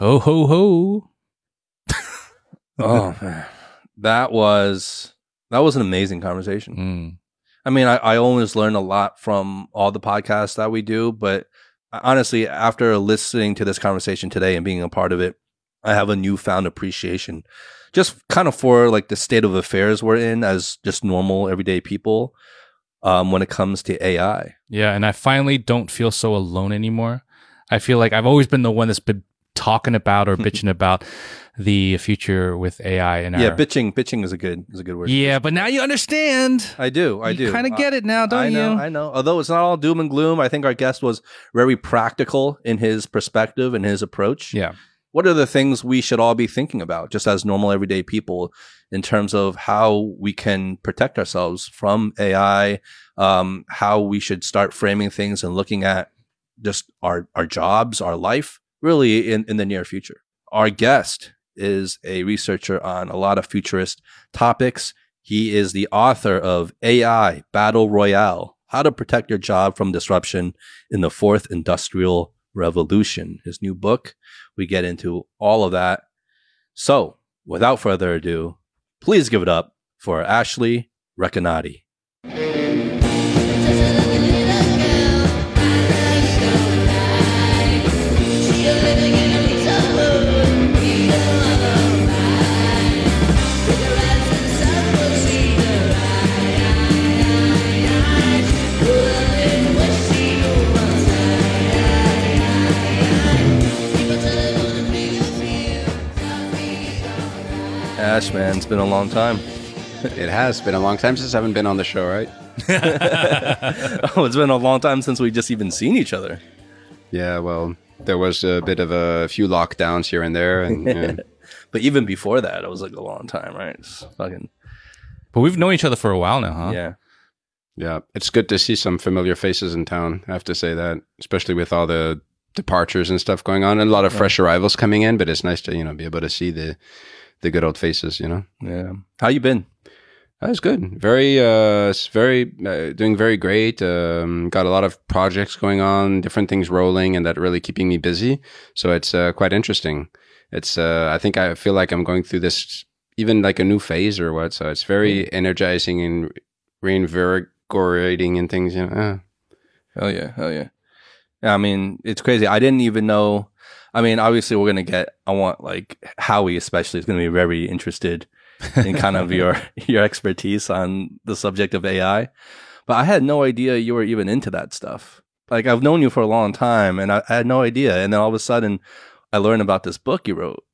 Ho ho ho. oh man, that was that was an amazing conversation. Mm. I mean, I, I always learn a lot from all the podcasts that we do, but honestly, after listening to this conversation today and being a part of it, I have a newfound appreciation just kind of for like the state of affairs we're in as just normal everyday people um, when it comes to AI. Yeah, and I finally don't feel so alone anymore. I feel like I've always been the one that's been talking about or bitching about the future with AI and yeah, our, bitching bitching is a good is a good word. yeah. But now you understand. I do. I you do. kind of get it now, don't I know, you? I know. Although it's not all doom and gloom, I think our guest was very practical in his perspective and his approach. yeah, What are the things we should all be thinking about just as normal everyday people in terms of how we can protect ourselves from AI, um, how we should start framing things and looking at just our, our jobs, our life, really in, in the near future. Our guest is a researcher on a lot of futurist topics. He is the author of AI Battle Royale How to Protect Your Job from Disruption in the Fourth Industrial Revolution. His new book. We get into all of that. So, without further ado, please give it up for Ashley Recanati. Ash, man, it's been a long time. It has been a long time since I haven't been on the show, right? oh, it's been a long time since we just even seen each other. Yeah, well, there was a bit of a few lockdowns here and there, and yeah. But even before that, it was like a long time, right? It's fucking but we've known each other for a while now, huh? yeah. yeah, it's good to see some familiar faces in town. I have to say that, especially with all the departures and stuff going on, and a lot of fresh arrivals coming in. But it's nice to you know be able to see the the good old faces. You know, Yeah. How you been? that's good. Very, uh, very uh, doing very great. Um, got a lot of projects going on, different things rolling, and that really keeping me busy. So it's uh, quite interesting. It's uh, I think I feel like I'm going through this even like a new phase or what. So it's very energizing and reinvigorating and things. You know, uh, Hell yeah, hell. Yeah, I mean, it's crazy. I didn't even know. I mean, obviously, we're gonna get. I want like Howie, especially, is gonna be very interested in kind of your your expertise on the subject of AI. But I had no idea you were even into that stuff. Like I've known you for a long time, and I, I had no idea. And then all of a sudden, I learned about this book you wrote.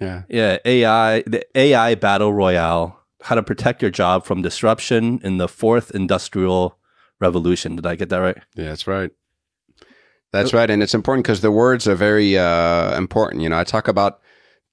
yeah. Yeah, AI, the AI Battle Royale: How to Protect Your Job from Disruption in the Fourth Industrial Revolution. Did I get that right? Yeah, that's right. That's right. And it's important because the words are very uh, important. You know, I talk about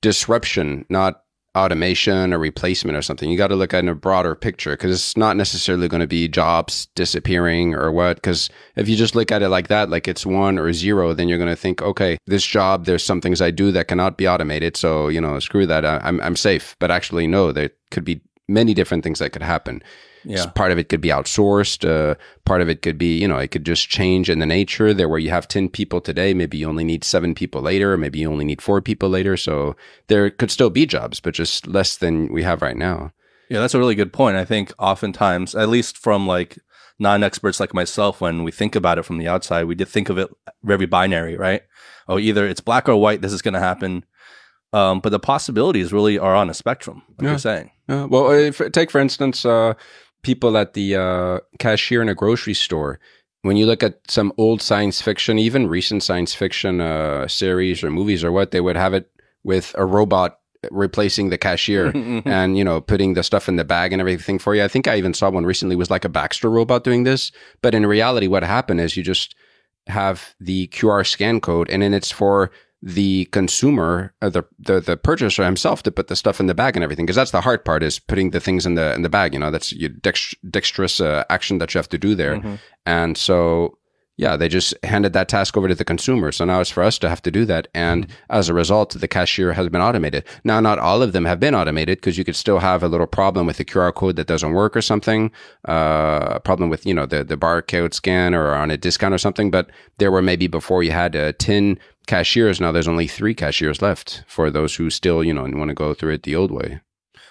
disruption, not automation or replacement or something. You got to look at in a broader picture because it's not necessarily going to be jobs disappearing or what. Because if you just look at it like that, like it's one or zero, then you're going to think, okay, this job, there's some things I do that cannot be automated. So, you know, screw that. I, I'm, I'm safe. But actually, no, there could be many different things that could happen. Yeah. Part of it could be outsourced. Uh, part of it could be, you know, it could just change in the nature there where you have 10 people today. Maybe you only need seven people later. or Maybe you only need four people later. So there could still be jobs, but just less than we have right now. Yeah, that's a really good point. I think oftentimes, at least from like non-experts like myself, when we think about it from the outside, we did think of it very binary, right? Oh, either it's black or white. This is going to happen. Um, but the possibilities really are on a spectrum, like Yeah. you're saying. Uh, well, if, take for instance, uh, people at the uh, cashier in a grocery store. When you look at some old science fiction, even recent science fiction uh, series or movies or what, they would have it with a robot replacing the cashier and you know putting the stuff in the bag and everything for you. I think I even saw one recently was like a Baxter robot doing this, but in reality, what happened is you just have the QR scan code, and then it's for the consumer, uh, the, the the purchaser himself, to put the stuff in the bag and everything. Because that's the hard part is putting the things in the in the bag. You know, that's your dext- dexterous uh, action that you have to do there. Mhm. And so, yeah, they just handed that task over to the consumer. So now it's for us to have to do that. And as a result, the cashier has been automated. Now, not all of them have been automated because you could still have a little problem with the QR code that doesn't work or something. Uh, a problem with, you know, the, the barcode scan or on a discount or something. But there were maybe before you had uh, 10 cashiers now there's only three cashiers left for those who still you know want to go through it the old way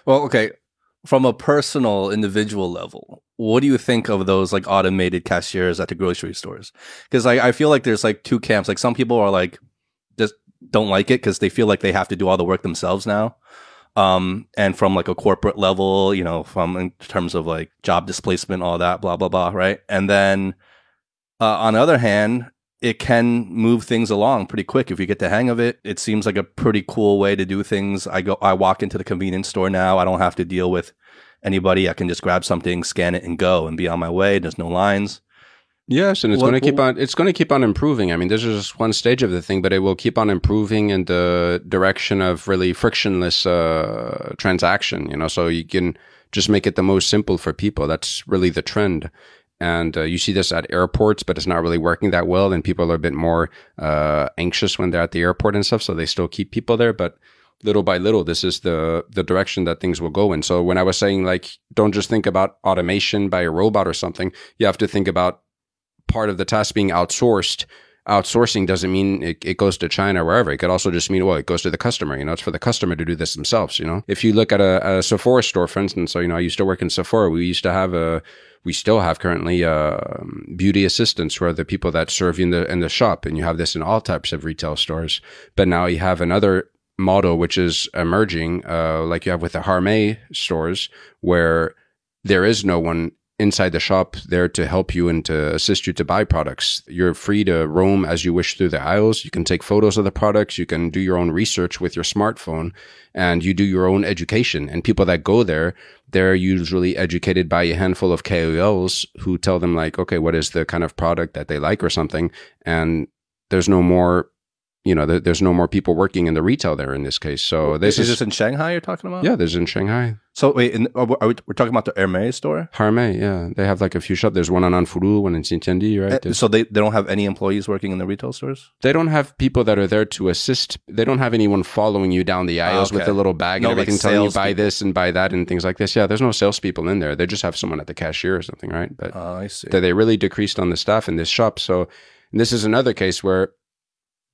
Well, okay. From a personal, individual level, what do you think of those like automated cashiers at the grocery stores? Because I, I feel like there's like two camps. Like some people are like just don't like it because they feel like they have to do all the work themselves now. Um, and from like a corporate level, you know, from in terms of like job displacement, all that, blah blah blah, right? And then uh, on the other hand, it can move things along pretty quick if you get the hang of it. It seems like a pretty cool way to do things. I go, I walk into the convenience store now. I don't have to deal with anybody. I can just grab something, scan it, and go, and be on my way. There's no lines. Yes, and it's What- going to keep on. It's going to keep on improving. I mean, this is just one stage of the thing, but it will keep on improving in the direction of really frictionless uh, transaction. You know, so you can just make it the most simple for people. That's really the trend. And uh, you see this at airports, but it's not really working that well. And people are a bit more uh, anxious when they're at the airport and stuff, so they still keep people there. But little by little, this is the the direction that things will go in. So when I was saying like, don't just think about automation by a robot or something, you have to think about part of the task being outsourced. Outsourcing doesn't mean it, it goes to China or wherever. It could also just mean, well, it goes to the customer. You know, it's for the customer to do this themselves. You know, if you look at a, a Sephora store, for instance, so, you know, I used to work in Sephora. We used to have a, we still have currently uh, beauty assistants who are the people that serve you in the in the shop, and you have this in all types of retail stores. But now you have another model which is emerging, uh, like you have with the Harmay stores, where there is no one inside the shop there to help you and to assist you to buy products. You're free to roam as you wish through the aisles. You can take photos of the products. You can do your own research with your smartphone and you do your own education. And people that go there, they're usually educated by a handful of KOLs who tell them like, okay, what is the kind of product that they like or something. And there's no more, you know, there's no more people working in the retail there in this case. So this is is, this in Shanghai you're talking about? yeah, this is in Shanghai. So wait, in, oh, are we, are we- we're talking about the Hermes store? Harmay, yeah. They have like a few shops. There's one on Anfu Lu, one in Xintiandi, right? Eh, there's- So they, they don't have any employees working in the retail stores? they don't have people that are there to assist. They don't have anyone following you down the aisles with Okay. a little bag No, and like everything, telling you buy this and buy that and things like this. Yeah, there's no salespeople in there. They just have someone at the cashier or something, right? But Oh, I see. that they really decreased on the staff in this shop. So this is another case where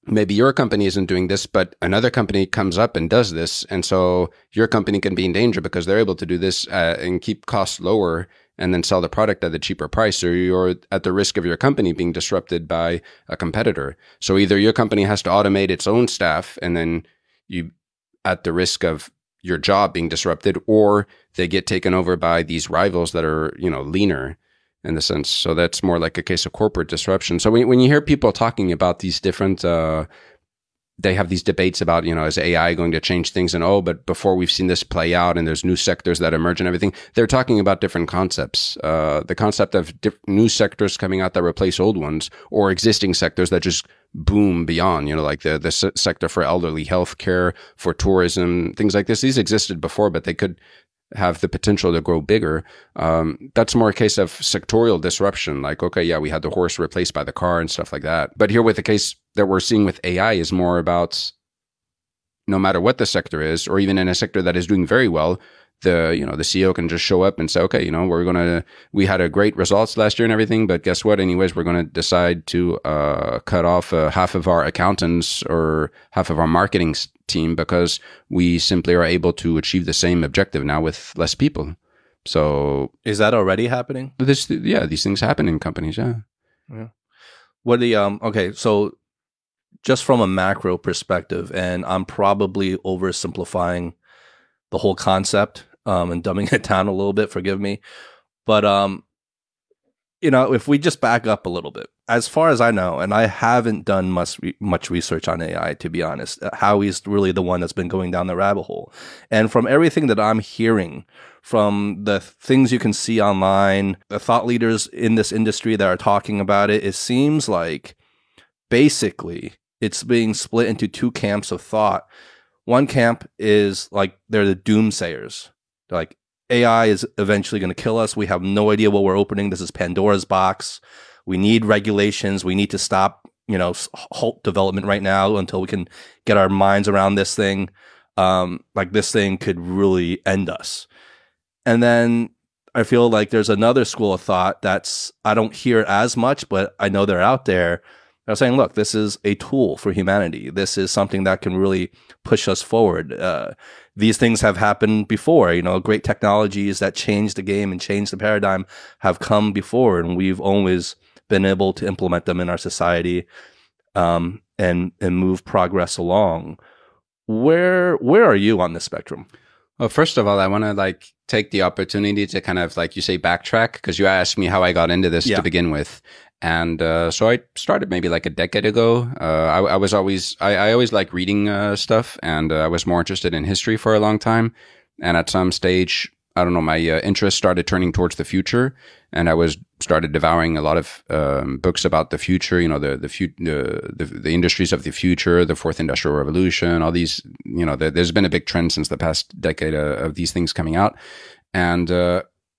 maybe your company isn't doing this, but another company comes up and does this, and so your company can be in danger because they're able to do this uh, and keep costs lower and then sell the product at a cheaper price, or you're at the risk of your company being disrupted by a competitor. So either your company has to automate its own staff, and then you at the risk of your job being disrupted, or they get taken over by these rivals that are you know leaner in the sense. So that's more like a case of corporate disruption. So when, when you hear people talking about these different, uh, they have these debates about, you know, is AI going to change things? And oh, but before we've seen this play out and there's new sectors that emerge and everything, they're talking about different concepts. Uh, the concept of diff- new sectors coming out that replace old ones or existing sectors that just boom beyond, you know, like the, the se- sector for elderly health care, for tourism, things like this. These existed before, but they could have the potential to grow bigger. Um, that's more a case of sectorial disruption. Like, okay, yeah, we had the horse replaced by the car and stuff like that. But here with the case that we're seeing with AI is more about no matter what the sector is, or even in a sector that is doing very well, the you know the CEO can just show up and say, okay, you know, we're gonna we had a great results last year and everything, but guess what? Anyways, we're gonna decide to uh, cut off uh, half of our accountants or half of our marketing team because we simply are able to achieve the same objective now with less people. So Is that already happening? this, yeah, these things happen in companies. Yeah. What the um okay, so just from a macro perspective, and I'm probably oversimplifying the whole concept um and dumbing it down a little bit, forgive me. But um you know, if we just back up a little bit, as far as I know, and I haven't done much much research on AI to be honest, uh, Howie's really the one that's been going down the rabbit hole. And from everything that I'm hearing, from the things you can see online, the thought leaders in this industry that are talking about it, it seems like basically it's being split into two camps of thought. One camp is like they're the doomsayers. Like AI is eventually going to kill us. We have no idea what we're opening. This is Pandora's box. We need regulations. We need to stop, you know, halt development right now until we can get our minds around this thing. Um, like this thing could really end us. And then I feel like there's another school of thought that's I don't hear as much, but I know they're out there. They're saying, look, this is a tool for humanity. This is something that can really push us forward. Uh, these things have happened before. You know, great technologies that change the game and change the paradigm have come before, and we've always been able to implement them in our society um, and and move progress along. Where where are you on this spectrum? Well, first of all, I want to like take the opportunity to kind of like you say backtrack because you asked me how I got into this Yeah. to begin with, and uh, so I started maybe like a decade ago. Uh, I, I was always I, I always like reading uh, stuff, and uh, I was more interested in history for a long time. And at some stage, I don't know, my uh, interest started turning towards the future, and I was started devouring a lot of um, books about the future. You know, the the, fu- the the the industries of the future, the fourth industrial revolution, all these. You know, there, there's been a big trend since the past decade uh, of these things coming out, and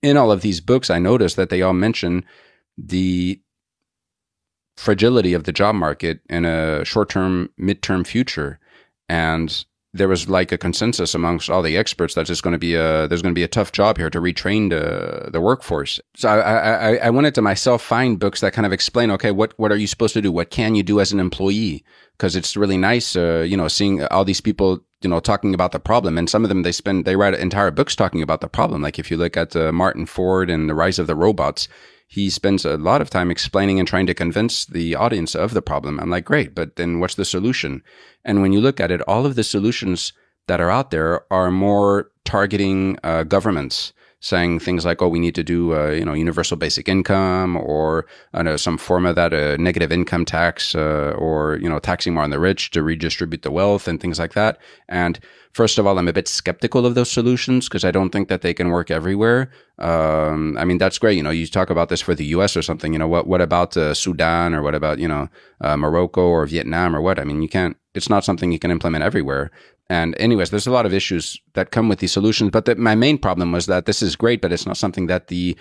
in all of these books, I noticed that they all mention the fragility of the job market in a short-term, mid-term future, and there was like a consensus amongst all the experts that there's going to be a there's going to be a tough job here to retrain the the workforce. So I, I I wanted to myself find books that kind of explain okay what what are you supposed to do? What can you do as an employee? Because it's really nice uh, you know seeing all these people you know talking about the problem. And some of them they spend they write entire books talking about the problem. Like if you look at uh, Martin Ford and the rise of the robots he spends a lot of time explaining and trying to convince the audience of the problem. I'm like, great, but then what's the solution? And when you look at it, all of the solutions that are out there are more targeting uh, governments, saying things like, "Oh, we need to do, uh, you know, universal basic income, or I know, some form of that, a negative income tax, uh, or you know, taxing more on the rich to redistribute the wealth and things like that." And first of all, I'm a bit skeptical of those solutions because I don't think that they can work everywhere. Um, I mean, that's great. You know, you talk about this for the U.S. or something. You know, what what about uh, Sudan or what about you know uh, Morocco or Vietnam or what? I mean, you can't. It's not something you can implement everywhere. And anyways, there's a lot of issues that come with these solutions. But the, my main problem was that this is great, but it's not something that the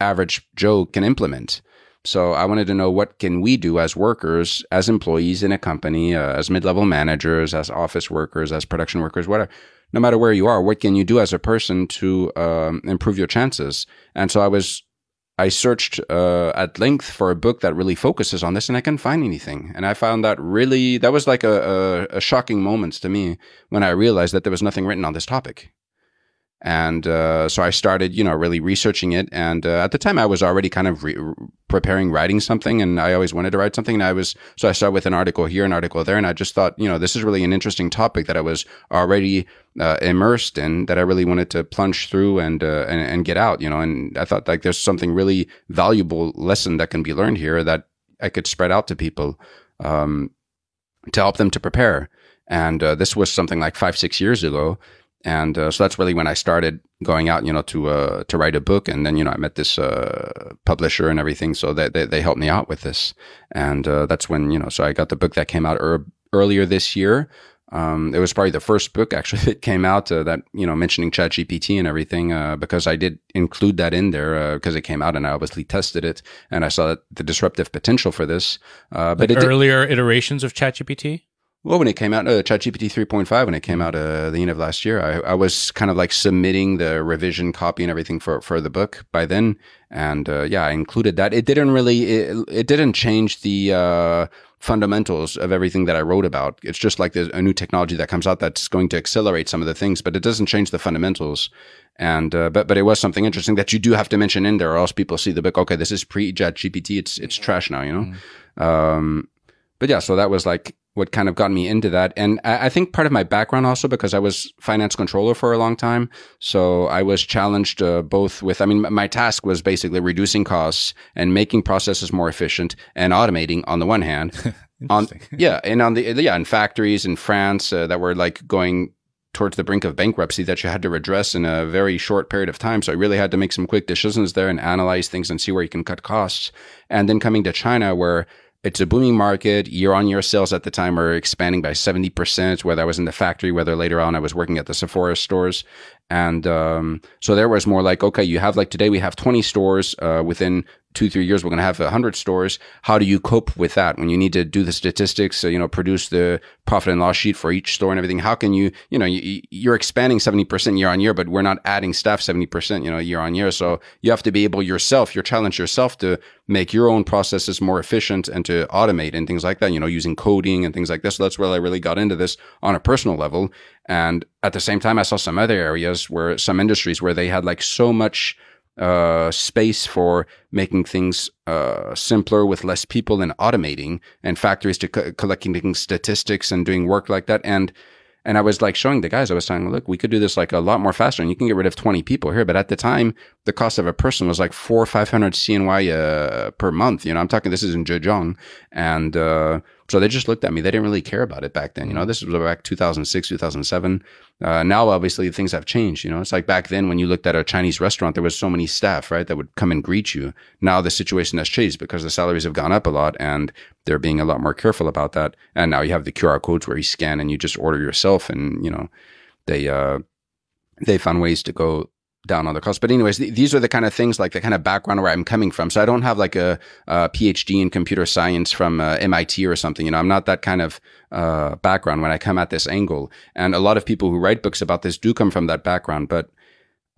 average Joe can implement. So I wanted to know what can we do as workers, as employees in a company, uh, as mid-level managers, as office workers, as production workers, whatever. No matter where you are, what can you do as a person to um, improve your chances? And so I was, I searched uh, at length for a book that really focuses on this, and I couldn't find anything. And I found that really that was like a, a, a shocking moment to me when I realized that there was nothing written on this topic. And uh, so I started, you know, really researching it. And uh, at the time, I was already kind of re- preparing writing something, and I always wanted to write something. And I was so I started with an article here, an article there, and I just thought, you know, this is really an interesting topic that I was already uh, immersed in, that I really wanted to plunge through and, uh, and and get out, you know. And I thought like there's something really valuable lesson that can be learned here that I could spread out to people um, to help them to prepare. And uh, this was something like five six years ago and uh, so that's really when I started going out, you know, to uh, to write a book, and then you know I met this uh, publisher and everything, so that they, they helped me out with this, and uh, that's when you know, so I got the book that came out er- earlier this year. Um, it was probably the first book actually that came out uh, that you know mentioning ChatGPT and everything uh, because I did include that in there because it came out and I obviously tested it and I saw that the disruptive potential for this. Uh, but Like it did- earlier iterations of ChatGPT. Well, when it came out, uh, ChatGPT 3.5, when it came out uh, the end of last year, I, I was kind of like submitting the revision copy and everything for, for the book by then. And uh, yeah, I included that. It didn't really, it, it didn't change the uh, fundamentals of everything that I wrote about. It's just like there's a new technology that comes out that's going to accelerate some of the things, but it doesn't change the fundamentals. And uh, but but it was something interesting that you do have to mention in there, or else people see the book. Okay, this is pre ChatGPT. It's it's trash now, you know. Um, but yeah, so that was like what kind of got me into that. And I, I think part of my background also because I was finance controller for a long time. So I was challenged uh, both with, I mean, my task was basically reducing costs and making processes more efficient and automating on the one hand. on, yeah. And on the, yeah, in factories in France uh, that were like going towards the brink of bankruptcy that you had to redress in a very short period of time. So I really had to make some quick decisions there and analyze things and see where you can cut costs. And then coming to China where it's a booming market. Year on year sales at the time are expanding by 70%, whether I was in the factory, whether later on I was working at the Sephora stores. And um, so there was more like, okay, you have like today we have 20 stores uh, within two, three years, we're going to have a hundred stores. How do you cope with that when you need to do the statistics, so, you know, produce the profit and loss sheet for each store and everything? How can you, you know, you, you're expanding 70% year on year, but we're not adding staff 70%, you know, year on year. So you have to be able yourself, you challenge yourself to make your own processes more efficient and to automate and things like that, you know, using coding and things like this. So that's where I really got into this on a personal level. And at the same time, I saw some other areas where some industries where they had like so much uh, space for making things uh, simpler with less people and automating and factories to co- collecting statistics and doing work like that. And and I was like showing the guys, I was saying, look, we could do this like a lot more faster and you can get rid of 20 people here. But at the time, the cost of a person was like four or 500 CNY uh, per month. You know, I'm talking, this is in Zhejiang. And, uh, so they just looked at me. They didn't really care about it back then. You know, this was back 2006, 2007. Uh, now, obviously, things have changed. You know, it's like back then when you looked at a Chinese restaurant, there was so many staff, right, that would come and greet you. Now the situation has changed because the salaries have gone up a lot and they're being a lot more careful about that. And now you have the QR codes where you scan and you just order yourself, and you know, they uh, they found ways to go down on the cost. But anyways, th- these are the kind of things like the kind of background where I'm coming from. So I don't have like a, a PhD in computer science from uh, MIT or something. You know, I'm not that kind of uh, background when I come at this angle. And a lot of people who write books about this do come from that background. But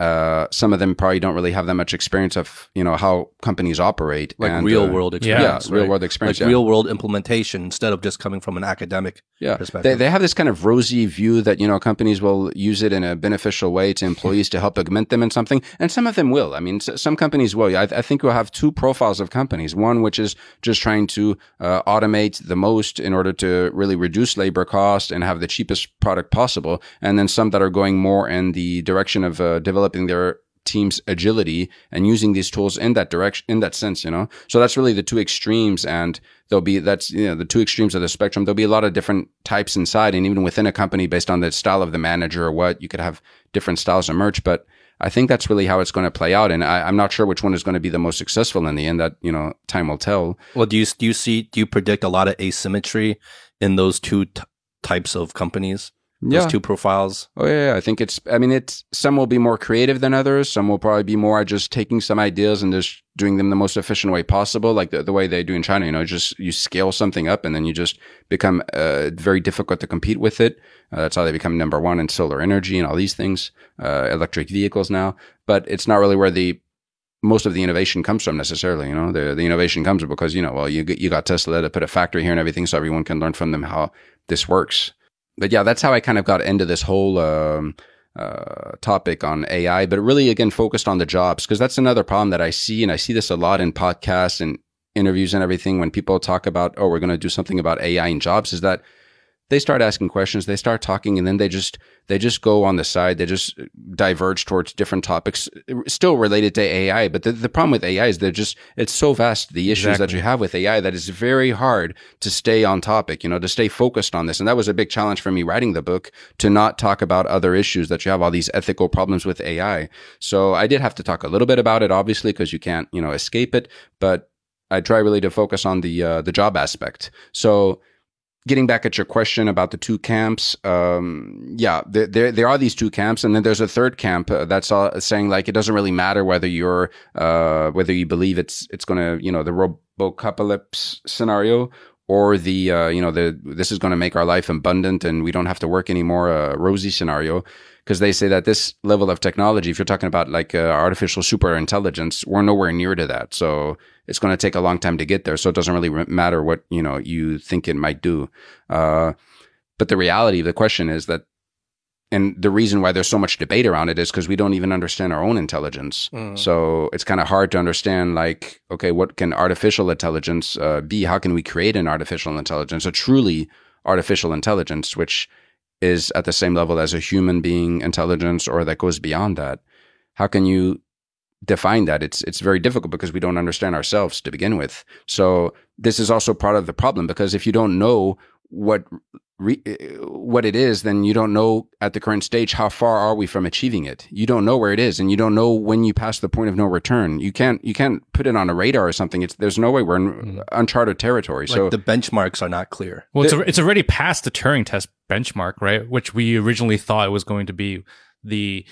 uh, some of them probably don't really have that much experience of you know how companies operate, like and, real uh, world yeah, experience, real right? world experience, like yeah. real world implementation instead of just coming from an academic Yeah, perspective. they, they have this kind of rosy view that you know companies will use it in a beneficial way to employees to help augment them in something, and some of them will. I mean, s- some companies will. I, I think we'll have two profiles of companies. One which is just trying to uh, automate the most in order to really reduce labor cost and have the cheapest product possible, and then some that are going more in the direction of uh, developing their team's agility and using these tools in that direction in that sense you know? So that's really the two extremes and there'll be that's you know the two extremes of the spectrum. There'll be a lot of different types inside and even within a company based on the style of the manager or what you could have different styles emerge but i think that's really how it's going to play out and I, i'm not sure which one is going to be the most successful in the end that you know time will tell. Well, do you do you see do you predict a lot of asymmetry in those two t- types of companies? Those two profiles. Oh yeah, yeah, I think it's. I mean, it's some will be more creative than others. Some will probably be more just taking some ideas and just doing them the most efficient way possible, like the, the way they do in China. You know, just you scale something up and then you just become uh, very difficult to compete with it. Uh, that's how they become number one in solar energy and all these things, uh, electric vehicles now. But it's not really where the most of the innovation comes from necessarily. You know, the the innovation comes because you know, well, you you got Tesla to put a factory here and everything, so everyone can learn from them how this works but yeah, that's how I kind of got into this whole um, uh, topic on AI. But really, again, focused on the jobs because that's another problem that I see, and I see this a lot in podcasts and interviews and everything when people talk about, oh, we're going to do something about AI in jobs. Is that they start asking questions, they start talking, and then they just they just go on the side. They just diverge towards different topics, still related to AI. But the, the problem with AI is they're just it's so vast the issues Exactly. that you have with AI that it's very hard to stay on topic. You know, to stay focused on this, and that was a big challenge for me writing the book to not talk about other issues that you have all these ethical problems with AI. So I did have to talk a little bit about it, obviously, because you can't you know escape it, but. I try really to focus on the uh, the job aspect. So getting back at your question about the two camps, um, yeah, there, there, there are these two camps, and then there's a third camp uh, that's all saying like it doesn't really matter whether you're uh, whether you believe it's it's going to you know the robocalypse scenario or the uh, you know the this is going to make our life abundant and we don't have to work anymore uh, rosy scenario. Because they say that this level of technology if you're talking about like uh, artificial super intelligence we're nowhere near to that. So it's going to take a long time to get there so it doesn't really matter what you know you think it might do uh, but the reality of the question is that and the reason why there's so much debate around it is because we don't even understand our own intelligence. Mm. So it's kind of hard to understand, like, okay, what can artificial intelligence uh, be? How can we create an artificial intelligence, a truly artificial intelligence, which is at the same level as a human being intelligence or that goes beyond that? How can you define that? It's it's very difficult because we don't understand ourselves to begin with. So this is also part of the problem because if you don't know what re, eh, what it is, then you don't know at the current stage how far are we from achieving it. You don't know where it is, and you don't know when you pass the point of no return. You can't you can't put it on a radar or something. It's there's no way we're in mm-hmm. uncharted territory. Like so the benchmarks are not clear. Well, it's, it's already past the Turing test benchmark, right? Which we originally thought it was going to be the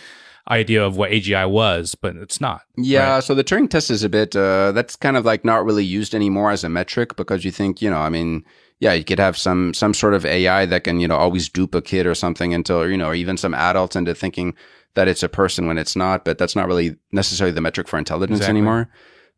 idea of what AGI was, but it's not. Yeah, right? so the Turing test is a bit uh, that's kind of like not really used anymore as a metric because you think, you know, I mean, yeah, you could have some some sort of AI that can, you know, always dupe a kid or something until, you know, even some adults into thinking that it's a person when it's not, but that's not really necessarily the metric for intelligence Exactly. anymore.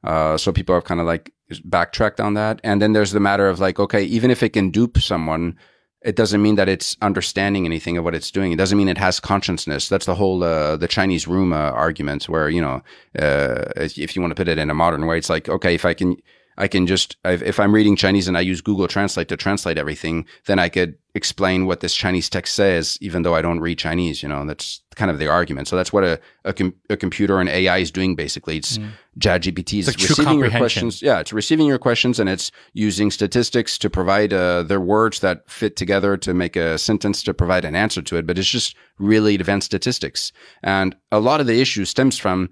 Uh, so people have kind of like backtracked on that. And then there's the matter of like, okay, even if it can dupe someone, it doesn't mean that it's understanding anything of what it's doing. It doesn't mean it has consciousness. That's the whole uh, the Chinese room uh, argument, where you know, uh, if you want to put it in a modern way, it's like okay, if I can, I can just if if I'm reading Chinese and I use Google Translate to translate everything, then I could explain what this Chinese text says, even though I don't read Chinese. You know, that's kind of the argument. So that's what a a, com- a computer and AI is doing basically. It's ChatGPT is like receiving your questions. Yeah, it's receiving your questions and it's using statistics to provide uh, their words that fit together to make a sentence to provide an answer to it. But it's just really advanced statistics, and a lot of the issue stems from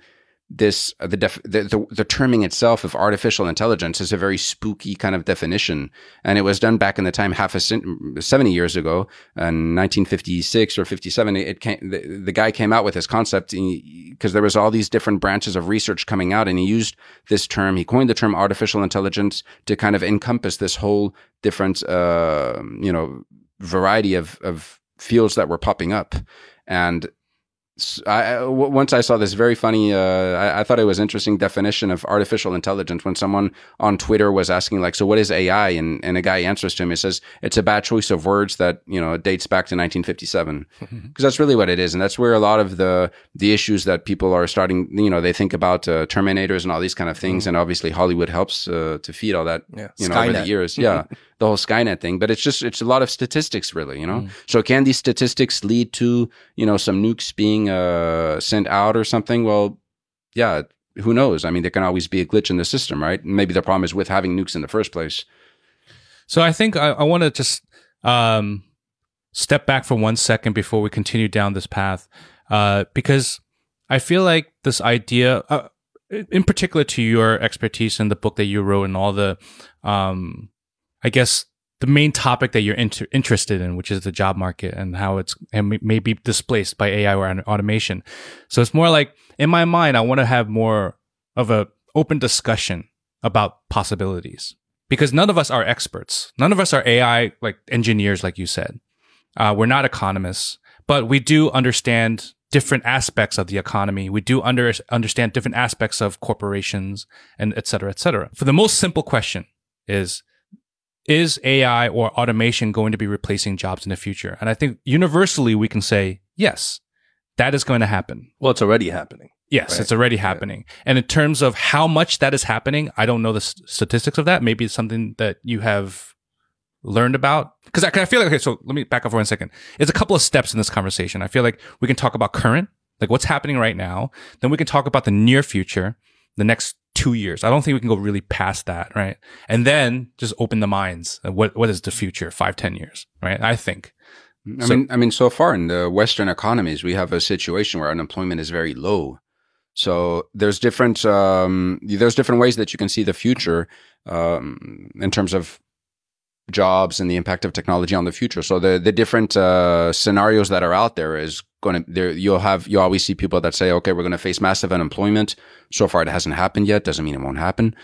this uh, the, def- the the the terming itself of artificial intelligence is a very spooky kind of definition, and it was done back in the time half a seventy years ago, in 1956 or 57. It came the, the guy came out with this concept because there was all these different branches of research coming out, and he used this term. He coined the term artificial intelligence to kind of encompass this whole different uh, you know variety of of fields that were popping up, and I, once I saw this very funny, uh, I, I thought it was interesting definition of artificial intelligence when someone on Twitter was asking like, so what is AI? And, and a guy answers to him, he says, it's a bad choice of words that, you know, dates back to 1957. Because that's really what it is. And that's where a lot of the, the issues that people are starting, you know, they think about uh, Terminators and all these kind of things. And obviously Hollywood helps uh, to feed all that, Yeah. you know, over the years. Yeah. The whole Skynet thing, but it's just, it's a lot of statistics really, you know? So can these statistics lead to, you know, some nukes being uh, sent out or something? Well, yeah, who knows? I mean, there can always be a glitch in the system, right? Maybe the problem is with having nukes in the first place. So I think I, I want to just um, step back for one second before we continue down this path, uh, because I feel like this idea, uh, in particular to your expertise in the book that you wrote and all the, um, I guess the main topic that you're inter- interested in, which is the job market and how it's and may- be displaced by AI or automation. So it's more like in my mind, I want to have more of a open discussion about possibilities because none of us are experts. None of us are AI like engineers, like you said. Uh, we're not economists, but we do understand different aspects of the economy. We do under, understand different aspects of corporations and et cetera, et cetera. For the most simple question is, is AI or automation going to be replacing jobs in the future? And I think universally we can say, yes, that is going to happen. Well, it's already happening. Yes, Right. it's already happening. And in terms of how much that is happening, I don't know the statistics of that. Maybe it's something that you have learned about. Because I, 'cause I feel like, okay, so let me back up for one second. It's a couple of steps in this conversation. I feel like we can talk about current, like what's happening right now. Then we can talk about the near future, the next two years. I don't think we can go really past that, right? And then just open the minds. What, what is the future, five, ten years, right? I think. I So- mean, I mean, so far in the Western economies, we have a situation where unemployment is very low. So there's different um, there's different ways that you can see the future um, in terms of jobs and the impact of technology on the future. So the the different uh, scenarios that are out there is going to there you'll have you always see people that say, okay, we're going to face massive unemployment. So far, it hasn't happened yet. Doesn't mean it won't happen.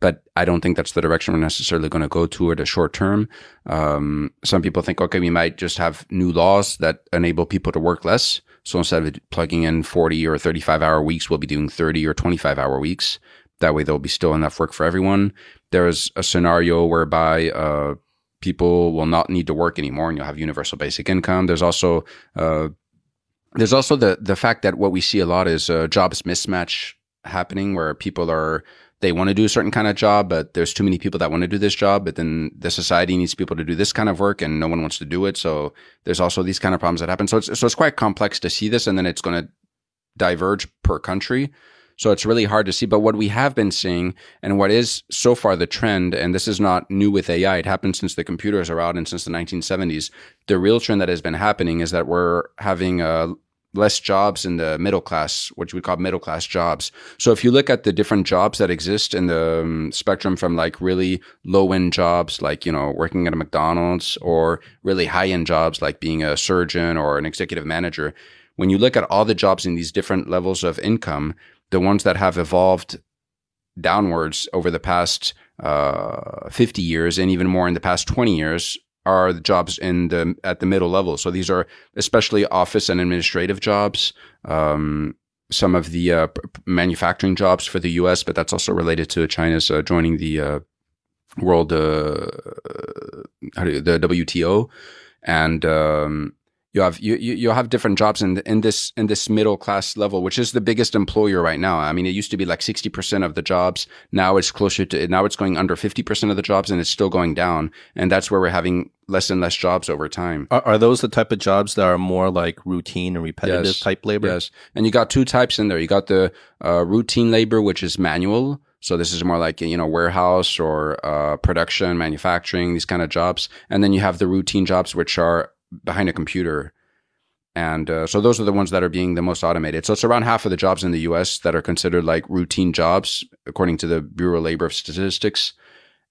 But I don't think that's the direction we're necessarily going to go to at a short term. Um, some people think, okay, we might just have new laws that enable people to work less. So instead of plugging in 40 or 35 hour weeks, we'll be doing 30 or 25 hour weeks. That way, there'll be still enough work for everyone. There's a scenario whereby uh, people will not need to work anymore, and you'll have universal basic income. There's also uh, there's also the the fact that what we see a lot is uh, jobs mismatch happening, where people are they want to do a certain kind of job, but there's too many people that want to do this job, but then the society needs people to do this kind of work, and no one wants to do it. So there's also these kind of problems that happen. So it's so it's quite complex to see this, and then it's going to diverge per country. So it's really hard to see. But what we have been seeing and what is so far the trend, and this is not new with AI, it happened since the computers are out and since the 1970s. The real trend that has been happening is that we're having uh, less jobs in the middle class, which we call middle class jobs. So if you look at the different jobs that exist in the um, spectrum from like really low end jobs, like, you know, working at a McDonald's or really high end jobs like being a surgeon or an executive manager, when you look at all the jobs in these different levels of income, the ones that have evolved downwards over the past uh, 50 years and even more in the past 20 years are the jobs in the at the middle level. So these are especially office and administrative jobs. Um, some of the uh, manufacturing jobs for the U.S., but that's also related to China's uh, joining the uh, world uh, the WTO, and um, you have you you have different jobs in in this in this middle class level, which is the biggest employer right now. I mean, it used to be like sixty percent of the jobs. Now it's closer to now it's going under fifty percent of the jobs, and it's still going down. And that's where we're having less and less jobs over time. Are, are those the type of jobs that are more like routine and repetitive Yes. type labor? Yes, and you got two types in there. You got the uh, routine labor, which is manual. So this is more like you know warehouse or uh, production, manufacturing, these kind of jobs. And then you have the routine jobs, which are behind a computer. And uh, so those are the ones that are being the most automated. So it's around half of the jobs in the U.S. that are considered like routine jobs, according to the Bureau of Labor Statistics.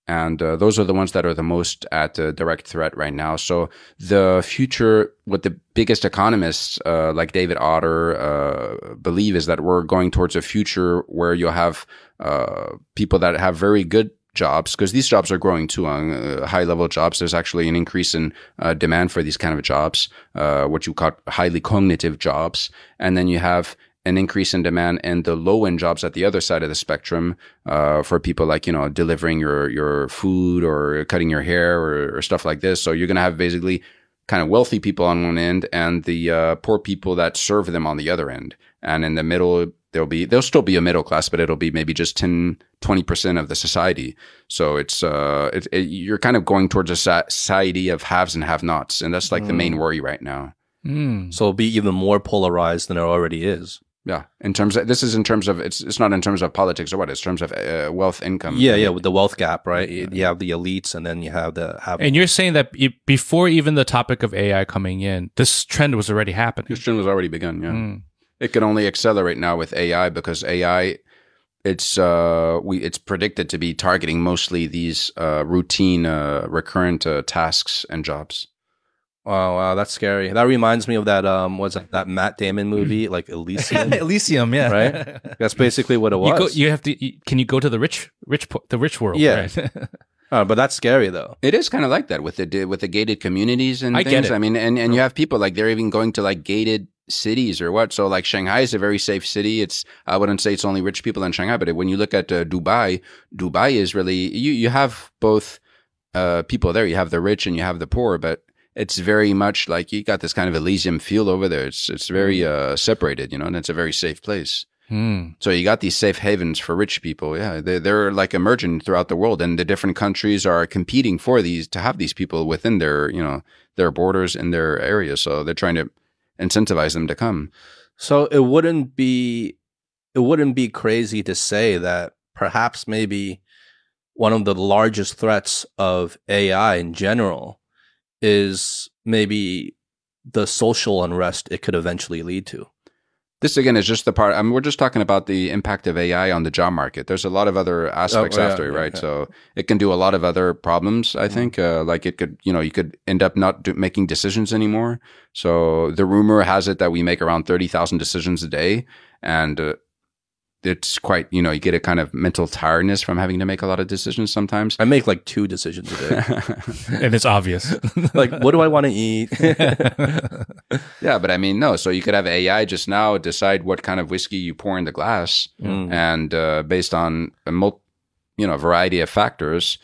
And uh, those are the ones that are the most at uh, direct threat right now. So the future, what the biggest economists uh, like David Autor uh, believe is that we're going towards a future where you'll have uh, people that have very good jobs because these jobs are growing too uh, high level jobs. There's actually an increase in uh, demand for these kind of jobs, uh, what you call highly cognitive jobs. And then you have an increase in demand in the low end jobs at the other side of the spectrum uh, for people like you know delivering your your food or cutting your hair or, or stuff like this. So you're gonna have basically kind of wealthy people on one end and the uh, poor people that serve them on the other end. And in the middle, there'll be there'll still be a middle class, but it'll be maybe just 10, 20 percent of the society. So it's uh, it, it, you're kind of going towards a society of haves and have-nots, and that's like the main worry right now. Mm. So it'll be even more polarized than it already is. Yeah, in terms of this is in terms of it's it's not in terms of politics or what it's in terms of uh, wealth income. Yeah, yeah, with the wealth gap, right? You you have the elites, and then you have the have. And you're saying that before even the topic of AI coming in, this trend was already happening. This trend was already begun. Yeah, Mm. It can only accelerate now with AI because AI, it's uh we it's predicted to be targeting mostly these uh routine uh recurrent uh, tasks and jobs. Wow, wow, that's scary. That reminds me of that um, what's that, that Matt Damon movie, like Elysium. Elysium, yeah. Right? that's basically what it You, was. go, you have to. You, can you go to the rich, rich, the rich world? Yeah. Right? Uh, but that's scary though. It is kind of like that with the with the gated communities and I get things. it. I mean, and and you have people like they're even going to like gated cities or what. So like Shanghai is a very safe city. It's I wouldn't say it's only rich people in Shanghai, but when you look at uh, Dubai, Dubai is really you you have both uh, people there. You have the rich and you have the poor, but it's very much like you got this kind of Elysium feel over there. It's it's very uh, separated, you know, and it's a very safe place. Hmm. So you got these safe havens for rich people. Yeah, they're, they're like emerging throughout the world, and the different countries are competing for these to have these people within their you know their borders in their areas. So they're trying to incentivize them to come. So it wouldn't be it wouldn't be crazy to say that perhaps maybe one of the largest threats of AI in general is maybe the social unrest it could eventually lead to. This again is just the part. I mean, we're just talking about the impact of AI on the job market. There's a lot of other aspects Oh, yeah, after it, right? yeah. So it can do a lot of other problems. I think, uh, like it could, you know, you could end up not do, making decisions anymore. So the rumor has it that we make around thirty thousand decisions a day, and uh, it's quite, you know, you get a kind of mental tiredness from having to make a lot of decisions sometimes. I make like two decisions a day. and it's obvious. like what do I want to eat? yeah, but I mean, no. So you could have AI just now decide what kind of whiskey you pour in the glass, Mm. and uh, based on a mul- you know, a variety of factors.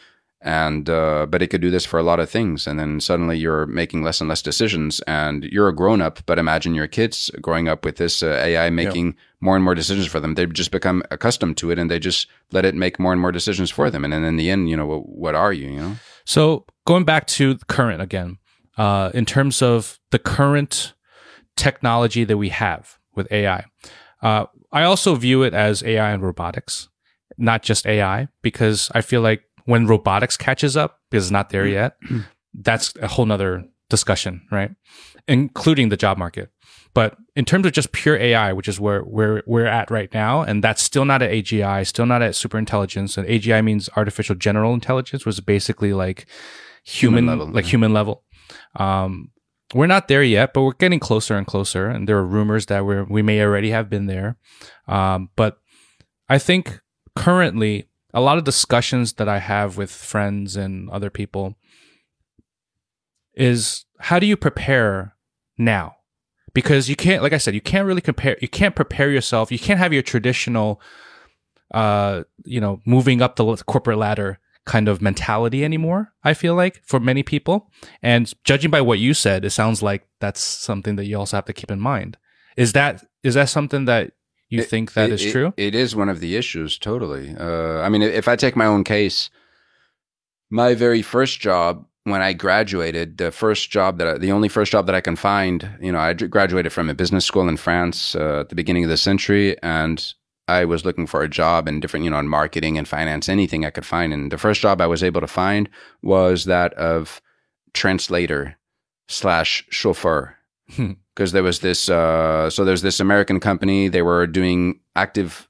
And uh, but it could do this for a lot of things, and then suddenly you're making less and less decisions, and you're a grown up. But imagine your kids growing up with this uh, AI making more and more decisions for them. They just become accustomed to it, and they just let it make more and more decisions for them. And then in the end, you know, what, what are you? You know, So going back to the current again, uh, in terms of the current technology that we have with AI, uh, I also view it as AI and robotics, not just AI, because I feel like when robotics catches up, because it's not there yet, that's a whole nother discussion, right? Including the job market. But in terms of just pure AI, which is where where we're at right now, and that's still not at AGI, still not at super intelligence. And AGI means artificial general intelligence, which is basically like human, Human level, like yeah. human level. Um, we're not there yet, but we're getting closer and closer. And there are rumors that we we may already have been there. Um, but I think currently a lot of discussions that I have with friends and other people is how do you prepare now? Because you can't, like I said, you can't really compare, you can't prepare yourself. You can't have your traditional, uh, you know, moving up the corporate ladder kind of mentality anymore. I feel like for many people. And judging by what you said, it sounds like that's something that you also have to keep in mind. Is that, is that something that you It- think that it- is true? It is one of the issues, totally. Uh, I mean, if I take my own case, my very first job when I graduated, the first job that I, the only first job that I can find, you know, I graduated from a business school in France uh, at the beginning of the century, and I was looking for a job in different, you know, in marketing and finance, anything I could find. And the first job I was able to find was that of translator slash chauffeur Hmm. Because there was this uh, so there's this American company they were doing active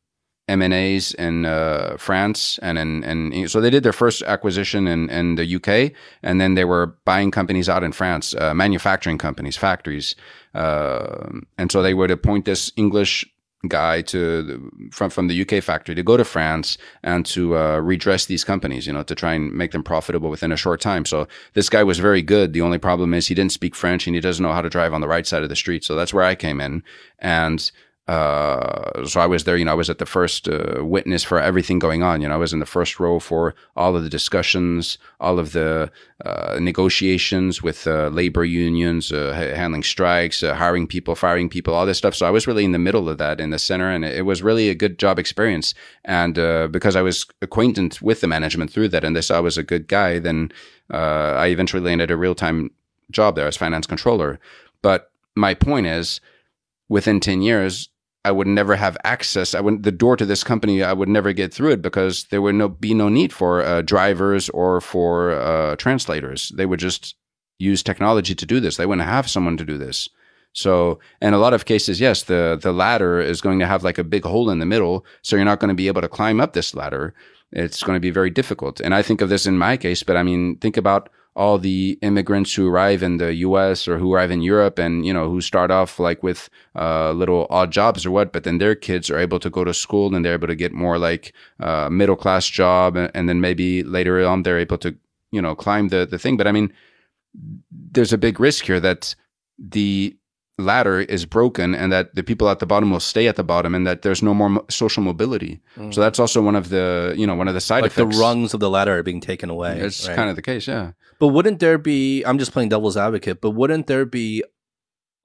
M and A's in uh, France and in and so they did their first acquisition in in the UK and then they were buying companies out in France uh, manufacturing companies factories uh, and so they would appoint this English guy to from from the UK factory to go to France and to uh, redress these companies, you know, to try and make them profitable within a short time. So this guy was very good. The only problem is he didn't speak French and he doesn't know how to drive on the right side of the street. So that's where I came in, and uh, so I was there. You know, I was at the first uh, witness for everything going on. You know, I was in the first row for all of the discussions, all of the uh, negotiations with uh, labor unions, uh, ha- handling strikes, hiring people, firing people, all this stuff. So I was really in the middle of that, in the center, and it was really a good job experience. And because I was acquainted with the management through that, and they saw I was a good guy, then I eventually landed a real time job there as finance controller. But my point is, within ten years. I would never have access. I would the door to this company. I would never get through it because there would no be no need for uh, drivers or for uh, translators. They would just use technology to do this. They wouldn't have someone to do this. So, in a lot of cases, yes, the the ladder is going to have like a big hole in the middle, so you're not going to be able to climb up this ladder. It's going to be very difficult. And I think of this in my case, but I mean, think about all the immigrants who arrive in the U.S. or who arrive in Europe, and you know, who start off like with uh, little odd jobs or what, but then their kids are able to go to school and they're able to get more like uh, middle class job, and, and then maybe later on they're able to you know climb the the thing. But I mean, there's a big risk here that the ladder is broken and that the people at the bottom will stay at the bottom and that there's no more mo- social mobility. Mm. So that's also one of the you know one of the side like the rungs of the ladder are being taken away. It's right? kind of the case, yeah. But wouldn't there be? I'm just playing devil's advocate. But wouldn't there be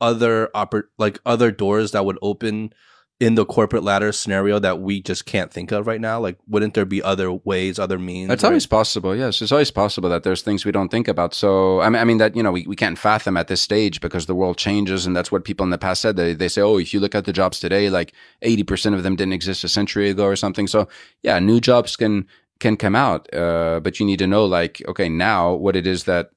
other oppor- like other doors that would open in the corporate ladder scenario that we just can't think of right now? Like, wouldn't there be other ways, other means? It's right? always possible. Yes, it's always possible that there's things we don't think about. So I mean, I mean that you know we, we can't fathom at this stage because the world changes, and that's what people in the past said. They they say, oh, if you look at the jobs today, like eighty percent of them didn't exist a century ago or something. So yeah, new jobs can can come out, uh, but you need to know like okay now what it is that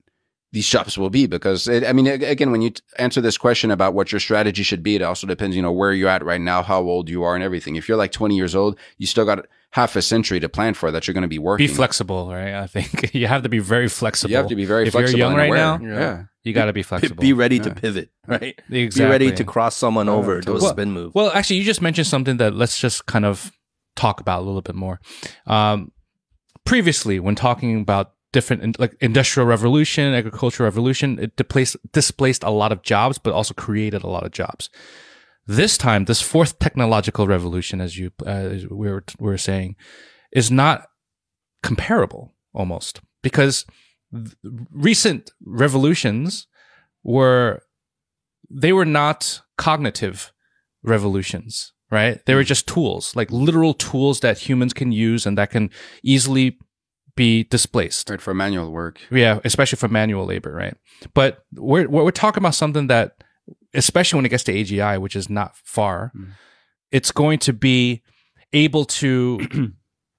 these shops will be because it, I mean again when you t- answer this question about what your strategy should be, it also depends you know where you're at right now, how old you are, and everything. If you're like twenty years old, you still got half a century to plan for that you're going to be working. Be flexible, right? I think you have to be very flexible. You have to be very if flexible. you're young right aware. now, Yeah. you got to be flexible. be ready to pivot, right? exactly. Be ready to cross someone Yeah, over, do a spin move. Well, actually, you just mentioned something that let's just kind of talk about a little bit more. Um, previously, when talking about different in- like industrial revolution, agricultural revolution, it displaced displaced a lot of jobs, but also created a lot of jobs. This time, this fourth technological revolution, as you uh, as we were we were saying, is not comparable almost because th- recent revolutions were they were not cognitive revolutions, right? They were just tools, like literal tools that humans can use and that can easily be displaced. Right for manual work. Yeah, especially for manual labor, right? But we're we're talking about something that, especially when it gets to AGI, which is not far, Mm. it's going to be able to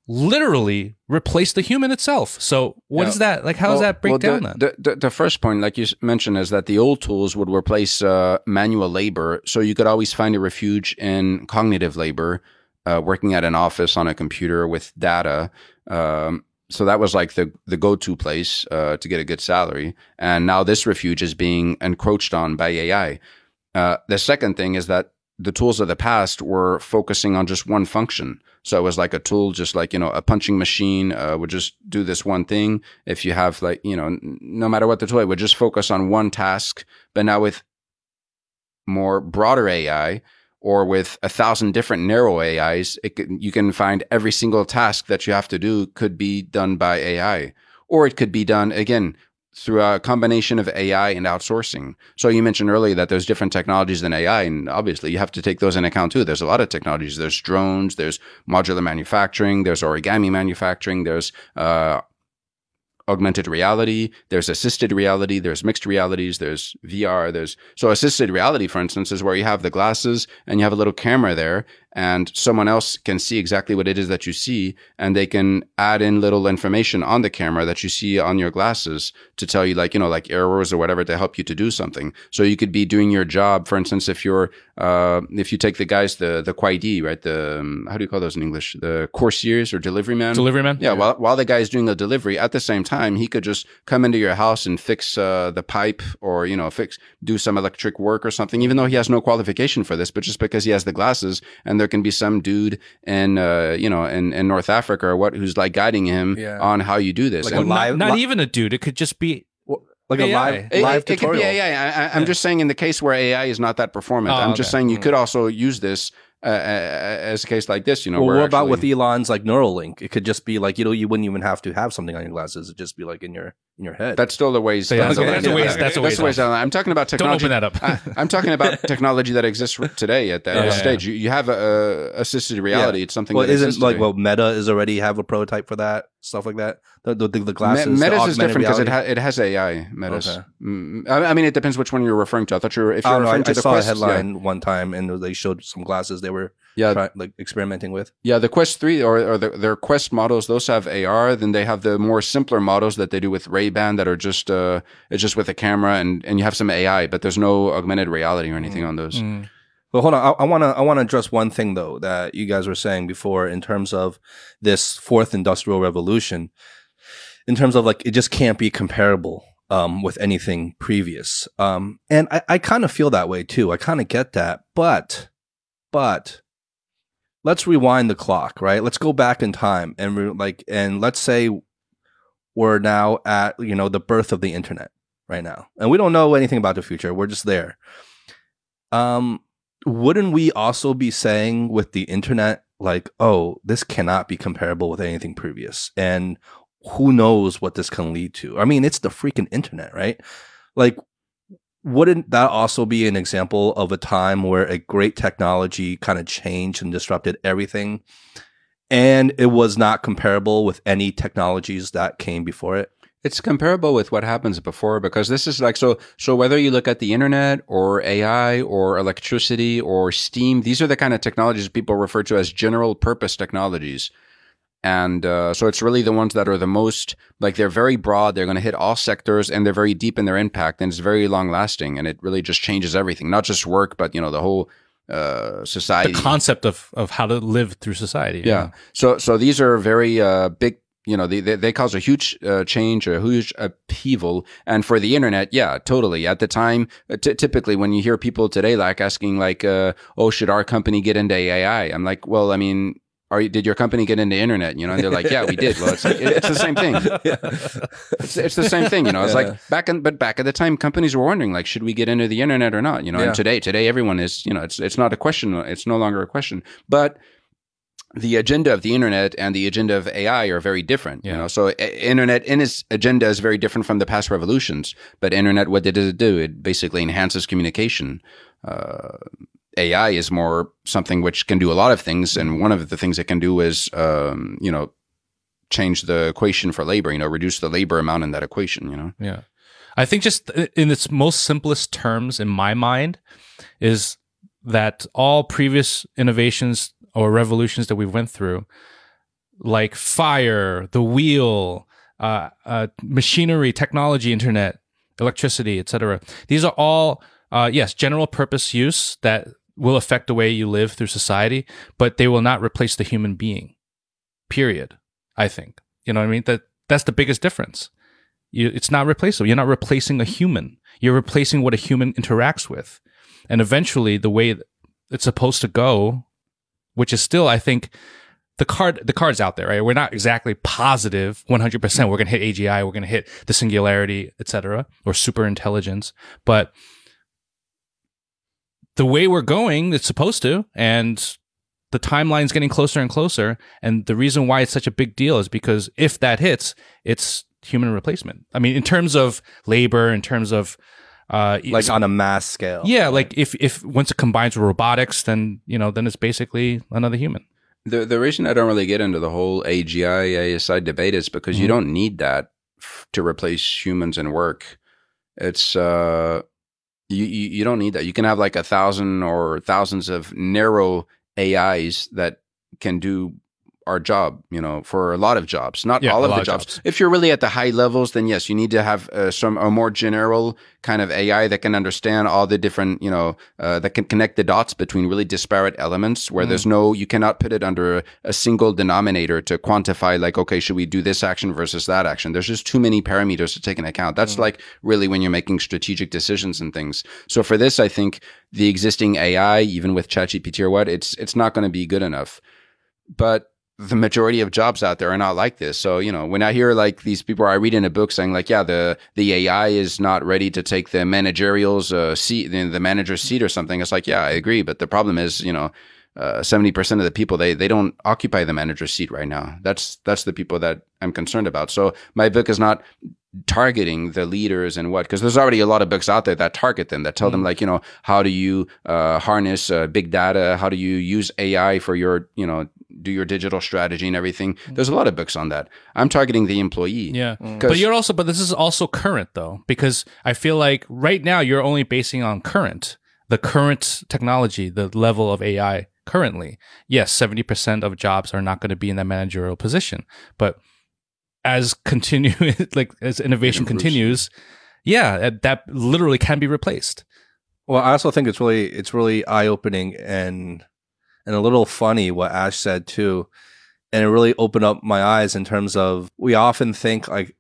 literally replace the human itself. So what Yeah. is that? Like, how does that break well, down the, then? The, the, the first point, like you mentioned, is that the old tools would replace uh, manual labor. So you could always find a refuge in cognitive labor, uh, working at an office on a computer with data. Um, so that was like the the go to place uh, to get a good salary. And now this refuge is being encroached on by AI. Uh, the second thing is that the tools of the past were focusing on just one function. So it was like a tool, just like, you know, a punching machine uh, would just do this one thing. If you have like, you know, no matter what the tool, it would just focus on one task. But now with more broader AI or with a thousand different narrow AIs, can, you can find every single task that you have to do could be done by AI. Or it could be done again through a combination of AI and outsourcing. So you mentioned earlier that there's different technologies than AI, and obviously you have to take those in account too. There's a lot of technologies. There's drones, there's modular manufacturing, there's origami manufacturing, there's uh, augmented reality, there's assisted reality, there's mixed realities, there's VR, there's so assisted reality, for instance, is where you have the glasses and you have a little camera there and someone else can see exactly what it is that you see and they can add in little information on the camera that you see on your glasses to tell you like you know like errors or whatever to help you to do something. So you could be doing your job for instance if you're uh, if you take the guys the the quaidi right? The um, how do you call those in english? The coursiers or delivery man delivery man yeah, yeah, While, while the guy is doing the delivery at the same time he could just come into your house and fix uh, the pipe or you know fix do some electric work or something even though he has no qualification for this but just because he has the glasses and there can be some dude in uh, you know in, in North Africa or what who's like guiding him yeah. on how you do this. Like and live, not, not even a dude. It could just be like AI. a live live it, tutorial. It could be AI. I, am yeah. just saying in the case where AI is not that performant. Oh, I'm okay. just saying you mm. could also use this uh, as a case like this, you know. Well, what about with Elon's like Neuralink? It could just be like you know you wouldn't even have to have something on your glasses. It'd just be like in your in your head. That's still the ways. So, yeah, that's, okay. that's, a ways. That's a ways. That's a ways. I'm talking about technology. Don't open that up. I, am talking about technology that exists today at that yeah, stage. Yeah. You, you have a, a assisted reality. It's something. Well, that isn't like well, Meta is already have a prototype for that stuff like that. The the, the glasses. Me- is different because it, ha- it has AI. Meta's. Okay. Mm, I mean, it depends which one you're referring to. I thought you were if you're referring I, to I the saw Quest, a headline one time and they showed some glasses they were yeah try, like experimenting with yeah the quest 3 or, or the, their quest models those have ar then they have the more simpler models that they do with ray-ban that are just uh it's just with a camera and and you have some ai but there's no augmented reality or anything mm. on those mm. Well, hold on. I want to I want to address one thing though that you guys were saying before in terms of this fourth industrial revolution. In terms of like it just can't be comparable um, with anything previous. Um, and I, I kind of feel that way too. I kind of get that, but but let's rewind the clock, right? Let's go back in time and re- like, and let's say we're now at, you know, the birth of the internet right now. And we don't know anything about the future. We're just there. Um, wouldn't we also be saying with the internet, like, oh, this cannot be comparable with anything previous? And who knows what this can lead to? I mean, it's the freaking internet, right? Like, wouldn't that also be an example of a time where a great technology kind of changed and disrupted everything and it was not comparable with any technologies that came before it it's comparable with what happens before because this is like so so whether you look at the internet or AI or electricity or steam these are the kind of technologies people refer to as general purpose technologies. And uh, so it's really the ones that are the most like they're very broad they're going to hit all sectors and they're very deep in their impact and it's very long lasting and it really just changes everything not just work but you know the whole uh, society. the concept of of how to live through society yeah, yeah. so so these are very uh, big you know they, they, they cause a huge uh, change a huge upheaval and for the internet yeah totally at the time uh, t- typically when you hear people today like asking like uh, oh should our company get into ai i'm like well i mean are you, did your company get into internet? You know, and they're like, yeah, we did. Well, it's like, it, it's the same thing. It's, it's the same thing. You know, it's yeah. like back in, but back at the time, companies were wondering like, should we get into the internet or not? You know, yeah. and today, today everyone is, you know, it's, it's not a question. It's no longer a question, but the agenda of the internet and the agenda of AI are very different. Yeah. You know, so internet in its agenda is very different from the past revolutions. But internet, what did it do? It basically enhances communication. Uh, AI is more something which can do a lot of things, and one of the things it can do is, um, you know, change the equation for labor. You know, reduce the labor amount in that equation. You know. Yeah, I think just in its most simplest terms, in my mind, is that all previous innovations or revolutions that we've went through, like fire, the wheel, uh, uh, machinery, technology, internet, electricity, etc. These are all uh, yes, general purpose use that will affect the way you live through society, but they will not replace the human being. Period. I think. You know what I mean? That that's the biggest difference. You, it's not replaceable. You're not replacing a human. You're replacing what a human interacts with. And eventually, the way it's supposed to go, which is still, I think, the card the card's out there, right? We're not exactly positive 100% we're going to hit AGI, we're going to hit the singularity, etc., or super intelligence, but the way we're going, it's supposed to, and the timeline's getting closer and closer. And the reason why it's such a big deal is because if that hits, it's human replacement. I mean, in terms of labor, in terms of uh, like on a mass scale. yeah, like if if once it combines with robotics, then you know, then it's basically another human. The the reason I don't really get into the whole AGI ASI debate is because you Mhm. don't need that f- to replace humans in work. It's uh you, you you don't need that. You can have like a thousand or thousands of narrow AIs that can do our job, you know, for a lot of jobs, not Yeah, all of the jobs. jobs. If you're really at the high levels, then yes, you need to have uh, some a more general kind of AI that can understand all the different, you know, uh, that can connect the dots between really disparate elements where there's no, you cannot put it under a, a single denominator to quantify like, okay, should we do this action versus that action? There's just too many parameters to take into account. That's like really when you're making strategic decisions and things. So for this, I think the existing AI, even with ChatGPT or what, it's it's not going to be good enough. But the majority of jobs out there are not like this. So, you know, when I hear like these people, I read in a book saying like, yeah, the, the AI is not ready to take the managerial's uh, seat, the, the manager's seat or something. It's like, yeah, I agree. But the problem is, you know, uh, 70% of the people, they, they don't occupy the manager's seat right now. That's, that's the people that I'm concerned about. So my book is not targeting the leaders and what, because there's already a lot of books out there that target them, that tell them like, you know, how do you, uh, harness, uh, big data? How do you use AI for your, you know, do your digital strategy and everything. There's a lot of books on that. I'm targeting the employee. Yeah. Mm. But you're also, but this is also current though, because I feel like right now you're only basing on current, the current technology, the level of AI currently. Yes, 70% of jobs are not going to be in that managerial position, but as continue, like as innovation continues, yeah, that- that literally can be replaced. Well, I also think it's really it's really eye opening and and a little funny what Ash said too, and it really opened up my eyes in terms of we often think like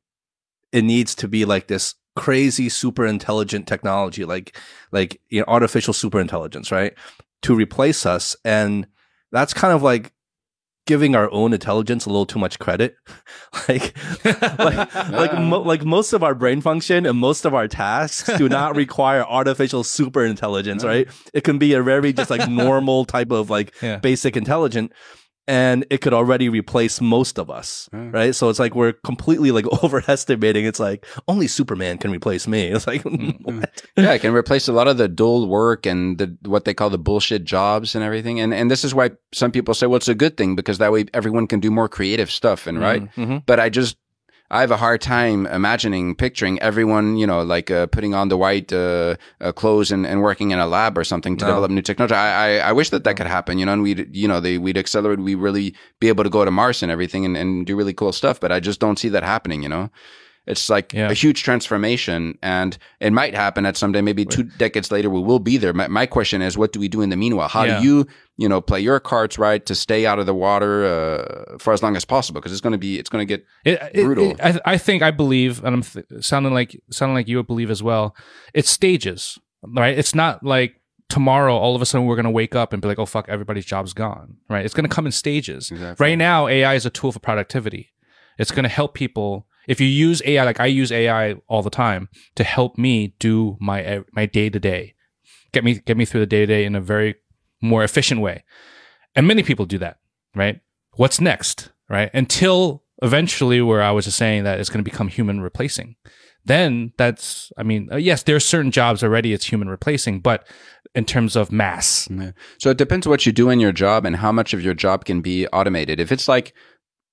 it needs to be like this crazy super intelligent technology like like you know artificial super intelligence right to replace us and that's kind of like giving our own intelligence a little too much credit like like like, mo- like most of our brain function and most of our tasks do not require artificial super intelligence, right? It can be a very just like normal type of like Yeah. basic intelligent and it could already replace most of us, right? So it's like we're completely like overestimating. It's like only Superman can replace me. It's like what? yeah, it can replace a lot of the dull work and the what they call the bullshit jobs and everything. And and this is why some people say, well, it's a good thing because that way everyone can do more creative stuff. And right, Mhm. but I just I have a hard time imagining, picturing everyone, you know, like uh, putting on the white uh, uh, clothes and, and working in a lab or something to No. develop new technology. I, I, I wish that that could happen, you know, and we'd, you know, they, we'd accelerate, we really be able to go to Mars and everything and, and do really cool stuff. But I just don't see that happening, you know. It's like Yeah. a huge transformation, and it might happen at someday. Maybe two decades later, we will be there. My, my question is, what do we do in the meanwhile? How Yeah. do you, you know, play your cards right to stay out of the water uh, for as long as possible? Because it's going to be, it's going to get It, it- Brutal. it- I, I think I believe, and I'm th- sounding like sounding like you would believe as well. It's stages, right? It's not like tomorrow all of a sudden we're going to wake up and be like, oh fuck, everybody's job's gone, right? It's going to come in stages. Exactly. Right now, AI is a tool for productivity. It's going to help people. If you use AI, like I use AI all the time to help me do my my day to day, get me get me through the day to day in a very more efficient way. And many people do that, right? What's next, right? Until eventually, where I was just saying that it's going to become human replacing. Then that's, I mean, uh, yes, there are certain jobs already it's human replacing, but in terms of mass. So it depends what you do in your job and how much of your job can be automated. If it's like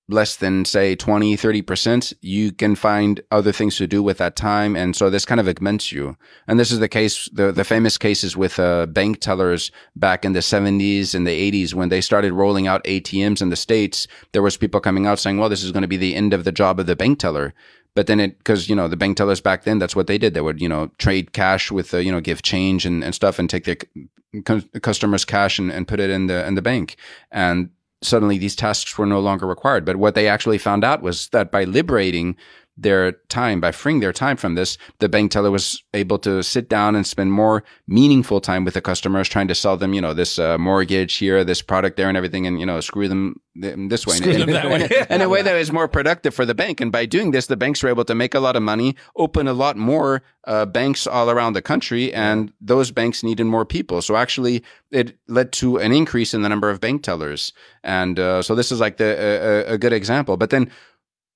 less than say 20, 30%, you can find other things to do with that time. And so this kind of augments you. And this is the case, the, the famous cases with uh, bank tellers back in the 70s and the 80s when they started rolling out ATMs in the States. There was people coming out saying, well, this is going to be the end of the job of the bank teller. But then it, cause, you know, the bank tellers back then, that's what they did. They would, you know, trade cash with, uh, you know, give change and, and stuff and take their cu- customers cash and, and put it in the, in the bank. And suddenly these tasks were no longer required. But what they actually found out was that by liberating their time by freeing their time from this, the bank teller was able to sit down and spend more meaningful time with the customers, trying to sell them, you know, this uh, mortgage here, this product there, and everything, and you know, screw them this way, Screw in, them that way. in a way that is more productive for the bank. And by doing this, the banks were able to make a lot of money, open a lot more uh, banks all around the country, and those banks needed more people. So actually, it led to an increase in the number of bank tellers, and uh, so this is like the a, a good example. But then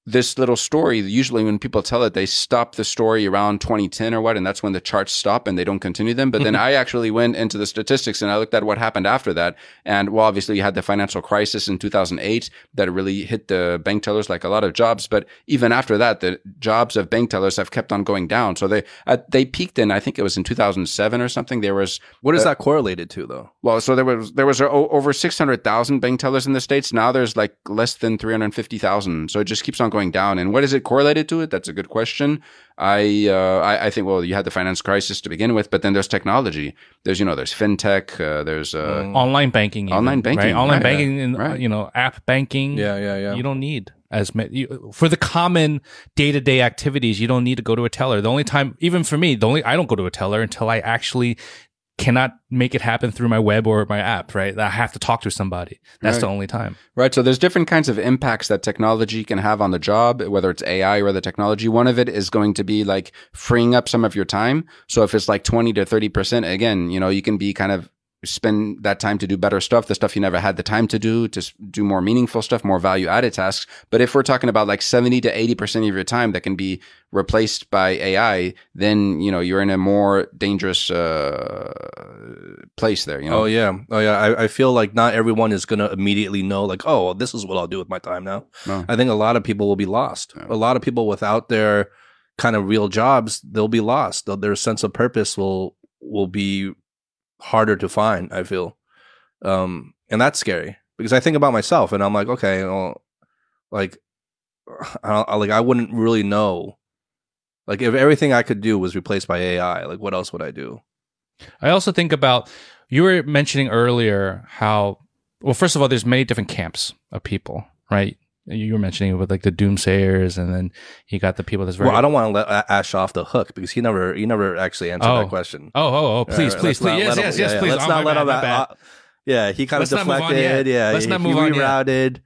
this little story, usually when people tell it, they stop the story around 2010 or what, and that's when the charts stop and they don't continue them. But then I actually went into the statistics and I looked at what happened after that. And well, obviously you had the financial crisis in 2008 that really hit the bank tellers like a lot of jobs. But even after that, the jobs of bank tellers have kept on going down. So they, uh, they peaked in, I think it was in 2007 or something. There was, What is Uh, that correlated to, though? well, so there was, there was o- over 600,000 bank tellers in the States. Now there's like less than 350,000. So it just keeps on going down. And what is it correlated to it? That's a good question. I, uh, I, I think, well, you had the finance crisis to begin with, but then there's technology. There's, you know, there's fintech, uh, there's, uh, Mm. Online banking, even, Online banking, right? Online right. banking, and Right. you know, app banking. Yeah, yeah, yeah. You don't need as many you, for the common day to day activities. You don't need to go to a teller. The only time, even for me, the only I don't go to a teller until I actually cannot make it happen through my web or my app. Right, I have to talk to somebody. That's the only time. Right. So there's different kinds of impacts that technology can have on the job, whether it's AI or other technology. One of it is going to be like freeing up some of your time. So if it's like 20 to 30%, again, you know, you can be kind of spend that time to do better stuff, the stuff you never had the time to do, to do more meaningful stuff, more value added tasks. But if we're talking about like 70 to 80% of your time that can be replaced by AI, then, you know, you're in a more dangerous, uh, place there, you know? Oh yeah, oh yeah. I, I feel like not everyone is gonna immediately know, like, oh, well, this is what I'll do with my time now. No. I think a lot of people will be lost. A lot of people without their kind of real jobs, they'll be lost. Their sense of purpose will will be harder to find. I feel, um, and that's scary because I think about myself and I'm like, okay, well, like, I, I like I wouldn't really know. Like if everything I could do was replaced by AI, like what else would I do? I also think about you were mentioning earlier how well first of all there's many different camps of people right you were mentioning with like the doomsayers and then you got the people that's very Well, I don't want to let Ash off the hook because he never he never actually answered Oh. that question. oh oh oh please All right, please let's please yes him- yes yeah, yes yeah, please Let's Oh, not let bad, him. my bad. uh, yeah, he kind Let's of not move on deflected. Yeah, Let's he, not he move on yet. rerouted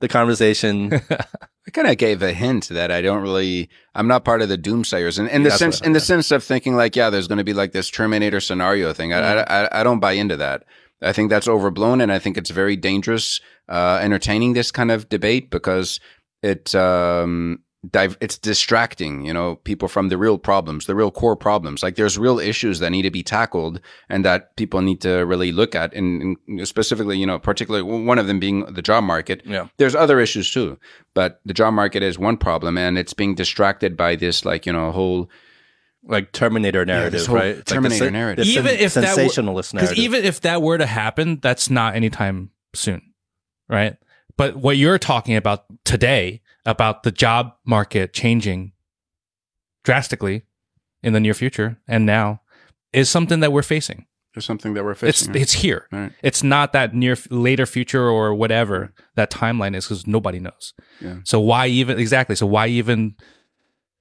the conversation. I kind of gave a hint that I don't really, I'm not part of the doomsayers, and in the sense, in the sense of thinking like, yeah, there's going to be like this Terminator scenario thing. I, I, I, I don't buy into that. I think that's overblown, and I think it's very dangerous uh, entertaining this kind of debate because it um, div- it's distracting, you know, people from the real problems, the real core problems. Like there's real issues that need to be tackled and that people need to really look at, and, and specifically, you know, particularly one of them being the job market yeah, there's other issues too, but the job market is one problem, and it's being distracted by this, like you know, whole like Terminator narrative, this whole right? It's like the Terminator narrative. the Even sen- if that were- sensationalist narrative. even if that were to happen that's not anytime soon right but what you're talking about today about the job market changing drastically in the near future and now is something that we're facing there's something that we're it's facing. it's here Right. it's not that near later future or whatever that timeline is because nobody knows Yeah. so why even exactly so why even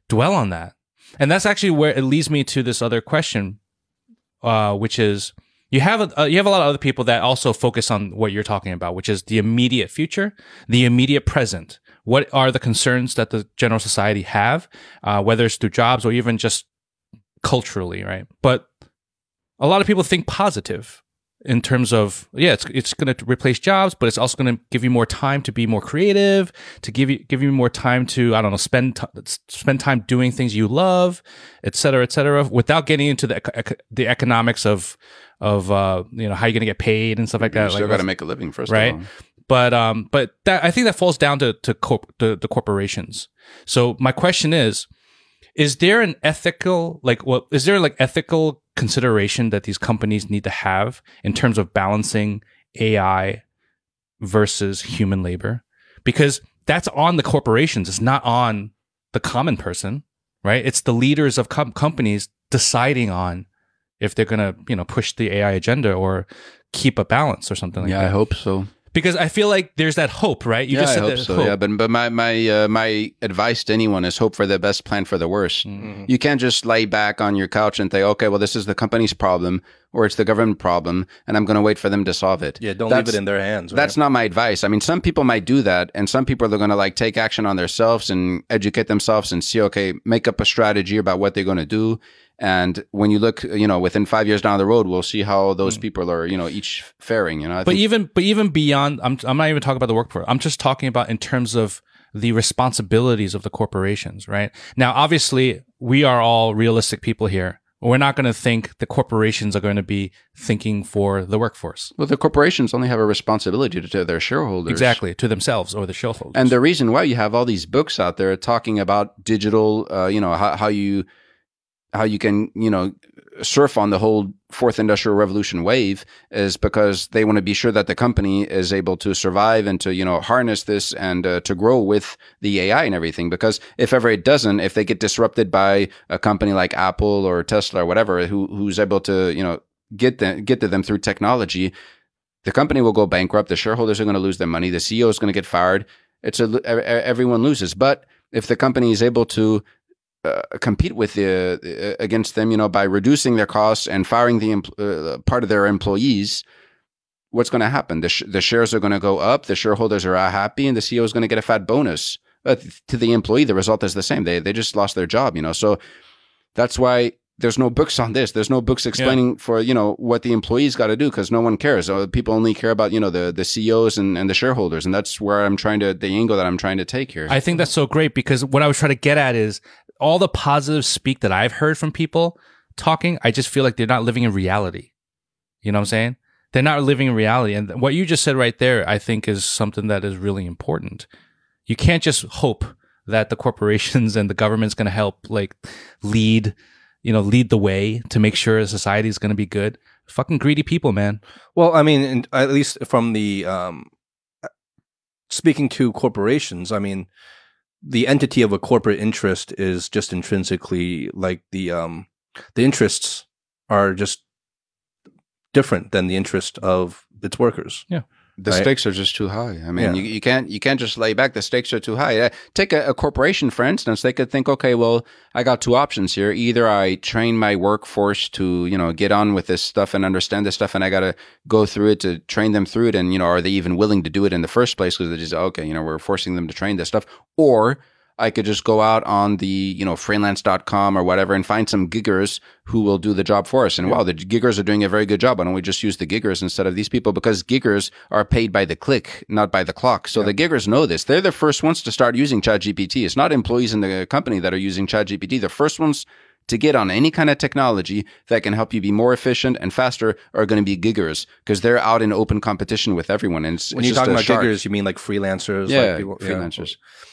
dwell on that and that's actually where it leads me to this other question uh, which is you have a, uh, you have a lot of other people that also focus on what you're talking about which is the immediate future the immediate present. What are the concerns that the general society have uh, whether it's through jobs or even just culturally right? But a lot of people think positive in terms of yeah it's it's going to replace jobs but it's also going to give you more time to be more creative to give you give you more time to i don't know spend t- spend time doing things you love et cetera et cetera without getting into the ec- the economics of of uh you know how you're going to get paid and stuff like you that You still like got to make a living first, right? Of all. but um but that i think that falls down to to corp- the, the corporations so my question is is there an ethical like what is there like ethical consideration that these companies need to have in terms of balancing ai versus human labor? Because that's on the corporations. It's not on the common person right? It's the leaders of com- companies deciding on if they're going to you know push the ai agenda or keep a balance or something like yeah, that. I hope so. Because I feel like there's that hope, right? You yeah, just I said hope that so. hope. Yeah, but but my my uh, my advice to anyone is hope for the best, plan for the worst. Mm-hmm. You can't just lay back on your couch and think, okay, well, this is the company's problem or it's the government problem, and I'm going to wait for them to solve it. Yeah, don't That's- leave it in their hands. Right? That's not my advice. I mean, some people might do that, and some people are going to like take action on themselves and educate themselves and see, okay, make up a strategy about what they're going to do. And when you look, you know, within five years down the road, we'll see how those people are, you know, each faring. You know, I. But even but even beyond, I'm I'm not even talking about the workforce. I'm just talking about in terms of the responsibilities of the corporations, right? Now, obviously, we are all realistic people here. We're not going to think the corporations are going to be thinking for the workforce. well, the corporations only have a responsibility to, to their shareholders. Exactly, to themselves or the shareholders. And the reason why you have all these books out there talking about digital, uh, you know, how, how you how you can, you know, surf on the whole fourth industrial revolution wave is because they want to be sure that the company is able to survive and to, you know, harness this and uh, to grow with the AI and everything. Because if ever it doesn't, if they get disrupted by a company like Apple or Tesla or whatever, who who's able to, you know, get them get to them through technology, the company will go bankrupt. The shareholders are going to lose their money. The CEO is going to get fired. It's a everyone loses. But if the company is able to uh, compete with the uh, against them, you know, by reducing their costs and firing the uh, part of their employees, what's going to happen? The sh- the shares are going to go up. The shareholders are happy, and the CEO is going to get a fat bonus. But to the employee, the result is the same. They they just lost their job, you know. So that's why there's no books on this. There's no books explaining for you know what the employees got to do because no one cares. Uh, People only care about you know the the CEOs and, and the shareholders, and that's where I'm trying to the angle that I'm trying to take here. I think that's so great because what I was trying to get at is all the positive speak that I've heard from people talking, I just feel like they're not living in reality. You know what I'm saying? They're not living in reality. And what you just said right there, I think is something that is really important. You can't just hope that the corporations and the government's going to help like lead, you know, lead the way to make sure society is going to be good. Fucking greedy people, man. Well, I mean, at least from the um, speaking to corporations, I mean, the entity of a corporate interest is just intrinsically like the um, the interests are just different than the interest of its workers. The right? stakes are just too high. I mean, Yeah. you, you can't you can't just lay back. The stakes are too high. Uh, take a, a corporation, for instance. They could think, okay, well, I got two options here. Either I train my workforce to you know get on with this stuff and understand this stuff, and I got to go through it to train them through it. And you know, are they even willing to do it in the first place? Because they just okay, you know, we're forcing them to train this stuff, or I could just go out on the, you know, freelance.com or whatever and find some giggers who will do the job for us. And wow, the giggers are doing a very good job. Why don't we just use the giggers instead of these people? Because giggers are paid by the click, not by the clock. So the giggers know this. They're the first ones to start using ChatGPT. It's not employees in the company that are using ChatGPT. The first ones to get on any kind of technology that can help you be more efficient and faster are going to be giggers because they're out in open competition with everyone. And it's, When you're talking about shark. giggers, you mean like freelancers? yeah, like people- freelancers. Yeah.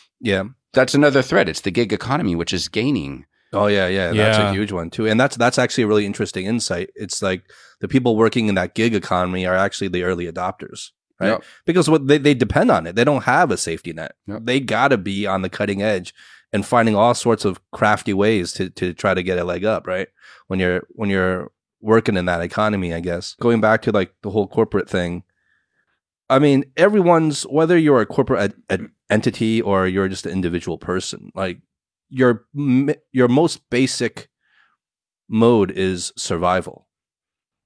That's another threat. It's the gig economy, which is gaining. Oh yeah, yeah, that's Yeah. a huge one too, and that's that's actually a really interesting insight. It's like the people working in that gig economy are actually the early adopters, right? Yep. Because what they, they depend on it. They don't have a safety net. Yep. They got to be on the cutting edge and finding all sorts of crafty ways to to try to get a leg up, right? When you're when you're working in that economy, I guess. Going back to like the whole corporate thing. I mean, everyone's whether you're a corporate ed- ed- entity or you're just an individual person, like your your most basic mode is survival.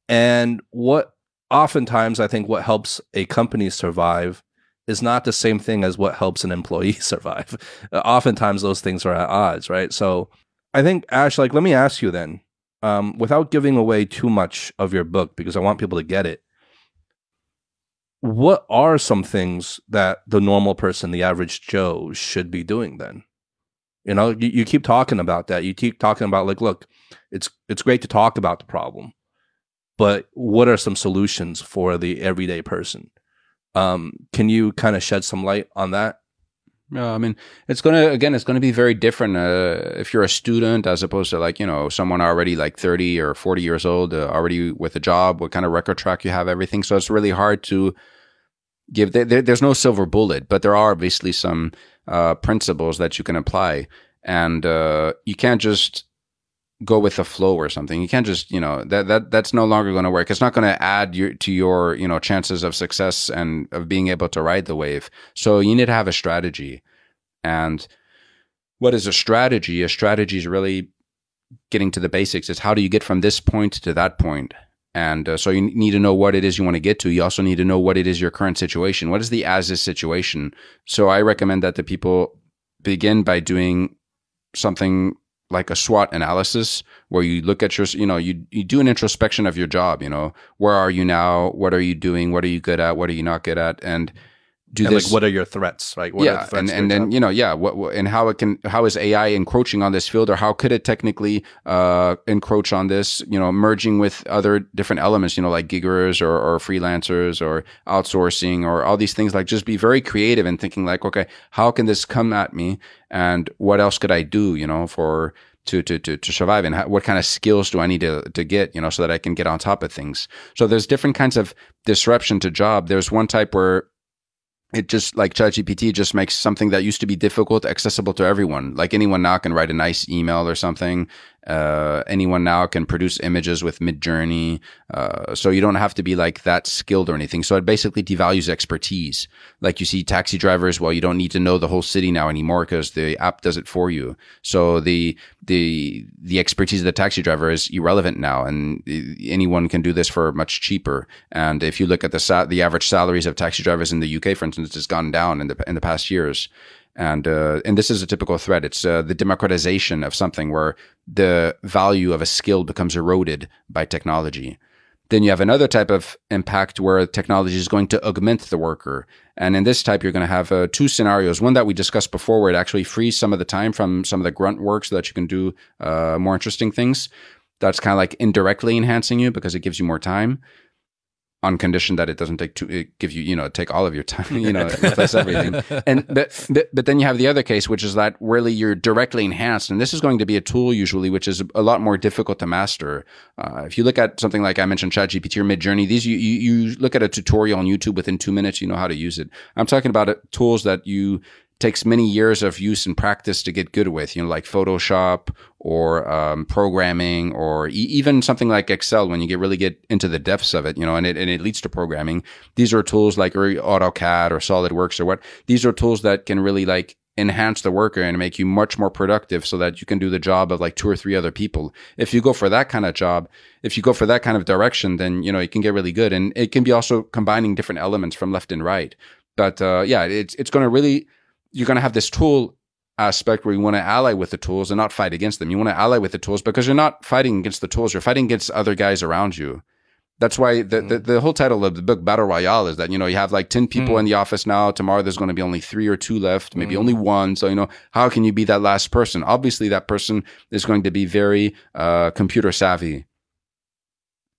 And what oftentimes I think what helps a company survive is not the same thing as what helps an employee survive. Uh, oftentimes those things are at odds, right? So I think Ash, like, let me ask you then, um, without giving away too much of your book because I want people to get it. What are some things that the normal person, the average Joe, should be doing then? You know, you, you keep talking about that. You keep talking about like, look, it's it's great to talk about the problem, but what are some solutions for the everyday person? Um, can you kind of shed some light on that? Yeah, I mean, it's gonna again, it's gonna be very different uh, if you're a student as opposed to like you know someone already like thirty or forty years old, uh, already with a job, what kind of record track you have, everything. So it's really hard to give. There- there's no silver bullet, but there are obviously some uh, principles that you can apply, and uh, you can't just go with the flow or something. You can't just, you know, that, that, that's no longer going to work. It's not going to add your, to your, you know, chances of success and of being able to ride the wave. So you need to have a strategy. And what is a strategy? A strategy is really getting to the basics. It's how do you get from this point to that point? And uh, so you need to know what it is you want to get to. You also need to know what it is your current situation. What is the as is situation? So I recommend that the people begin by doing something like a SWOT analysis where you look at your, you know, you, you do an introspection of your job, you know, where are you now? What are you doing? What are you good at? What are you not good at? And do and this. Like, what are your threats, right? What yeah, and and then you know, yeah, what, what, and how it can, how is AI encroaching on this field, or how could it technically uh, encroach on this? You know, merging with other different elements, you know, like giggers or, or freelancers or outsourcing or all these things. Like, just be very creative and thinking, like, okay, how can this come at me, and what else could I do? You know, for to to to, to survive and how, what kind of skills do I need to to get you know so that I can get on top of things so there's different kinds of disruption to job there's one type where it just like ChatGPT just makes something that used to be difficult accessible to everyone. Like anyone now can write a nice email or something. Uh, anyone now can produce images with Midjourney. Uh, so you don't have to be like that skilled or anything. So it basically devalues expertise. Like you see taxi drivers, well, you don't need to know the whole city now anymore because the app does it for you. So the, the, the expertise of the taxi driver is irrelevant now and anyone can do this for much cheaper. And if you look at the, sa- the average salaries of taxi drivers in the UK, for instance, it's gone down in the, in the past years and uh, and this is a typical threat. It's uh, the democratization of something where the value of a skill becomes eroded by technology. Then you have another type of impact where technology is going to augment the worker. And in this type, you're going to have uh, two scenarios. One that we discussed before, where it actually frees some of the time from some of the grunt work so that you can do uh, more interesting things. That's kind of like indirectly enhancing you because it gives you more time on condition that it doesn't take to give you you know take all of your time you know replace everything. And but, but but then you have the other case which is that really you're directly enhanced. And this is going to be a tool usually which is a lot more difficult to master. Uh, if you look at something like i mentioned ChatGPT or midjourney these you, you you look at a tutorial on youtube within two minutes you know how to use it. I'm talking about it, tools that you takes many years of use and practice to get good with, you know, like Photoshop or um, programming or e- even something like Excel when you get really get into the depths of it, you know, and it, and it leads to programming. These are tools like AutoCAD or SolidWorks or what. These are tools that can really like enhance the worker and make you much more productive so that you can do the job of like two or three other people. If you go for that kind of job, if you go for that kind of direction, then, you know, you can get really good. And it can be also combining different elements from left and right. But uh, yeah, it's, it's going to really you're going to have this tool aspect where you want to ally with the tools and not fight against them. You want to ally with the tools because you're not fighting against the tools. You're fighting against other guys around you. That's why the, mm. the, the, whole title of the book, Battle Royale, is that, you know, you have like 10 people mm. in the office now. Tomorrow there's going to be only three or two left, maybe mm. only one. So, you know, how can you be that last person? Obviously, that person is going to be very uh, computer savvy.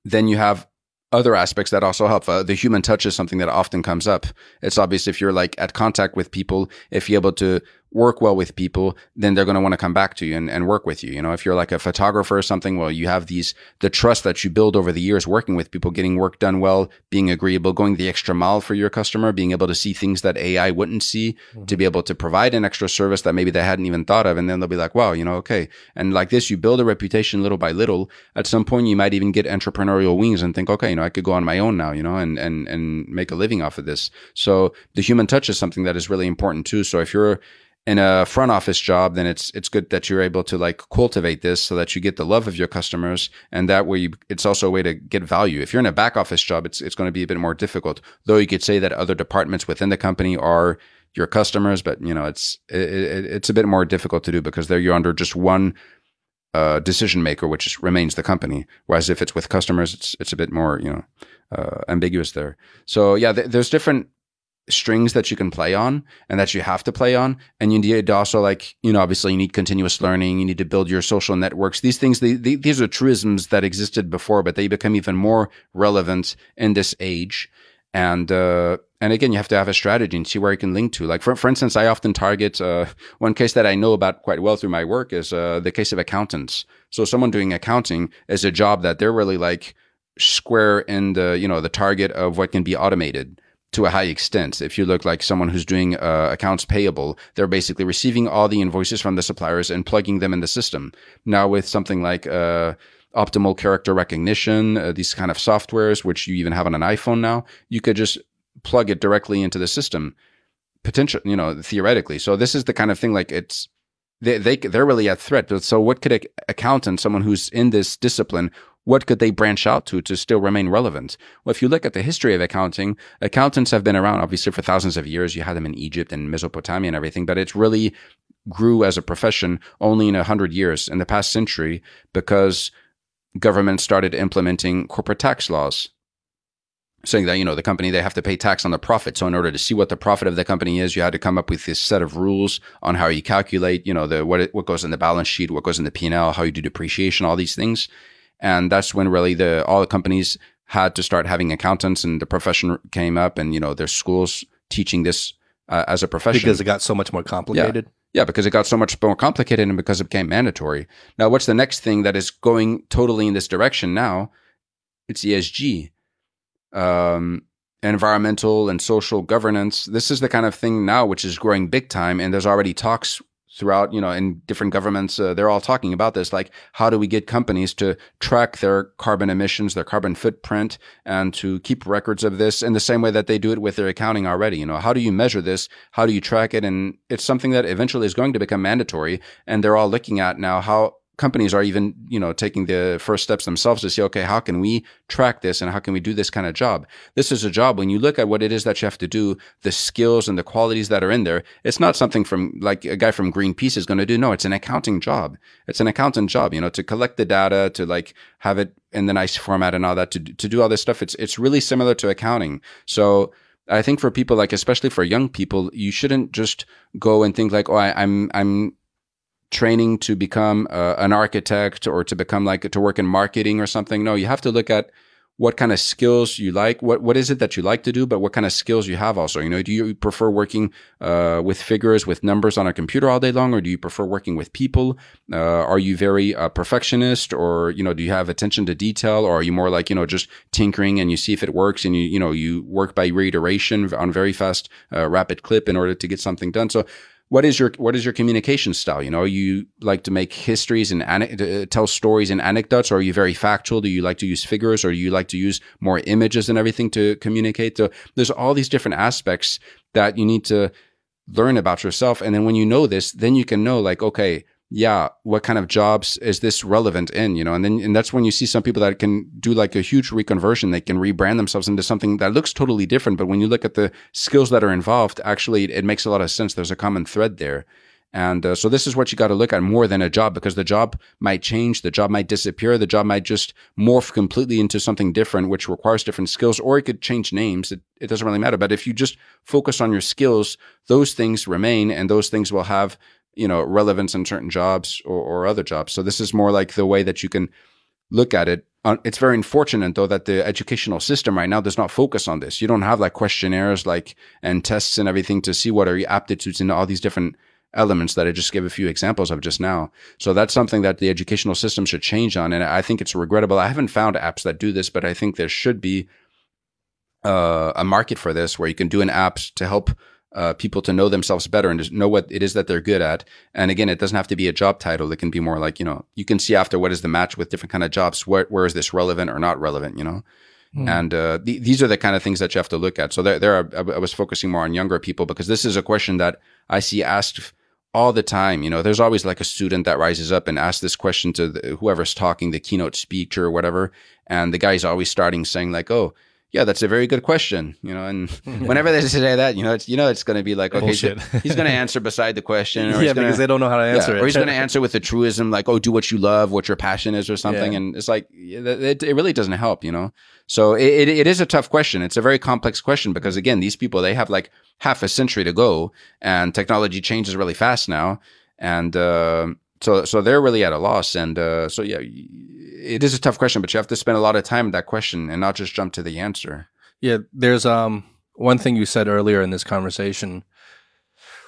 Then you have other aspects that also help. Uh, the human touch is something that often comes up. It's obvious if you're like at contact with people, if you're able to work well with people, then they're going to want to come back to you and, and work with you. You know, if you're like a photographer or something, well, you have these, the trust that you build over the years working with people, getting work done well, being agreeable, going the extra mile for your customer, being able to see things that AI wouldn't see, mm-hmm. to be able to provide an extra service that maybe they hadn't even thought of. And then they'll be like, wow, you know, okay. And like this, you build a reputation little by little. At some point, you might even get entrepreneurial wings and think, okay, you know, I could go on my own now, you know, and, and, and make a living off of this. So the human touch is something that is really important too. So if you're, in a front office job, then it's it's good that you're able to like cultivate this so that you get the love of your customers, and that way you, it's also a way to get value. If you're in a back office job, it's it's going to be a bit more difficult. Though you could say that other departments within the company are your customers, but you know it's it, it's a bit more difficult to do because there you're under just one uh, decision maker, which is, remains the company. Whereas if it's with customers, it's it's a bit more you know uh, ambiguous there. So yeah, th- there's different strings that you can play on and that you have to play on. And you need to also like, you know, obviously you need continuous learning. You need to build your social networks. These things, they, these are truisms that existed before, but they become even more relevant in this age. And, uh, and again, you have to have a strategy and see where you can link to. Like, for, for instance, I often target, uh, one case that I know about quite well through my work is, uh, the case of accountants. So someone doing accounting is a job that they're really like square in the, you know, the target of what can be automated to a high extent. If you look like someone who's doing uh, accounts payable, they're basically receiving all the invoices from the suppliers and plugging them in the system. Now with something like uh, optimal character recognition, uh, these kind of softwares, which you even have on an iPhone now, you could just plug it directly into the system, potential, you know, theoretically. So this is the kind of thing like it's they they they're really at threat. So what could a accountant, someone who's in this discipline, what could they branch out to to still remain relevant? Well, if you look at the history of accounting, accountants have been around obviously for thousands of years. You had them in Egypt and Mesopotamia and everything, but it's really grew as a profession only in a hundred years in the past century because government started implementing corporate tax laws saying that you know the company they have to pay tax on the profit so in order to see what the profit of the company is you had to come up with this set of rules on how you calculate you know the what it, what goes in the balance sheet what goes in the P&L how you do depreciation all these things and that's when really the all the companies had to start having accountants and the profession came up and you know there's schools teaching this uh, as a profession because it got so much more complicated yeah. Yeah, because it got so much more complicated and because it became mandatory. Now, what's the next thing that is going totally in this direction now? It's ESG um, environmental and social governance. This is the kind of thing now which is growing big time, and there's already talks throughout, you know, in different governments. Uh, they're all talking about this, like how do we get companies to track their carbon emissions, their carbon footprint, and to keep records of this in the same way that they do it with their accounting already. You know, how do you measure this? How do you track it? And it's something that eventually is going to become mandatory. And they're all looking at now how companies are even, you know, taking the first steps themselves to say, okay, how can we track this and how can we do this kind of job? This is a job when you look at what it is that you have to do, the skills and the qualities that are in there. It's not something from like a guy from Greenpeace is going to do. No, it's an accounting job. It's an accountant job, you know, to collect the data, to like have it in the nice format and all that, to, to do all this stuff. It's, it's really similar to accounting. So, I think for people like, especially for young people, you shouldn't just go and think like, oh, I, I'm, I'm training to become uh, an architect or to become like to work in marketing or something. No, you have to look at what kind of skills you like. What what is it that you like to do, but what kind of skills you have also. You know, do you prefer working uh, with figures, with numbers on a computer all day long, or do you prefer working with people? Uh, are you very uh, perfectionist, or you know, do you have attention to detail, or are you more like you know just tinkering and you see if it works, and you you know you work by reiteration on very fast, uh, rapid clip in order to get something done. So what is your what is your communication style? You know, you like to make histories and uh, tell stories and anecdotes, or are you very factual? Do you like to use figures, or do you like to use more images and everything to communicate? So there's all these different aspects that you need to learn about yourself, and then when you know this, then you can know like, okay, yeah, what kind of jobs is this relevant in, you know? And then, and that's when you see some people that can do like a huge reconversion. They can rebrand themselves into something that looks totally different. But when you look at the skills that are involved, actually, it, makes a lot of sense. There's a common thread there. And uh, so this is what you got to look at more than a job because the job might change, the job might disappear, the job might just morph completely into something different, which requires different skills, or it could change names. It, it doesn't really matter. But if you just focus on your skills, those things remain and those things will have you know relevance in certain jobs or, or other jobs. So this is more like the way that you can look at it. It's very unfortunate though that the educational system right now does not focus on this. You don't have like questionnaires like and tests and everything to see what are your aptitudes in all these different elements that i just gave a few examples of just now. So that's something that the educational system should change on and i think it's regrettable. I haven't found apps that do this but i think there should be uh, a market for this where you can do an app to help uh, people to know themselves better and just know what it is that they're good at. And again, it doesn't have to be a job title. It can be more like, you know, you can see after what is the match with different kind of jobs. Where, where is this relevant or not relevant, you know? Mm. And uh, th- these are the kind of things that you have to look at. So there, there are, I was focusing more on younger people because this is a question that I see asked all the time. You know, there's always like a student that rises up and asks this question to the, whoever's talking, the keynote speaker or whatever. And the guy's always starting saying like, oh, yeah, that's a very good question. You know, and whenever they say that, you know, it's you know, it's going to be like, okay, he's going to answer beside the question, or yeah, gonna, because they don't know how to answer yeah, it, or he's going to answer with a truism like, oh, do what you love, what your passion is, or something, yeah. and it's like it, it really doesn't help, you know. So it, it, it is a tough question. It's a very complex question because again, these people they have like half a century to go, and technology changes really fast now, and uh, so so they're really at a loss, and uh, so yeah it is a tough question, but you have to spend a lot of time in that question and not just jump to the answer. Yeah, there's um one thing you said earlier in this conversation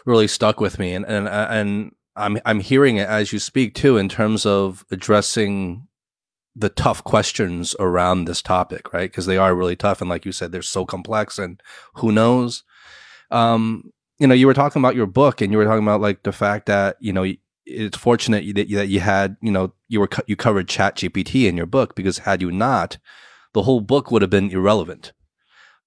really stuck with me, and and and I'm I'm hearing it as you speak too in terms of addressing the tough questions around this topic, right? Because they are really tough, and like you said, they're so complex, and who knows. Um, you know, you were talking about your book, and you were talking about like the fact that you know it's fortunate that you, that you had you know you were you covered ChatGPT in your book because had you not, the whole book would have been irrelevant.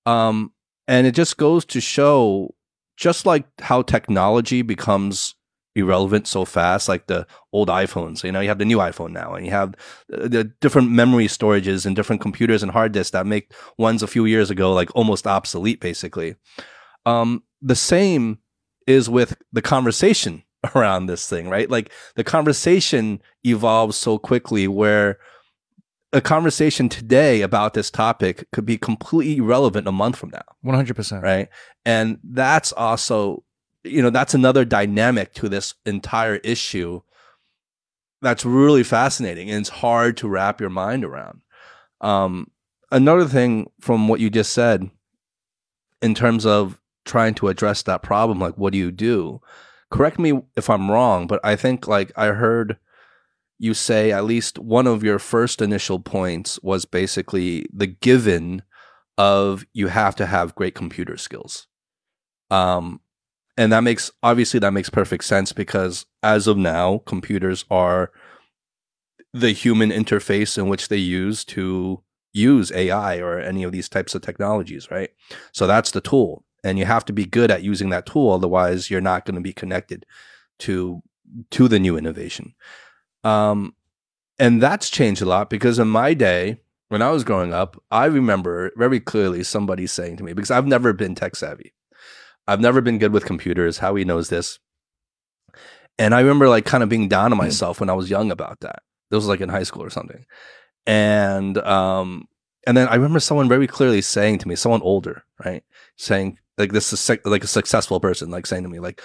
Um, and it just goes to show, just like how technology becomes irrelevant so fast, like the old iPhones. You know, you have the new iPhone now, and you have the different memory storages and different computers and hard disks that make ones a few years ago like almost obsolete, basically. Um, the same is with the conversation around this thing, right? Like the conversation evolves so quickly where a conversation today about this topic could be completely irrelevant a month from now. 100%. Right. And that's also, you know, that's another dynamic to this entire issue that's really fascinating and it's hard to wrap your mind around. Um, another thing from what you just said in terms of trying to address that problem, like what do you do? Correct me if I'm wrong, but I think like I heard you say at least one of your first initial points was basically the given of you have to have great computer skills. Um, and that makes obviously that makes perfect sense because as of now, computers are the human interface in which they use to use AI or any of these types of technologies, right? So that's the tool. And you have to be good at using that tool, otherwise you're not going to be connected to to the new innovation. Um, and that's changed a lot because in my day, when I was growing up, I remember very clearly somebody saying to me, because I've never been tech savvy, I've never been good with computers. Howie knows this. And I remember like kind of being down on myself when I was young about that. This was like in high school or something. And um and then I remember someone very clearly saying to me, someone older, right? Saying like this is like a successful person, like saying to me, like,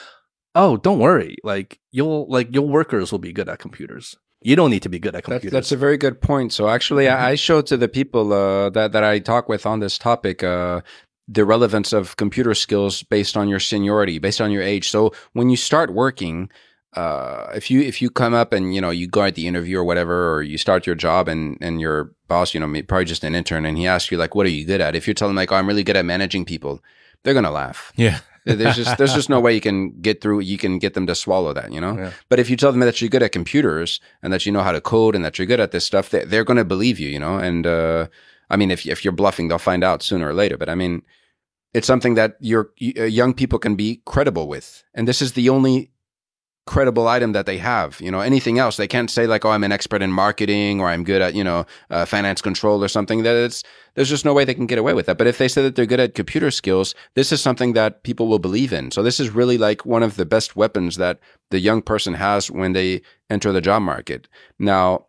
oh, don't worry. Like you'll like your workers will be good at computers. You don't need to be good at computers. That's, that's a very good point. So actually, mm-hmm. I, I show to the people uh, that that I talk with on this topic uh, the relevance of computer skills based on your seniority, based on your age. So when you start working, uh, if you if you come up and you know you go at the interview or whatever, or you start your job and and your boss, you know, probably just an intern, and he asks you like, "What are you good at?" If you're telling like, "Oh, I'm really good at managing people," they're gonna laugh. Yeah. there's just there's just no way you can get through you can get them to swallow that you know yeah. but if you tell them that you're good at computers and that you know how to code and that you're good at this stuff they, they're going to believe you you know and uh, i mean if, if you're bluffing they'll find out sooner or later but i mean it's something that your uh, young people can be credible with and this is the only credible item that they have. You know, anything else they can't say like, "Oh, I'm an expert in marketing" or "I'm good at you know uh, finance control" or something. That it's there's just no way they can get away with that. But if they say that they're good at computer skills, this is something that people will believe in. So this is really like one of the best weapons that the young person has when they enter the job market. Now,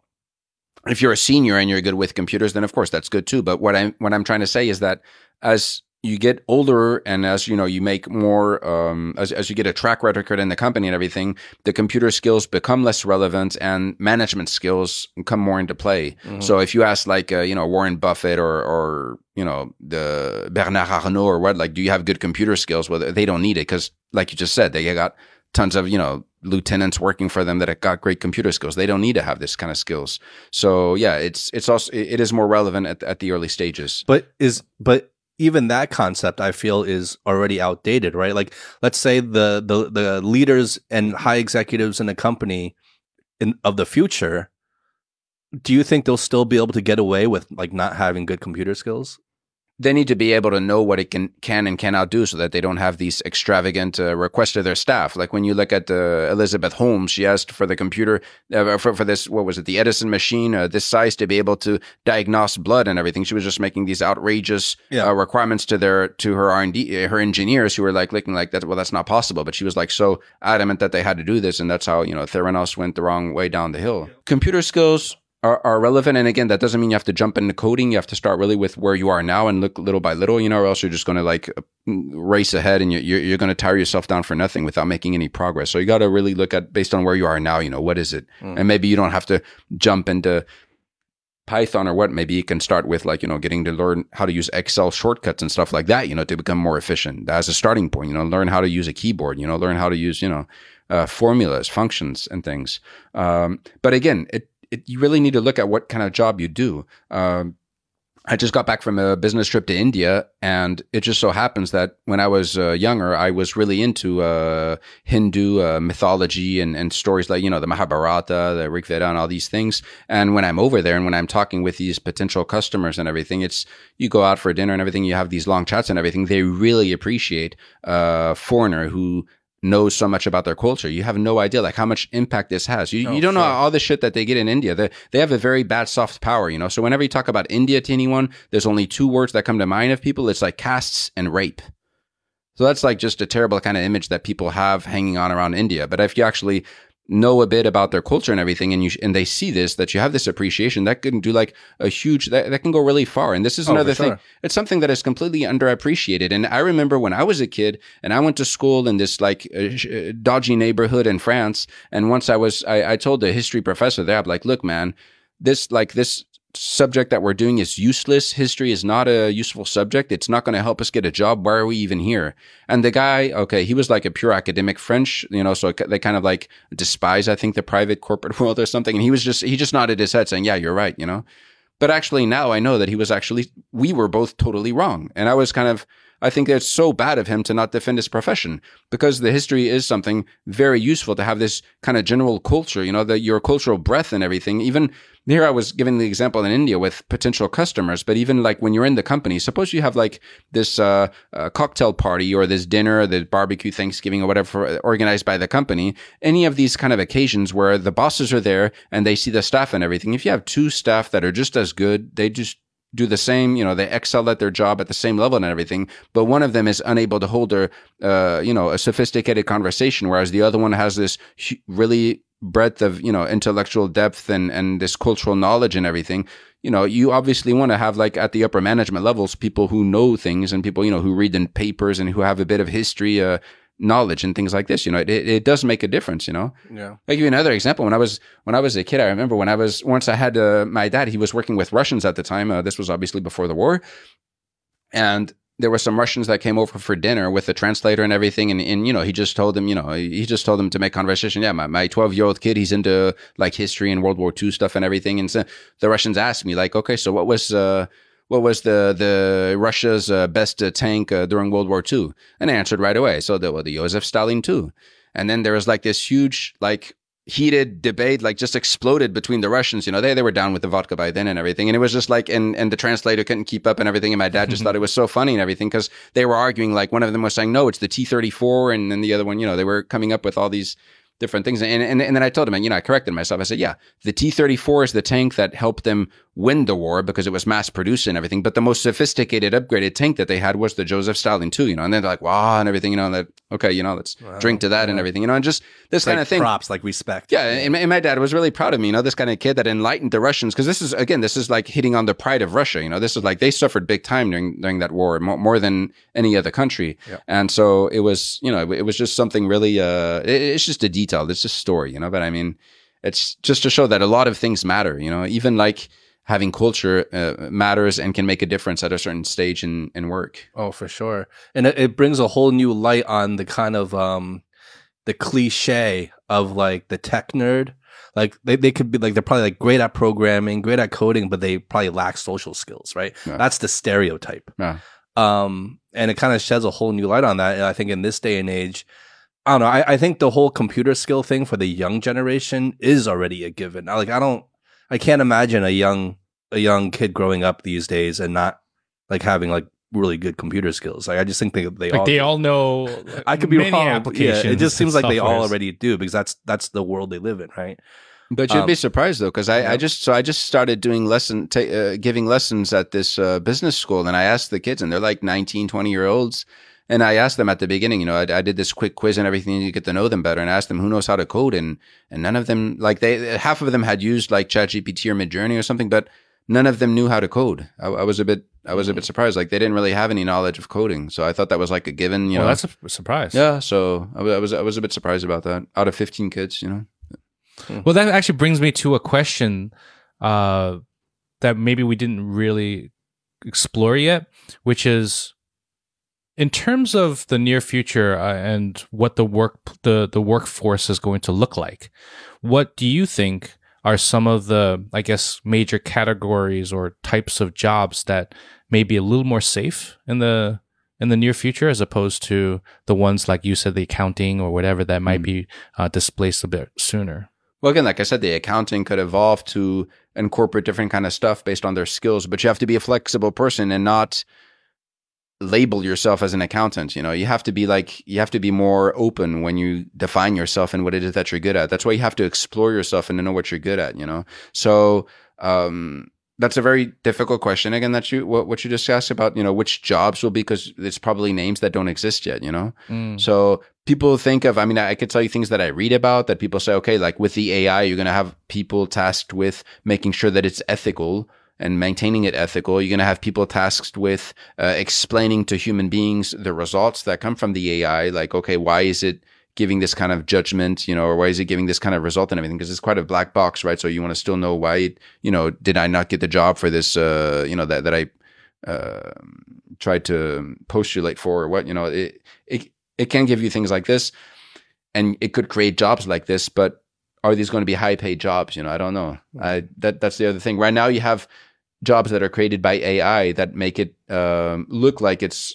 if you're a senior and you're good with computers, then of course that's good too. But what I'm what I'm trying to say is that as you get older and as you know you make more um, as, as you get a track record in the company and everything the computer skills become less relevant and management skills come more into play. Mm-hmm. so if you ask like uh, you know warren buffett or or you know the bernard arnault or what like do you have good computer skills? Well they don't need it because like you just said they got tons of you know lieutenants working for them that have got great computer skills. They don't need to have this kind of skills. So yeah it's it's also it is more relevant at, at the early stages. But is but even that concept I feel is already outdated, right? Like let's say the the the leaders and high executives in a company in of the future do you think they'll still be able to get away with like not having good computer skills? They need to be able to know what it can can and cannot do so that they don't have these extravagant uh, requests to their staff. Like when you look at uh, elizabeth holmes she asked for the computer uh, for, for this what was it the edison machine uh, this size to be able to diagnose blood and everything. She was just making these outrageous yeah. Uh, requirements to their to her r&d uh, her engineers who were like looking like that well that's not possible. But she was like so adamant that they had to do this and that's how you know theranos went the wrong way down the hill. Computer skills are, are relevant. And again, that doesn't mean you have to jump into coding. You have to start really with where you are now and look little by little, you know, or else you're just going to like race ahead and you're, you're going to tire yourself down for nothing without making any progress. So you got to really look at based on where you are now, you know, what is it? Mm. And maybe you don't have to jump into Python or what. Maybe you can start with like, you know, getting to learn how to use Excel shortcuts and stuff like that, you know, to become more efficient as a starting point, you know, learn how to use a keyboard, you know, learn how to use, you know, uh, formulas, functions, and things. Um, but again, it it, you really need to look at what kind of job you do. Um, I just got back from a business trip to India, and it just so happens that when I was uh, younger, I was really into uh, Hindu uh, mythology and, and stories like, you know, the Mahabharata, the Rig Veda, and all these things. And when I'm over there and when I'm talking with these potential customers and everything, it's you go out for dinner and everything, you have these long chats and everything. They really appreciate a foreigner who knows so much about their culture. You have no idea like how much impact this has. You, Oh, you don't know all the shit that they get in India. They, they have a very bad soft power, you know? So whenever you talk about India to anyone, there's only two words that come to mind of people. It's like castes and rape. So that's like just a terrible kind of image that people have hanging on around India. But if you actually know a bit about their culture and everything and you and they see this that you have this appreciation that can do like a huge that, that can go really far and this is Oh, another thing sure. it's something that is completely underappreciated and i remember when i was a kid and i went to school in this like uh, uh, dodgy neighborhood in france and once i was I, I told the history professor there i'm like look man this like this subject that we're doing is useless. History is not a useful subject. It's not going to help us get a job. Why are we even here? And the guy okay he was like a pure academic french you know so they kind of like despise i think the private corporate world or something. And he was just he just nodded his head saying yeah you're right you know? But actually now I know that he was actually we were both totally wrong. And I was kind of I think it's so bad of him to not defend his profession because the history is something very useful to have this kind of general culture, you know, that your cultural breadth and everything. Even here I was giving the example in India with potential customers, but even like when you're in the company, suppose you have like this uh, uh, cocktail party or this dinner, or the barbecue, Thanksgiving, or whatever organized by the company, any of these kind of occasions where the bosses are there and they see the staff and everything. If you have two staff that are just as good, they just do the same, you know, they excel at their job at the same level and everything, but one of them is unable to hold their, uh, you know, a sophisticated conversation, whereas the other one has this really breadth of, you know, intellectual depth and, and this cultural knowledge and everything. You know, you obviously want to have like at the upper management levels, people who know things and people, you know, who read in papers and who have a bit of history, uh, knowledge and things like this. You know, it, it, it does make a difference, you know? Yeah. I'll give you another example. When I was when I was a kid, I remember when I was once I had uh, my dad. He was working with Russians at the time. Uh, this was obviously before the war, and there were some Russians that came over for dinner with the translator and everything. And, and you know, he just told them, you know, he just told them to make conversation. Yeah, my my twelve year old kid, he's into like history and World War II stuff and everything. And so the Russians asked me, like, okay, so what was uh, what was the the Russia's uh, best uh, tank uh, during World War II? And I answered right away. So the well, the Joseph Stalin too. And then there was like this huge like heated debate like just exploded between the Russians. You know, they they were down with the vodka by then and everything. And it was just like and and the translator couldn't keep up and everything. And my dad just thought it was so funny and everything because they were arguing like one of them was saying, No, it's the T thirty four and then the other one, you know, they were coming up with all these different things. And, and, and then I told him, and you know, I corrected myself. I said, yeah, the T 34 is the tank that helped them win the war because it was mass produced and everything. But the most sophisticated, upgraded tank that they had was the Joseph Stalin too, you know, and then they're like, wow, and everything, you know, that, okay, you know, let's Wow, drink to that and everything, you know, and just this kind of thing. props, like respect. Yeah, and, and my dad was really proud of me. You know, this kind of kid that enlightened the Russians because this is again, this is like hitting on the pride of Russia. You know, this is like they suffered big time during during that war, more, more than any other country. Yeah. And so it was, you know, it, it was just something really. Uh, it- it's just a detail. It's just a story, you know. But I mean, it's just to show that a lot of things matter. You know, even like having culture uh, matters and can make a difference at a certain stage in in work. Oh, for sure. And it, it brings a whole new light on the kind of um the cliche of like the tech nerd. Like they, they could be like they're probably like great at programming, great at coding, but they probably lack social skills, right? Yeah. That's the stereotype. Yeah. Um and it kind of sheds a whole new light on that. And I think in this day and age, I don't know, I, I think the whole computer skill thing for the young generation is already a given. I, like I don't I can't imagine a young a young kid growing up these days and not like having like really good computer skills. Like I just think they they Like all they all know. I could be many wrong. but Applications. Yeah, it just seems like they all already do because that's that's the world they live in, right? But you'd Um, be surprised though, because I, I just so I just started doing lesson ta- uh, giving lessons at this uh, business school, and I asked the kids, and they're like 19, 20 year olds, and I asked them at the beginning, you know, I, I did this quick quiz and everything to get to know them better, and I asked them who knows how to code, and and none of them like they half of them had used like ChatGPT or Midjourney or something, but none of them knew how to code. I, I was a bit I was a bit surprised, like they didn't really have any knowledge of coding, so I thought that was like a given, you well, know. that's a surprise. yeah, so I I was I was a bit surprised about that. Out of fifteen kids, you know. Well, that actually brings me to a question uh, that maybe we didn't really explore yet, which is in terms of the near future uh, and what the work the the workforce is going to look like. What do you think are some of the, I guess, major categories or types of jobs that may be a little more safe in the in the near future, as opposed to the ones like you said, the accounting or whatever that might Mm. be uh, displaced a bit sooner. Well, again, like I said, the accounting could evolve to incorporate different kind of stuff based on their skills, but you have to be a flexible person and not label yourself as an accountant. You know, you have to be like, you have to be more open when you define yourself and what it is that you're good at. That's why you have to explore yourself and to know what you're good at, you know? So, um, that's a very difficult question again that you what, what you just asked about you know which jobs will be because it's probably names that don't exist yet you know Mm. so people think of, I mean, I could tell you things that I read about that people say, okay, like with the AI, you're going to have people tasked with making sure that it's ethical and maintaining it ethical. You're going to have people tasked with uh, explaining to human beings the results that come from the AI. Like, okay, why is it giving this kind of judgment, you know, or why is it giving this kind of result and everything? Because it's quite a black box, right? So you want to still know why, it, you know, did I not get the job for this, uh, you know, that, that I, uh, tried to postulate for or what, you know, it, it, it can give you things like this and it could create jobs like this, but are these going to be high paid jobs? You know, I don't know. I, that, that's the other thing. Right now you have jobs that are created by AI that make it, um, look like it's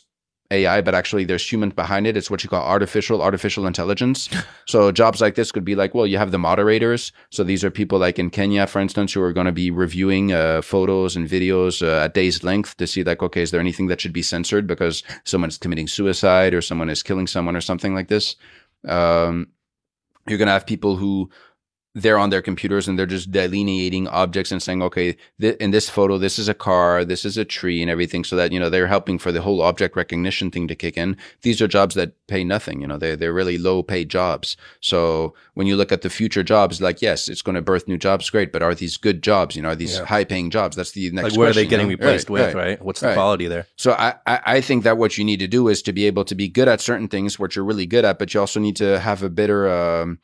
AI, but actually there's humans behind it. It's what you call artificial artificial intelligence. so jobs like this could be like, well, you have the moderators. So these are people like in Kenya, for instance, who are going to be reviewing uh, photos and videos uh, at day's length to see like, okay, is there anything that should be censored because someone's committing suicide or someone is killing someone or something like this. Um, you're going to have people who they're on their computers and they're just delineating objects and saying, okay, th- in this photo, this is a car, this is a tree and everything. So that, you know, they're helping for the whole object recognition thing to kick in. These are jobs that pay nothing. You know, they're, they're really low paid jobs. So when you look at the future jobs, like, yes, it's going to birth new jobs. Great. But are these good jobs? You know, are these Yeah. high paying jobs? That's the next like where are they getting you know? replaced Right, with, right. right? What's the Right. quality there? So I, I, I think that what you need to do is to be able to be good at certain things, which you're really good at, but you also need to have a better, um,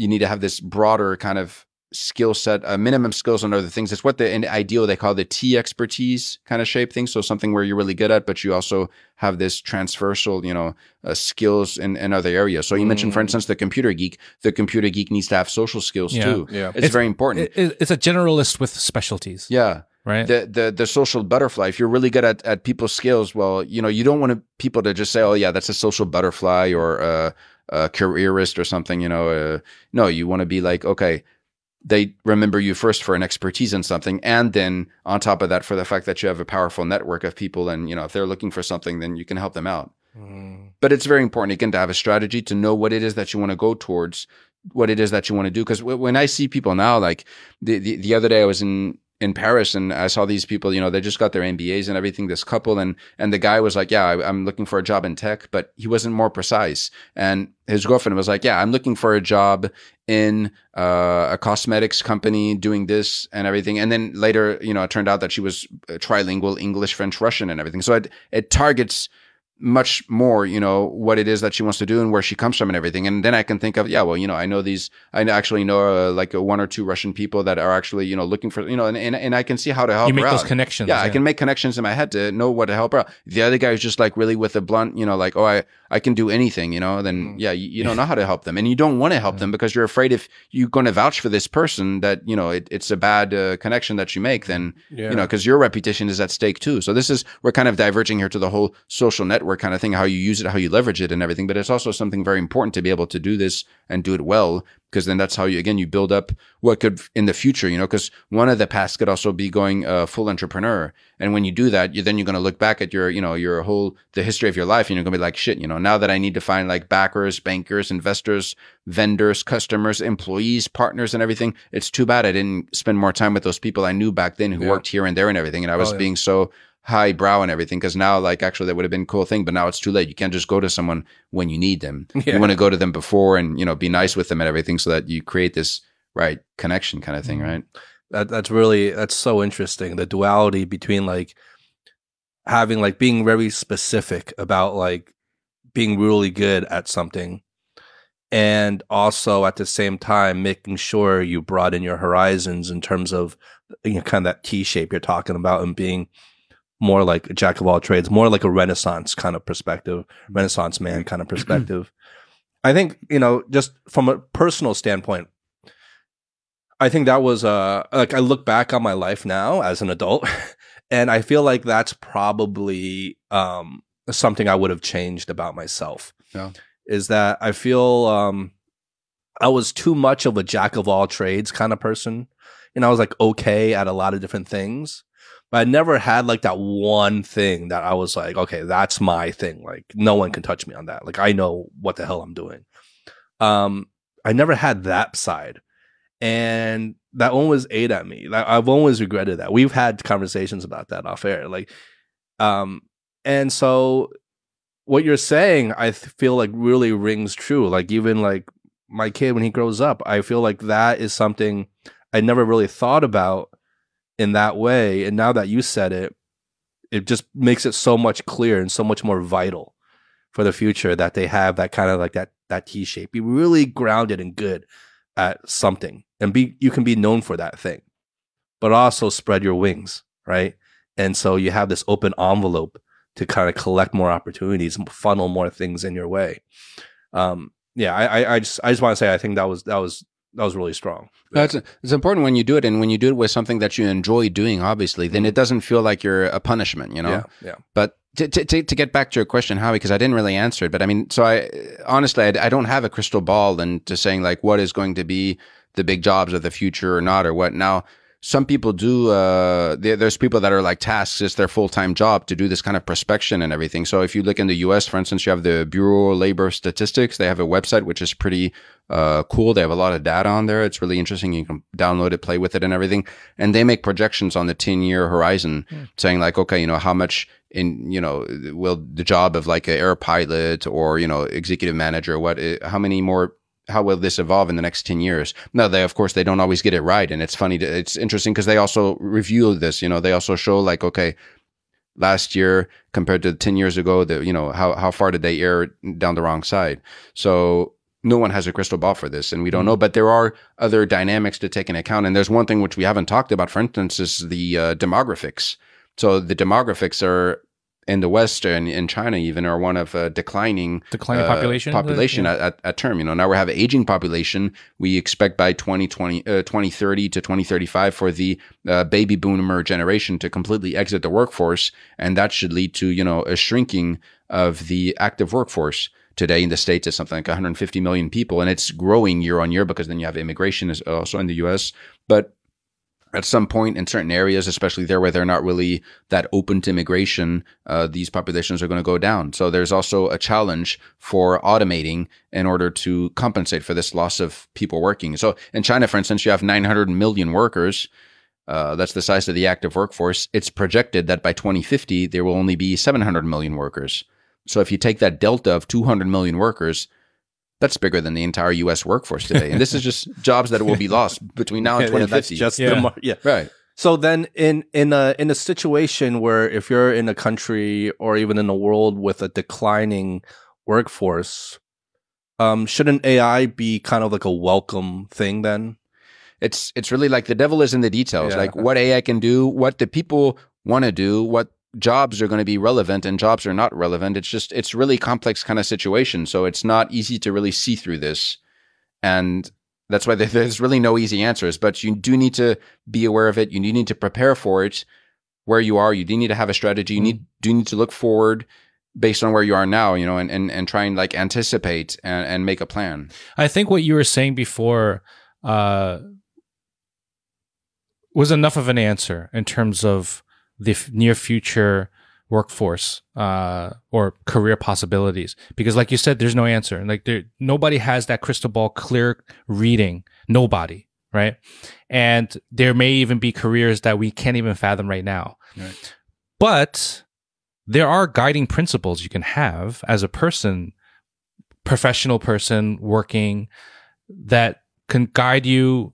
you need to have this broader kind of skill set, uh, minimum skills on other things. It's what the in ideal they call the T expertise kind of shape thing. So something where you're really good at, but you also have this transversal, you know, uh, skills in, in other areas. So you mentioned, for Mm. instance, the computer geek. The computer geek needs to have social skills Yeah. too. Yeah. It's, It's- very important. It- it- it's a generalist with specialties, yeah right? the the the social butterfly. If you're really good at at people's skills, well, you know, you don't want to, people to just say, "Oh, yeah, that's a social butterfly or a, a careerist or something." You know, uh, no, you want to be like, okay, they remember you first for an expertise in something, and then on top of that, for the fact that you have a powerful network of people, and you know, if they're looking for something, then you can help them out. Mm. But it's very important again to have a strategy to know what it is that you want to go towards, what it is that you want to do. Because when I see people now, like the, the the other day, I was in in Paris and I saw these people. You know, they just got their MBAs and everything. This couple and and the guy was like, "Yeah, I, I'm looking for a job in tech," but he wasn't more precise. And his girlfriend was like, "Yeah, I'm looking for a job in uh, a cosmetics company doing this and everything." And then later, you know, it turned out that she was uh, trilingual English, French, Russian, and everything. So it it targets much more, you know, what it is that she wants to do and where she comes from and everything. And then I can think of, yeah, well, you know, I know these, I actually know uh, like uh, one or two Russian people that are actually, you know, looking for, you know, and, and, and I can see how to help her. you make those out. connections. Yeah, I can make connections in my head to know what to help her out. The other guy is just like really with a blunt, you know, like, oh, I, I can do anything, you know, then yeah, you, you don't know how to help them. And you don't want to help them because you're afraid if you're going to vouch for this person that, you know, it, it's a bad uh, connection that you make, then, Yeah. you know, because your reputation is at stake too. So this is, we're kind of diverging here to the whole social network kind of thing, how you use it, how you leverage it and everything. But it's also something very important to be able to do this and do it well because then that's how you again you build up what could in the future you know because one of the paths could also be going uh, full entrepreneur and when you do that you then you're going to look back at your you know your whole the history of your life and you're going to be like shit you know now that i need to find like backers bankers investors vendors customers employees partners and everything it's too bad i didn't spend more time with those people i knew back then who Yeah. worked here and there and everything and i was Oh, yeah. being so highbrow and everything because now like actually that would have been a cool thing but now it's too late you can't just go to someone when you need them Yeah. you want to go to them before and you know be nice with them and everything so that you create this right connection kind of thing Mhm. right that that's really that's so interesting the duality between like having like being very specific about like being really good at something and also at the same time making sure you broaden your horizons in terms of you know kind of that T shape you're talking about and being more like a jack of all trades more like a renaissance kind of perspective renaissance man kind of perspective i think you know just from a personal standpoint I think that was uh like I look back on my life now as an adult and I feel like that's probably um something I would have changed about myself. Yeah. Is that I feel um I was too much of a jack of all trades kind of person. And I was like okay at a lot of different things. But I never had like that one thing that I was like, okay, that's my thing. Like no one can touch me on that. Like I know what the hell I'm doing. Um I never had that side and that one was ate at me. Like I've always regretted that. We've had conversations about that off air. Like, um, and so what you're saying, I th- feel like really rings true. Like even like my kid when he grows up, I feel like that is something I never really thought about in that way. And now that you said it, it just makes it so much clearer and so much more vital for the future that they have that kind of like that that T shape. Be really grounded and good at something and be you can be known for that thing but also spread your wings right and so you have this open envelope to kind of collect more opportunities funnel more things in your way um yeah i i just i just want to say i think that was that was that was really strong That's it's important when you do it, and when you do it with something that you enjoy doing. Obviously, then it mm-hmm. doesn't feel like you're a punishment, you know. yeah yeah But to, to, to to get back to your question, Howie, because I didn't really answer it. But I mean, so I honestly, I, I don't have a crystal ball and to saying like what is going to be the big jobs of the future or not or what. Now, some people do. Uh, there, there's people that are like tasks; it's their full time job to do this kind of prospection and everything. So if you look in the U.S., for instance, you have the Bureau of Labor Statistics. They have a website which is pretty uh, cool. They have a lot of data on there. It's really interesting. You can download it, play with it, and everything. And they make projections on the ten year horizon, saying like, okay, you know, how much in you know will the job of like a air pilot or you know executive manager, what, eh, how many more how will this evolve in the next 10 years? No they of course they don't always get it right and it's funny to, it's interesting because they also review this you know they also show like okay last year compared to 10 years ago the you know how, how far did they err down the wrong side? So no one has a crystal ball for this and we don't know but there are other dynamics to take into account and there's one thing which we haven't talked about. For instance is the uh, demographics. So the demographics are in the West and in China even are one of uh, declining Declining uh, population? population Yeah. at, at, at term. You know, now we have an aging population. We expect by 2020, uh, 2030 to 2035 for the uh, baby boomer generation to completely exit the workforce. And that should lead to, you know, a shrinking of the active workforce. Today in the States, is something like 150 million people, and it's growing year on year because then you have immigration is also in the US. But at some point in certain areas, especially there where they're not really that open to immigration, uh, these populations are going to go down. So there's also a challenge for automating in order to compensate for this loss of people working. So in China, for instance, you have 900 million workers. Uh, that's the size of the active workforce. It's projected that by 2050, there will only be 700 million workers. So if you take that delta of 200 million workers, that's bigger than the entire U.S. workforce today. And this is just jobs that will be lost between now and Yeah, yeah, that's 2050. just Yeah. the yeah right. So then in in a in a situation where if you're in a country or even in a world with a declining workforce, um, shouldn't AI be kind of like a welcome thing then? It's it's really like the devil is in the details. Yeah. Like what AI can do, what the people want to do, what jobs are going to be relevant and jobs are not relevant. It's just it's really complex kind of situation. So it's not easy to really see through this, and that's why there's really no easy answers. But you do need to be aware of it. You do need to prepare for it. Where you are, you do need to have a strategy. You need do need to look forward based on where you are now. You know, and and, and try and like anticipate and, and make a plan. I think what you were saying before uh, was enough of an answer in terms of the f- near future workforce uh, or career possibilities. Because, like you said, there's no answer. Like there, nobody has that crystal ball clear reading. Nobody, right? And there may even be careers that we can't even fathom right now. Right. But there are guiding principles you can have as a person professional person working that can guide you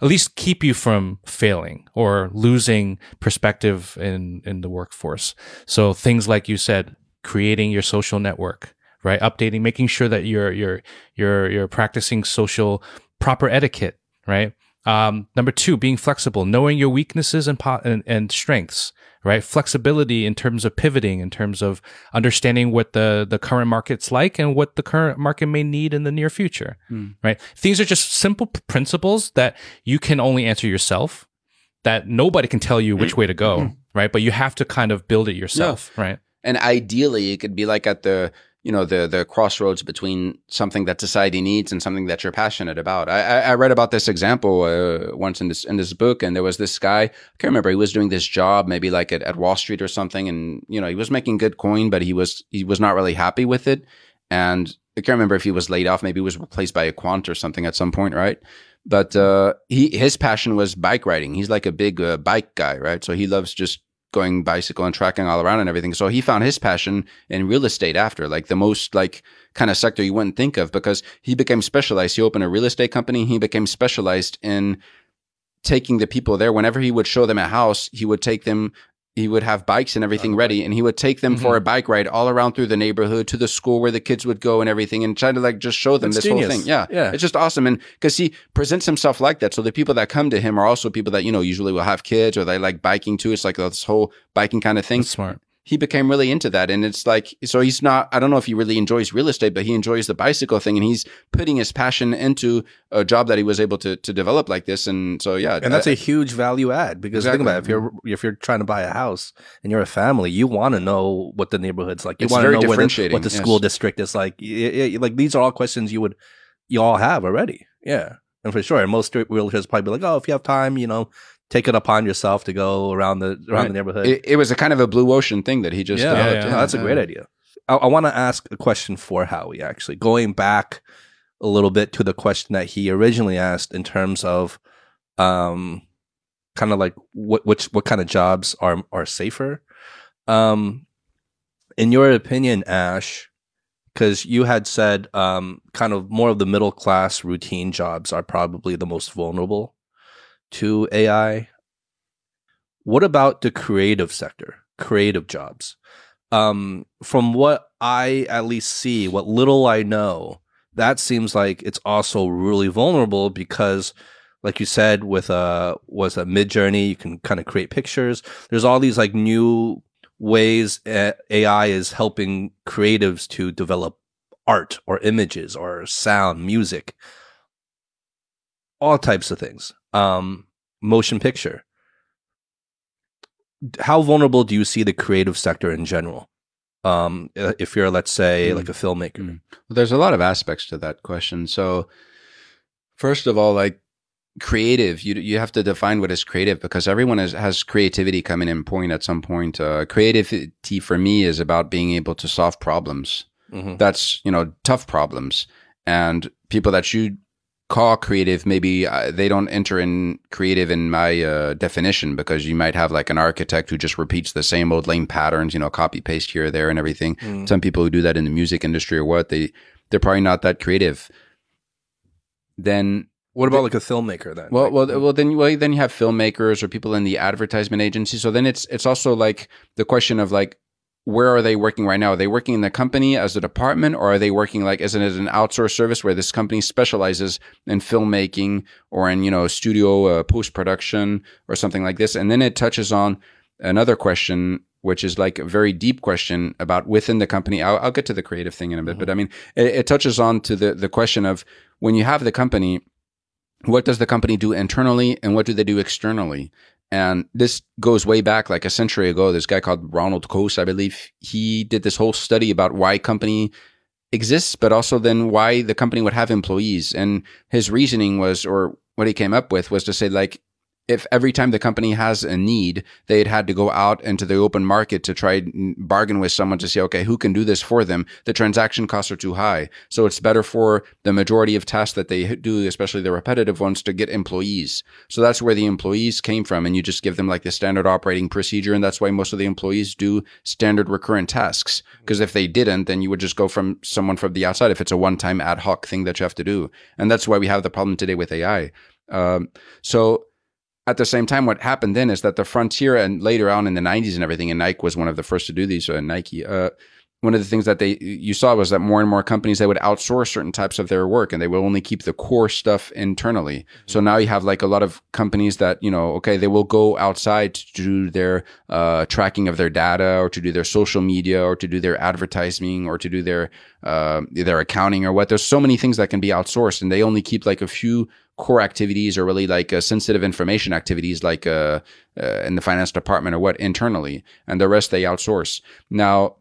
at least keep you from failing or losing perspective in in the workforce. So things like you said creating your social network right? Updating making sure that you're you're you're you're practicing social proper etiquette right Um, number two, being flexible, knowing your weaknesses and, po- and and strengths, right? Flexibility in terms of pivoting, in terms of understanding what the the current market's like and what the current market may need in the near future, right? These are just simple principles that you can only answer yourself. That nobody can tell you which way to go, right? But you have to kind of build it yourself, right? And ideally, it could be like at the you know the the crossroads between something that society needs and something that you're passionate about. I, I, I read about this example uh, once in this in this book, and there was this guy. I can't remember. He was doing this job, maybe like at, at Wall Street or something, and you know he was making good coin, but he was he was not really happy with it. And I can't remember if he was laid off. Maybe he was replaced by a quant or something at some point, right? But uh, he his passion was bike riding. He's like a big uh, bike guy, right? So he loves just going bicycle and tracking all around and everything. So he found his passion in real estate after, like the most like kind of sector you wouldn't think of because he became specialized. He opened a real estate company. He became specialized in taking the people there. Whenever he would show them a house, he would take them. He would have bikes and everything ready, and he would take them for a mm-hmm. bike ride all around through the neighborhood to the school where the kids would go and everything, and try to like just show them That's this whole thing. Yeah, Yeah. it's just awesome, and because he presents himself like that, so the people that come to him are also people that you know usually will have kids or they like biking too. It's like this whole biking kind of thing That's smart. He became really into that and it's like so he's not i don't know if he really enjoys real estate but he enjoys the bicycle thing and he's putting his passion into a job that he was able to to develop like this and so yeah and that's I- a huge value add because think about it, if you're if you're trying to buy a house and you're a family, you want to know what the neighborhood's like. You want to know where the, what the yes. school district is like. Y- y- like these are all questions you would you all have already. Yeah, and for sure, and most realtors probably be like, oh, if you have time, you know, take it upon yourself to go around the around Right. the neighborhood. it, it was a kind of a blue ocean thing that he just yeah, yeah, no, that's a great idea. I, I want to ask a question for Howie. Actually, going back a little bit to the question that he originally asked in terms of, um, kind of like what which what kind of jobs are are safer. Um, in your opinion, Ash, because you had said, um, kind of more of the middle class routine jobs are probably the most vulnerable to AI. What about the creative sector, creative jobs? Um, from what I at least see, what little I know, that seems like it's also really vulnerable because, like you said, with a was a Midjourney, you can kind of create pictures. There's all these like new ways AI is helping creatives to develop art or images or sound, music, all types of things. Um, motion picture. How vulnerable do you see the creative sector in general? Um, if you're, let's say, Mm. like a filmmaker. Mm. Well, there's a lot of aspects to that question. So, first of all, like creative, you you have to define what is creative because everyone has, has creativity coming in point at some point. Uh, creativity for me is about being able to solve problems. Mhm. That's you know tough problems, and people that you call creative maybe uh, they don't enter in creative in my uh, definition because you might have like an architect who just repeats the same old lame patterns you know copy paste here or there and everything Mm. some people who do that in the music industry or what they they're probably not that creative then What about like a filmmaker then? well, Like, well, well, then, well, then you have filmmakers or people in the advertisement agency. So then it's it's also like the question of like, where are they working right now? Are they working in the company as a department, or are they working like an, as an outsourced service where this company specializes in filmmaking or in you know studio uh, post production or something like this? And then it touches on another question. Which is like a very deep question about within the company. I'll, I'll get to the creative thing in a bit, but I mean, it, it touches on to the the question of when you have the company, what does the company do internally and what do they do externally? And this goes way back like a century ago. This guy called Ronald Coase, I believe, he did this whole study about why company exists, but also then why the company would have employees. And his reasoning was, or what he came up with was to say like, if every time the company has a need, they had had to go out into the open market to try bargain with someone to say, okay, who can do this for them? The transaction costs are too high. So it's better for the majority of tasks that they do, especially the repetitive ones, to get employees. So that's where the employees came from. And you just give them like the standard operating procedure. And that's why most of the employees do standard recurrent tasks. Because if they didn't, then you would just go from someone from the outside if it's a one time ad hoc thing that you have to do. And that's why we have the problem today with AI. Um, so at the same time, what happened then is that the frontier and later on in the 90s and everything, and Nike was one of the first to do these, uh, Nike, uh, one of the things that they you saw was that more and more companies they would outsource certain types of their work and they will only keep the core stuff internally. Mm-hmm. So now you have like a lot of companies that you know okay they will go outside to do their uh, tracking of their data or to do their social media or to do their advertising or to do their uh, their accounting or what. There's so many things that can be outsourced and they only keep like a few core activities or really like uh, sensitive information activities like uh, uh, in the finance department or what internally and the rest they outsource. Now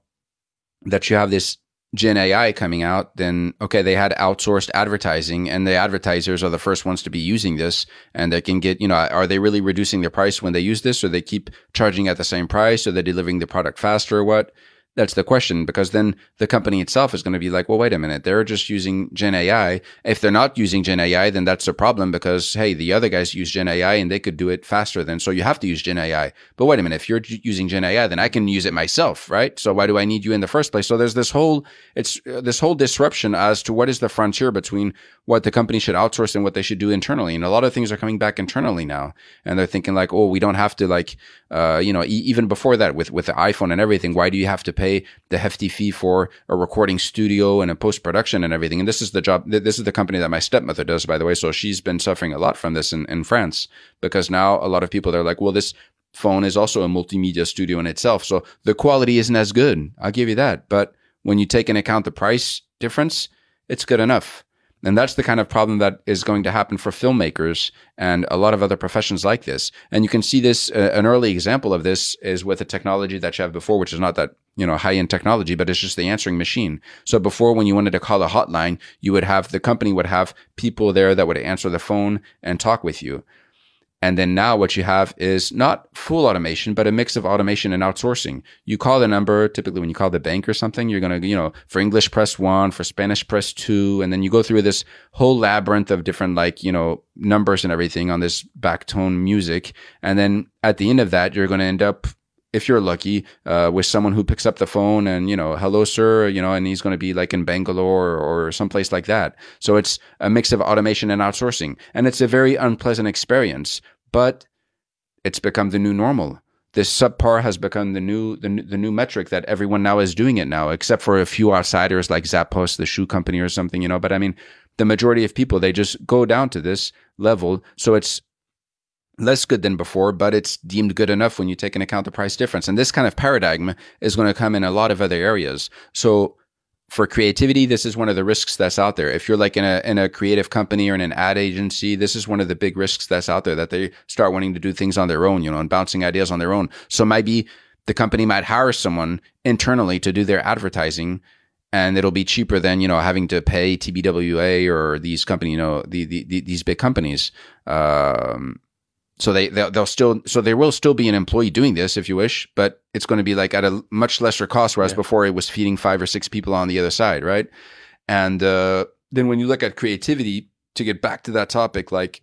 that you have this Gen AI coming out, then okay, they had outsourced advertising and the advertisers are the first ones to be using this and they can get, you know, are they really reducing their price when they use this or they keep charging at the same price or they're delivering the product faster or what? That's the question because then the company itself is going to be like, well, wait a minute, they're just using Gen AI. If they're not using Gen AI, then that's a problem because, hey, the other guys use Gen AI and they could do it faster than, so you have to use Gen AI. But wait a minute, if you're using Gen AI, then I can use it myself, right? So why do I need you in the first place? So there's this whole, it's uh, this whole disruption as to what is the frontier between what the company should outsource and what they should do internally. And a lot of things are coming back internally now. And they're thinking like, oh, we don't have to like, uh, you know, e- even before that with, with the iPhone and everything, why do you have to pay the hefty fee for a recording studio and a post production and everything. And this is the job, this is the company that my stepmother does, by the way. So she's been suffering a lot from this in, in France because now a lot of people, they're like, well, this phone is also a multimedia studio in itself. So the quality isn't as good. I'll give you that. But when you take into account the price difference, it's good enough. And that's the kind of problem that is going to happen for filmmakers and a lot of other professions like this. And you can see this, uh, an early example of this is with a technology that you have before, which is not that, you know, high end technology, but it's just the answering machine. So before, when you wanted to call a hotline, you would have, the company would have people there that would answer the phone and talk with you. And then now what you have is not full automation, but a mix of automation and outsourcing. You call the number, typically when you call the bank or something, you're going to, you know, for English press one, for Spanish press two. And then you go through this whole labyrinth of different, like, you know, numbers and everything on this backtone music. And then at the end of that, you're going to end up if you're lucky, uh, with someone who picks up the phone and, you know, hello, sir, you know, and he's going to be like in Bangalore or someplace like that. So it's a mix of automation and outsourcing. And it's a very unpleasant experience, but it's become the new normal. This subpar has become the new, the, the new metric that everyone now is doing it now, except for a few outsiders like Zappos, the shoe company or something, you know, but I mean, the majority of people, they just go down to this level. So it's less good than before, but it's deemed good enough when you take into account the price difference. And this kind of paradigm is going to come in a lot of other areas. So for creativity, this is one of the risks that's out there. If you're like in a in a creative company or in an ad agency, this is one of the big risks that's out there that they start wanting to do things on their own, you know, and bouncing ideas on their own. So maybe the company might hire someone internally to do their advertising and it'll be cheaper than you know having to pay TBWA or these company you know the, the, the these big companies. Um, so they they'll, they'll, still so there will still be an employee doing this if you wish, but it's going to be like at a much lesser cost. Whereas yeah. before it was feeding five or six people on the other side, right? And uh, then when you look at creativity, to get back to that topic, like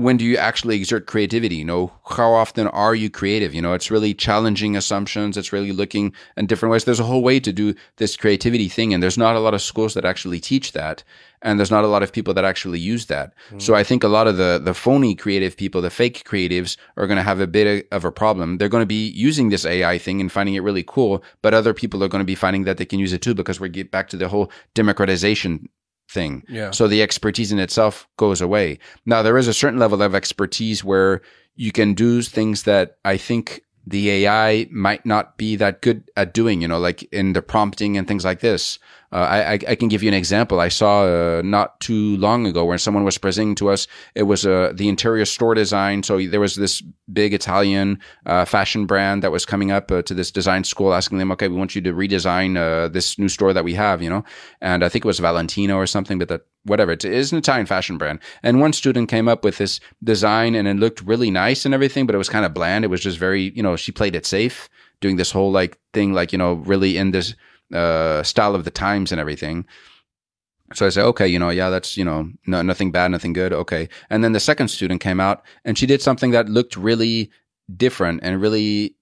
when do you actually exert creativity? You know, how often are you creative? You know, it's really challenging assumptions. It's really looking in different ways. There's a whole way to do this creativity thing, and there's not a lot of schools that actually teach that, and there's not a lot of people that actually use that. Mm. So I think a lot of the the phony creative people, the fake creatives, are going to have a bit of a problem. They're going to be using this AI thing and finding it really cool, but other people are going to be finding that they can use it too because we get back to the whole democratization thing. Yeah. So the expertise in itself goes away. Now there is a certain level of expertise where you can do things that I think the AI might not be that good at doing, you know, like in the prompting and things like this. Uh, I, I, can give you an example. I saw uh, not too long ago where someone was presenting to us. It was uh, the interior store design. So there was this big Italian uh, fashion brand that was coming up uh, to this design school, asking them, "Okay, we want you to redesign uh, this new store that we have," you know. And I think it was Valentino or something, but that whatever it is an Italian fashion brand. And one student came up with this design, and it looked really nice and everything, but it was kind of bland. It was just very, you know, she played it safe, doing this whole like thing, like you know, really in this uh, style of the times and everything. So I said, okay, you know, yeah, that's, you know, no, nothing bad, nothing good. Okay. And then the second student came out and she did something that looked really different and really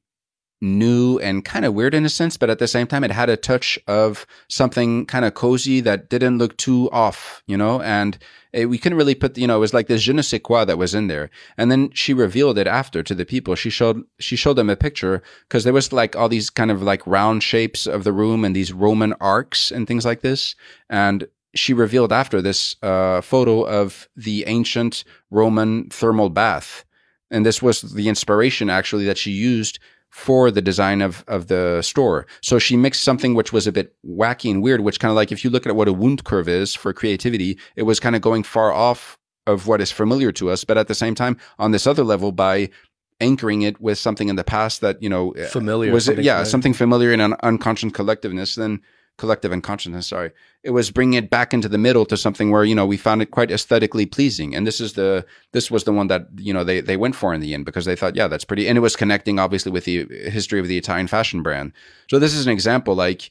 new and kind of weird in a sense, but at the same time, it had a touch of something kind of cozy that didn't look too off, you know, and it, we couldn't really put, you know, it was like this je ne sais quoi that was in there. And then she revealed it after to the people. She showed, she showed them a picture because there was like all these kind of like round shapes of the room and these Roman arcs and things like this. And she revealed after this uh, photo of the ancient Roman thermal bath. And this was the inspiration actually that she used for the design of, of the store. So she mixed something which was a bit wacky and weird, which kind of like if you look at what a Wundt curve is for creativity, it was kind of going far off of what is familiar to us. But at the same time, on this other level, by anchoring it with something in the past that, you know, Familiar, was, something yeah, familiar. something familiar in an unconscious collectiveness, then collective unconsciousness, sorry. It was bringing it back into the middle to something where, you know, we found it quite aesthetically pleasing. And this is the, this was the one that, you know, they, they went for in the end because they thought, yeah, that's pretty. And it was connecting obviously with the history of the Italian fashion brand. So this is an example like,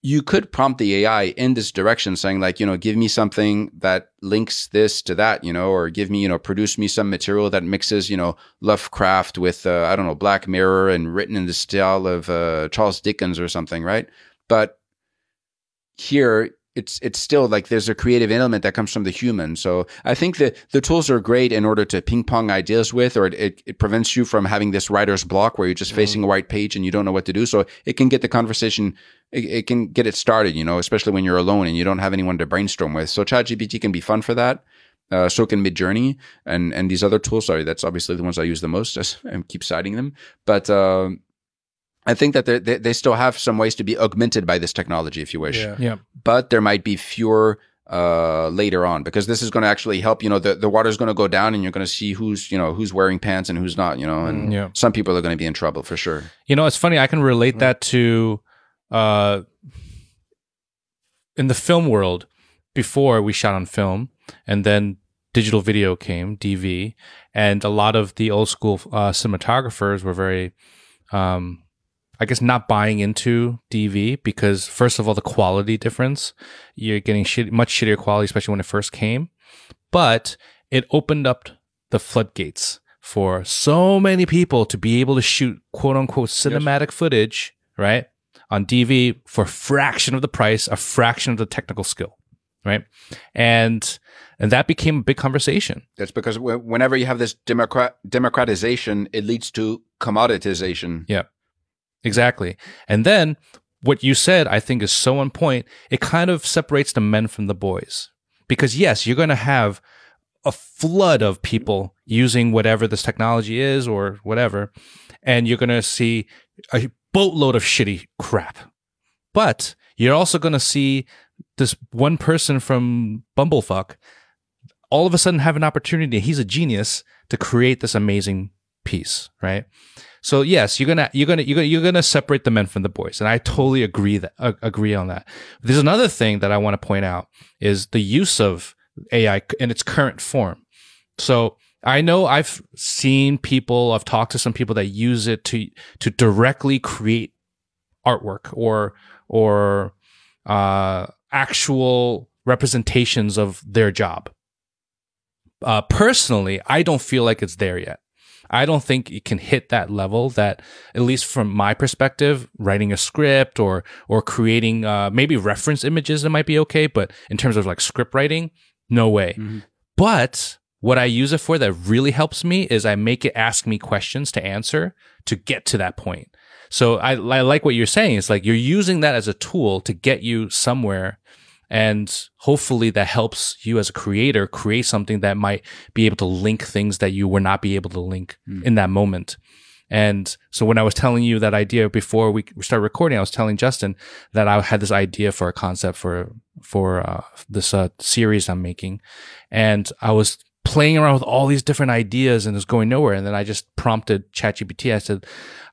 you could prompt the AI in this direction, saying like, you know, give me something that links this to that, you know, or give me, you know, produce me some material that mixes, you know, Lovecraft with, uh, I don't know, Black Mirror and written in the style of uh, Charles Dickens or something, right? But here, it's it's still like there's a creative element that comes from the human. So I think that the tools are great in order to ping pong ideas with, or it, it, it prevents you from having this writer's block where you're just facing a white page and you don't know what to do. So it can get the conversation, it, it can get it started, you know, especially when you're alone and you don't have anyone to brainstorm with. So ChatGPT can be fun for that. Uh, so can Midjourney and and these other tools. Sorry, that's obviously the ones I use the most. I keep citing them, but. Um, I think that they, they still have some ways to be augmented by this technology, if you wish Yeah. Yeah. but there might be fewer uh, later on because this is going to actually help. You know, the, the water's going to go down and you're going to see who's, you know, who's wearing pants and who's not, you know, and Yeah. some people are going to be in trouble for sure. You know, it's funny. I can relate that to uh, in the film world. Before we shot on film, and then digital video came, DV, and a lot of the old school uh, cinematographers were very, um, I guess, not buying into DV because first of all, the quality difference. You're getting shit, much shittier quality, especially when it first came. But it opened up the floodgates for so many people to be able to shoot quote unquote cinematic footage, right? On DV for a fraction of the price, a fraction of the technical skill, right? And and that became a big conversation. That's because whenever you have this democrat democratization, it leads to commoditization. Yeah, exactly. And then what you said, I think, is so on point. It kind of separates the men from the boys. Because, yes, you're going to have a flood of people using whatever this technology is or whatever, and you're going to see a boatload of shitty crap. But you're also going to see this one person from Bumblefuck all of a sudden have an opportunity. He's a genius to create this amazing piece, right? So yes, you're gonna you're gonna you're gonna you're gonna separate the men from the boys, and I totally agree that uh, agree on that. There's another thing that I want to point out is the use of AI in its current form. So I know I've seen people, I've talked to some people that use it to to directly create artwork or or uh, actual representations of their job. Uh, personally, I don't feel like it's there yet. I don't think it can hit that level that, at least from my perspective, writing a script or or creating uh, maybe reference images that might be okay, but in terms of like script writing, no way. But what I use it for that really helps me is I make it ask me questions to answer to get to that point. So I, I like what you're saying. It's like you're using that as a tool to get you somewhere. And hopefully that helps you as a creator create something that might be able to link things that you were not be able to link in that moment. And so when I was telling you that idea before we started recording, I was telling Justin that I had this idea for a concept for, for, uh, this, uh, series I'm making. And I was playing around with all these different ideas and it was going nowhere. And then I just prompted ChatGPT. I said,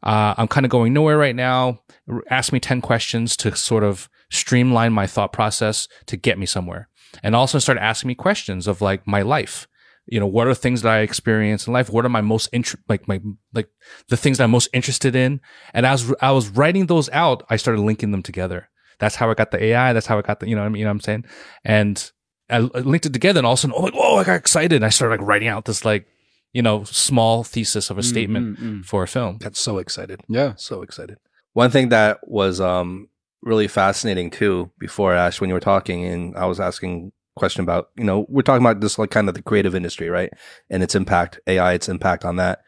uh, I'm kind of going nowhere right now. Ask me 10 questions to sort of streamline my thought process to get me somewhere. And also start asking me questions of like my life. You know, what are things that I experience in life? What are my most inter- like my like the things that I'm most interested in? And as I was writing those out, I started linking them together. That's how I got the AI. That's how I got the you know what I mean, you know what I'm saying? And I I linked it together, and all of a sudden, oh like, whoa! I got excited. And I started like writing out this like you know small thesis of a statement Mm, mm, mm. for a film. That's so excited. Yeah. So excited. One thing that was um, really fascinating too before Ash, when you were talking, and I was asking question about, you know, we're talking about this like kind of the creative industry, right? And its impact, AI, its impact on that.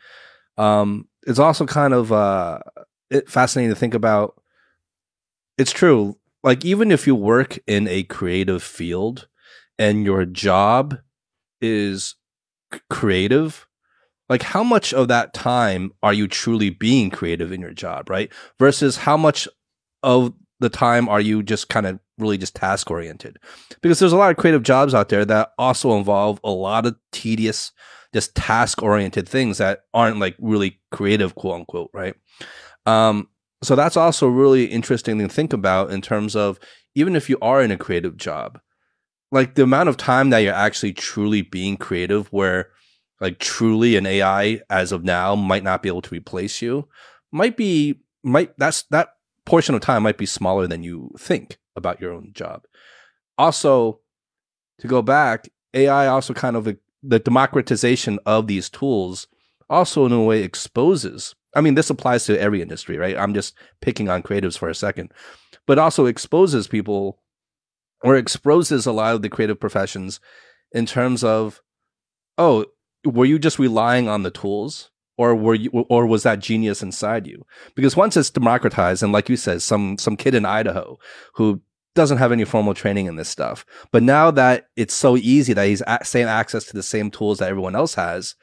Um, it's also kind of uh, it, fascinating to think about. It's true. Like even if you work in a creative field and your job is creative, like how much of that time are you truly being creative in your job, right? Versus how much of the time are you just kind of really just task oriented? Because there's a lot of creative jobs out there that also involve a lot of tedious, just task oriented things that aren't like really creative, quote unquote, right? Um, so that's also really interesting to think about in terms of even if you are in a creative job, like the amount of time that you're actually truly being creative, where like truly an AI as of now might not be able to replace you, might be might that's that portion of time might be smaller than you think about your own job. Also, to go back, AI also kind of the democratization of these tools also in a way exposes. I mean, this applies to every industry, right? I'm just picking on creatives for a second, but also exposes people or exposes a lot of the creative professions in terms of, oh, were you just relying on the tools or were you or was that genius inside you? Because once it's democratized and like you said some some kid in idaho who doesn't have any formal training in this stuff but now that it's so easy that he's a- same access to the same tools that everyone else has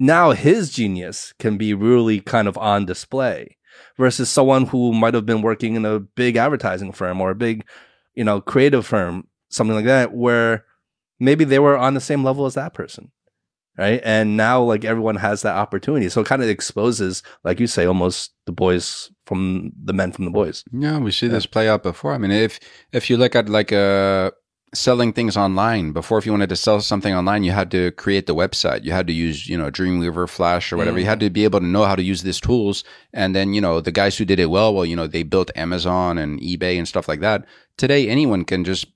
now his genius can be really kind of on display versus someone who might have been working in a big advertising firm or a big you know creative firm something like that where maybe they were on the same level as that person right and now like everyone has that opportunity so it kind of exposes like you say almost the boys from the men from the boys Yeah, we see this play out before. I mean, if if you look at like uh, selling things online, before if you wanted to sell something online, you had to create the website. You had to use you know Dreamweaver, Flash, or whatever. You had to be able to know how to use these tools. And then you know the guys who did it well, well, you know they built Amazon and eBay and stuff like that. Today, anyone can just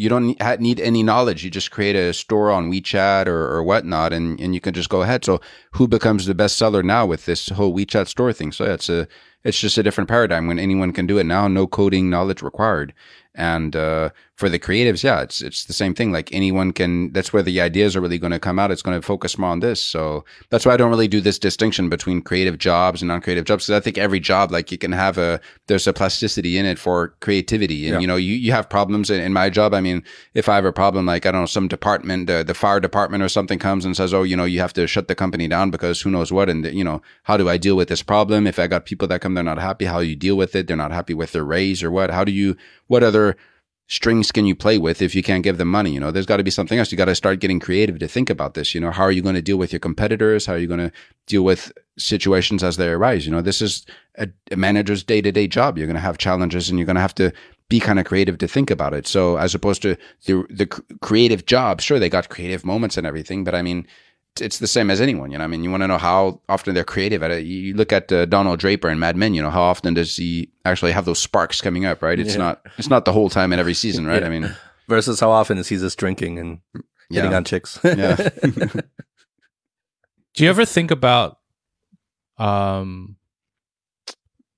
you don't need, any knowledge. You just create a store on WeChat or, or whatnot, and, and you can just go ahead. So, who becomes the best seller now with this whole WeChat store thing? So, yeah, it's a it's just a different paradigm when anyone can do it now. No coding knowledge required. And uh, for the creatives, yeah, it's it's the same thing. Like anyone can. That's where the ideas are really going to come out. It's going to focus more on this. So that's why I don't really do this distinction between creative jobs and non-creative jobs. Because I think every job, like you can have a there's a plasticity in it for creativity. And Yeah. you know, you you have problems in, in my job. I mean, if I have a problem, like I don't know, some department, uh, the fire department or something comes and says, oh, you know, you have to shut the company down because who knows what, and you know, how do I deal with this problem? If I got people that come, they're not happy. How you deal with it? They're not happy with their raise or what? How do you? What other strings can you play with if you can't give them money? You know, there's got to be something else. You got to start getting creative to think about this. You know, how are you going to deal with your competitors? How are you going to deal with situations as they arise? You know, this is a, a manager's day to day job. You're going to have challenges and you're going to have to be kind of creative to think about it. So as opposed to the, the creative job, sure, they got creative moments and everything, but I mean, it's- it's the same as anyone, you know. I mean, you want to know how often they're creative at it. You you look at uh, Donald Draper and Mad Men. You know, how often does he actually have those sparks coming up? Right? It's Yeah. not. It's not the whole time in every season, right? Yeah. I mean, versus how often is he just drinking and hitting yeah, on chicks yeah. Do you ever think about um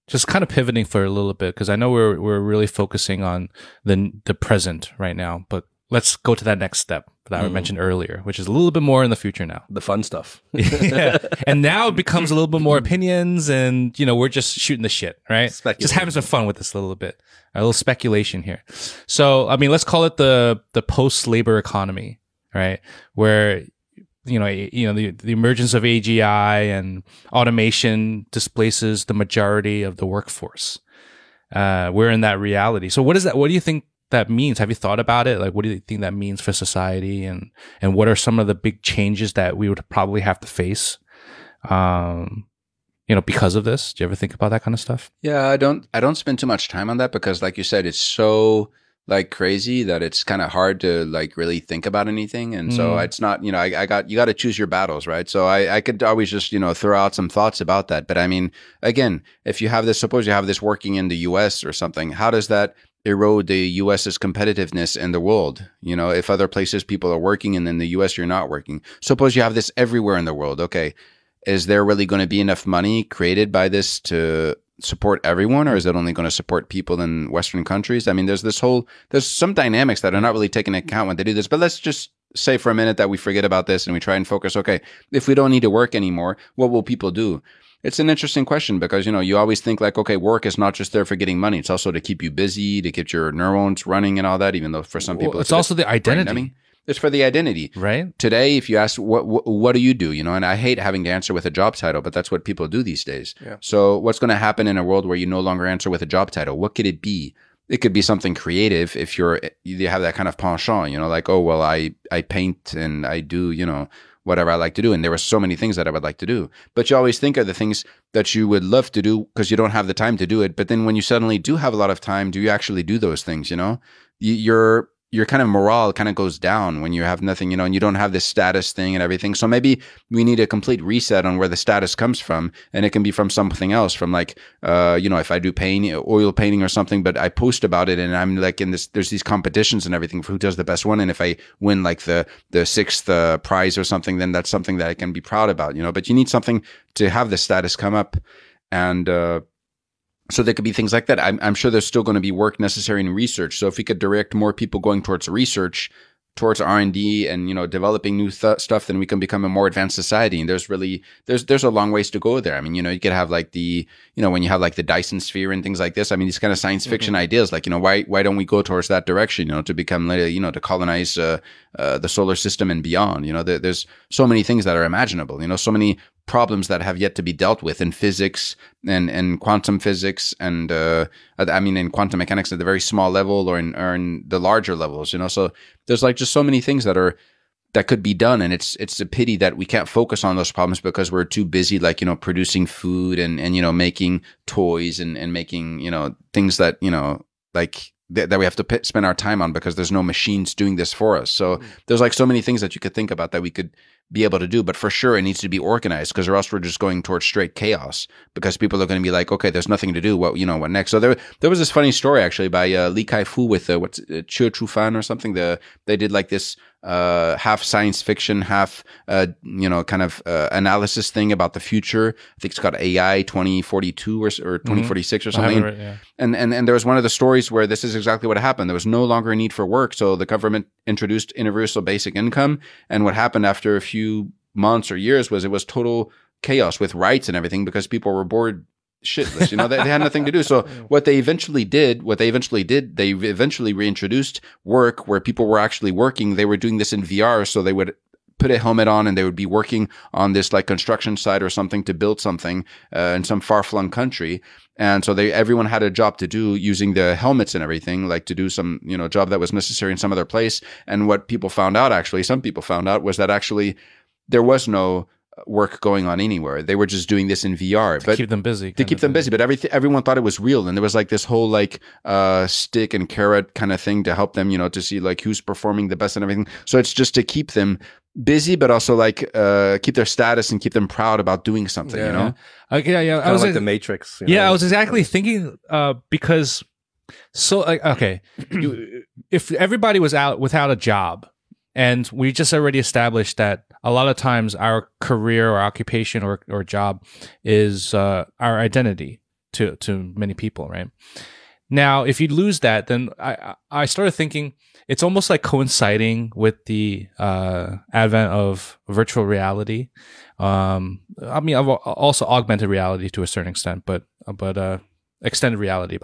just kind of pivoting for a little bit because I know we're we're really focusing on the the present right now, but let's go to that next step that I Mhm. mentioned earlier, which is a little bit more in the future now. the fun stuff yeah. And now it becomes a little bit more opinions and you know, we're just shooting the shit, right? Just having some fun with this a little bit. A little speculation here. So, I mean, let's call it the the post-labor economy, right? Where you know, you know, the the emergence of AGI and automation displaces the majority of the workforce. Uh, we're in that reality. So, what is that? What do you think that means? Have you thought about it? Like, what do you think that means for society, and and what are some of the big changes that we would probably have to face? Um, you know, because of this. Do you ever think about that kind of stuff? Yeah, I don't I don't spend too much time on that because like you said, it's so like crazy that it's kind of hard to like really think about anything. And so Mm. it's not, you know, I, I got you got to choose your battles, right? So I, I could always just, you know, throw out some thoughts about that. But I mean, again, if you have this suppose you have this working in the US or something, how does that erode the US's competitiveness in the world. You know, if other places people are working and in the US you're not working. Suppose you have this everywhere in the world. Okay. Is there really going to be enough money created by this to support everyone or is it only going to support people in western countries? I mean, there's this whole there's some dynamics that are not really taken into account when they do this. But let's just say for a minute that we forget about this and we try and focus, okay, if we don't need to work anymore, what will people do? It's an interesting question because, you know, you always think like, okay, work is not just there for getting money. It's also to keep you busy, to get your neurons running and all that, even though for some people Well, it's also the identity. It's for the identity. right? Today, if you ask what, what what do you do, you know, and I hate having to answer with a job title, but that's what people do these days. Yeah. So, what's going to happen in a world where you no longer answer with a job title? What could it be? It could be something creative if you're you have that kind of penchant, you know, like oh well, I I paint and I do you know whatever I like to do, and there were so many things that I would like to do. But you always think of the things that you would love to do because you don't have the time to do it. But then when you suddenly do have a lot of time, do you actually do those things? You know, you, your kind of morale kind of goes down when you have nothing, you know, and you don't have this status thing and everything. So maybe we need a complete reset on where the status comes from, and it can be from something else, from like, uh, you know, if I do painting, oil painting or something, but I post about it, and I'm like in this, there's these competitions and everything for who does the best one, and if I win like the the sixth uh, prize or something, then that's something that I can be proud about, you know. But you need something to have the status come up, and uh, so there could be things like that. I'm, I'm sure there's still going to be work necessary in research. So if we could direct more people going towards research, towards R and D, and you know developing new th- stuff, then we can become a more advanced society. And there's really there's there's a long ways to go there. I mean, you know, you could have like the you know when you have like the Dyson sphere and things like this. I mean, these kind of science fiction ideas, like you know, why why don't we go towards that direction? You know, to become you know to colonize uh, uh, the solar system and beyond. You know, there, there's so many things that are imaginable. You know, so many problems that have yet to be dealt with in physics and, and quantum physics and uh, I mean in quantum mechanics at the very small level or in or in the larger levels, you know. So there's like just so many things that are that could be done and it's it's a pity that we can't focus on those problems because we're too busy like you know producing food and and you know making toys and and making you know things that you know like that, that we have to p- spend our time on because there's no machines doing this for us so there's like so many things that you could think about that we could be able to do but for sure it needs to be organized because or else we're just going towards straight chaos because people are going to be like okay there's nothing to do. What you know what next? So there there was this funny story actually by uh, Li Kai Fu with uh, what's uh, Che Chu Fan or something the they did like this uh, half science fiction, half uh, you know, kind of uh, analysis thing about the future. I think it's called AI twenty forty two or or twenty forty six or something. read- yeah. And, and and there was one of the stories where this is exactly what happened. There was no longer a need for work, so the government introduced universal basic income. And what happened after a few months or years was it was total chaos with rights and everything because people were bored shitless. You know, they, they had nothing to do. So what they eventually did, what they eventually did, they eventually reintroduced work where people were actually working. They were doing this in VR, so they would put a helmet on and they would be working on this like construction site or something to build something uh, in some far flung country. And so they everyone had a job to do using the helmets and everything, like to do some you know job that was necessary in some other place. And what people found out, actually, some people found out was that actually there was no work going on anywhere. They were just doing this in VR. but keep them busy. to keep them thing. busy. But everything, everyone thought it was real, and there was like this whole like uh, stick and carrot kind of thing to help them, you know, to see like who's performing the best and everything. So it's just to keep them busy, but also like uh, keep their status and keep them proud about doing something. You know, Okay, yeah, yeah. I Kind of was like like, the Matrix. you yeah, know? I was exactly thinking uh, because so like okay, you, if everybody was out without a job, and we just already established that a lot of times our career or occupation or or job is uh, our identity to to many people, right? Now, if you lose that, then I I started thinking it's almost like coinciding with the uh, advent of virtual reality. Um, I mean, also augmented reality to a certain extent, but but uh, extended reality,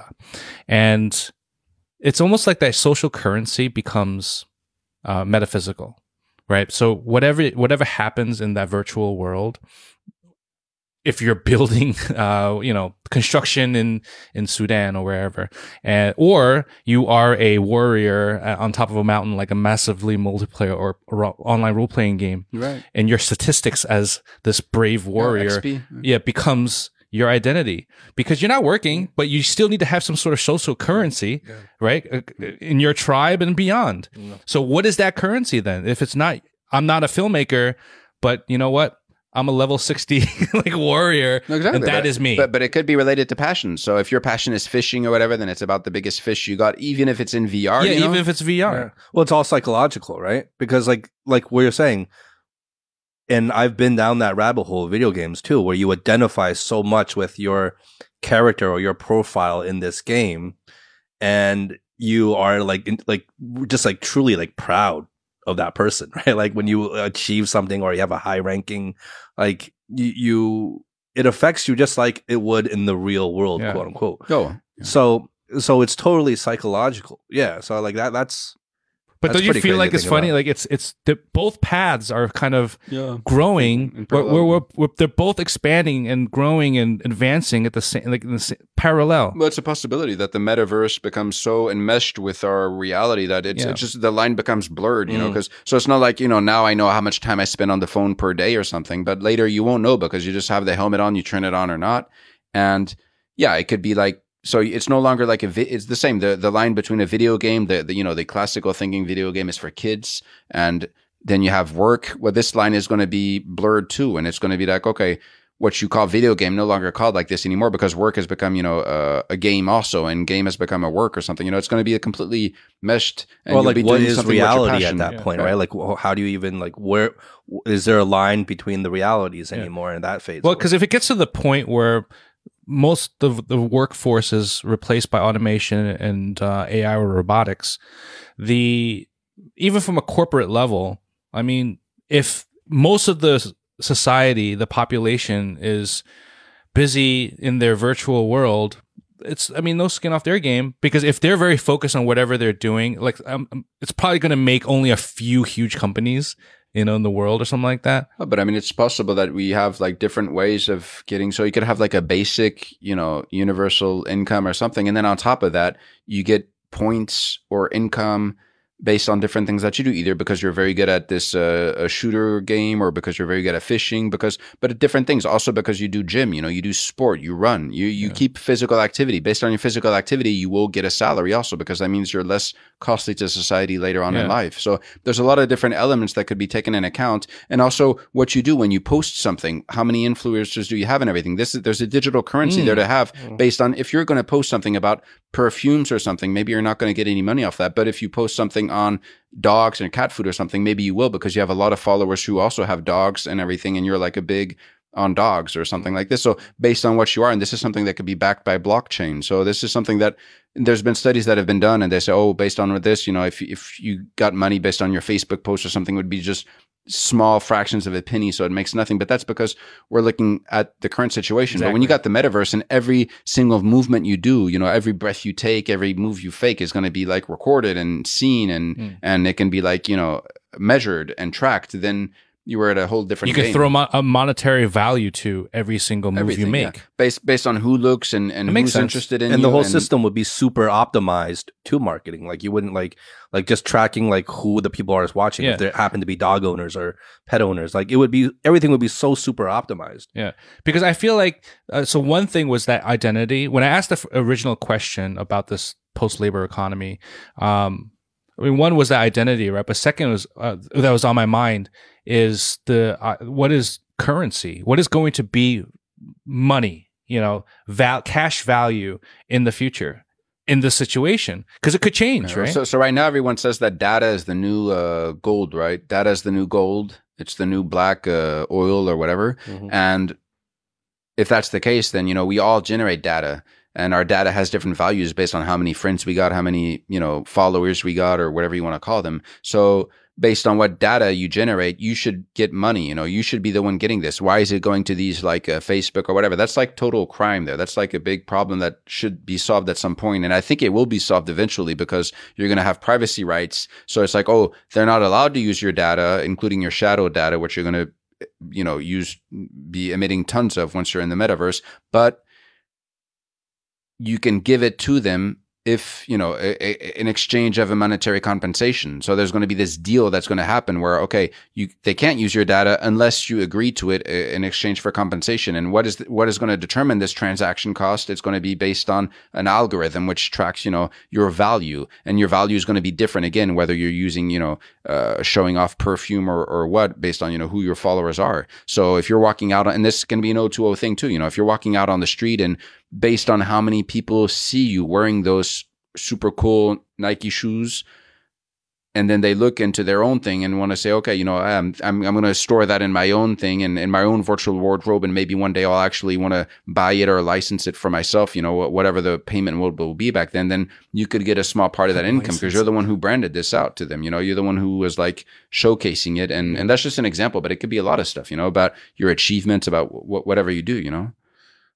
and it's almost like that social currency becomes uh, metaphysical, right? So whatever whatever happens in that virtual world, if you're building, uh, you know, construction in in Sudan or wherever, and or you are a warrior uh, on top of a mountain, like a massively multiplayer or, or online role playing game, right? and your statistics as this brave warrior, XP. yeah, becomes your identity because you're not working, but you still need to have some sort of social currency, right? Uh, In your tribe and beyond. So what is that currency then? If it's not, I'm not a filmmaker, but you know what? I'm a level 60 like warrior, No, exactly. and that but, is me. But but it could be related to passion. So if your passion is fishing or whatever, then it's about the biggest fish you got, even if it's in VR. yeah, you know? even if it's VR. Yeah. Well, it's all psychological, right? Because like like what you're saying, and I've been down that rabbit hole of video games too, where you identify so much with your character or your profile in this game, and you are like like just like truly like proud of that person, right? Like when you achieve something or you have a high ranking, like you, you it affects you just like it would in the real world, Yeah. quote unquote. oh, So so it's totally psychological. Yeah. So like that that's But That's don't you feel like it's funny? about. Like it's it's the, both paths are kind of yeah. growing. In We're, we're, we're, we're- they're both expanding and growing and advancing at the same like in the same, parallel. Well, it's a possibility that the metaverse becomes so enmeshed with our reality that it's, Yeah. it's just the line becomes blurred, you know. Mm. Because so it's not like you know now I know how much time I spend on the phone per day or something, but later you won't know because you just have the helmet on, you turn it on or not, and yeah, it could be like so it's no longer like a vi- it's the same the the line between a video game the, the you know the classical thinking video game is for kids and then you have work well this line is going to be blurred too and it's going to be like okay what you call video game no longer called like this anymore because work has become you know uh, a game also and game has become a work or something you know it's going to be a completely meshed and well, you'll like be what doing is something with your reality at that Yeah. point, Right. right? Like, how do you even like where is there a line between the realities Yeah. anymore in that phase? Well, because if it gets to the point where most of the workforce is replaced by automation and uh, AI or robotics, the even from a corporate level, I mean, if most of the society, the population is busy in their virtual world, it's I mean, no skin off their game because if they're very focused on whatever they're doing, like um, um, it's probably going to make only a few huge companies, you know, in the world or something like that. Oh, but I mean, it's possible that we have like different ways of getting. So you could have like a basic, you know, universal income or something, and then on top of that, you get points or income based on different things that you do, either because you're very good at this uh, a shooter game, or because you're very good at fishing. Because, but different things. Also, because you do gym, you know, you do sport, you run, you you Yeah. keep physical activity. Based on your physical activity, you will get a salary also, because that means you're less costly to society later on in life. So there's a lot of different elements that could be taken in account and also what you do when you post something how many influencers do you have and everything this is there's a digital currency Mm. there to have Mm. based on if you're going to post something about perfumes or something maybe you're not going to get any money off that but if you post something on dogs and cat food or something maybe you will because you have a lot of followers who also have dogs and everything and you're like a big on dogs or something like this. So based on what you are, and this is something that could be backed by blockchain. So this is something that there's been studies that have been done, and they say, oh, based on this, you know, if if you got money based on your Facebook post or something, would be just small fractions of a penny, so it makes nothing. But that's because we're looking at the current situation. But when you got the metaverse and every single movement you do, you know, every breath you take, every move you fake is going to be like recorded and seen, and Mm. and it can be like you know measured and tracked. Then you were at a whole different. you can game. throw mo- a monetary value to every single move Everything, you yeah. make. based based on who looks and and makes who's sense. interested in and the you whole system would be super optimized to marketing. Like you wouldn't like like just tracking like who the people are watching. Yeah. If there happen to be dog owners or pet owners, like it would be everything would be so super optimized. Yeah, because I feel like uh, so one thing was that identity. When I asked the f- original question about this post labor economy, um, I mean, one was that identity, right? But second was uh, that was on my mind is the uh, what is currency? What is going to be money? You know, val- cash value in the future in this situation because it could change, Yeah, right? So so right now everyone says that data is the new uh, gold, right? Data is the new gold. It's the new black uh, oil or whatever. And if that's the case, then you know we all generate data, and our data has different values based on how many friends we got, how many you know followers we got, or whatever you want to call them. So based on what data you generate, you should get money. You know, you should be the one getting this. Why is it going to these like uh, Facebook or whatever? That's like total crime there. That's like a big problem that should be solved at some point. and I think it will be solved eventually because you're going to have privacy rights. So it's like, oh, they're not allowed to use your data, including your shadow data, which you're going to you know use be emitting tons of once you're in the metaverse but you can give it to them if you know a, an exchange of a monetary compensation. So there's going to be this deal that's going to happen where okay you they can't use your data unless you agree to it uh, in exchange for compensation. And what is the, what is going to determine this transaction cost? It's going to be based on an algorithm which tracks you know your value. And your value is going to be different again whether you're using you know uh, showing off perfume or, or what based on you know who your followers are. So if you're walking out and this can be an o2o thing too you know if you're walking out on the street and based on how many people see you wearing those super cool Nike shoes. And then they look into their own thing and want to say, okay, you know, I'm, I'm, I'm going to store that in my own thing and in my own virtual wardrobe. And maybe one day I'll actually want to buy it or license it for myself, you know, whatever the payment will, will be back then. Then you could get a small part of that income because you're the one who branded this out to them. You know, you're the one who was like showcasing it. And, and that's just an example, but it could be a lot of stuff, you know, about your achievements, about whatever you do, you know?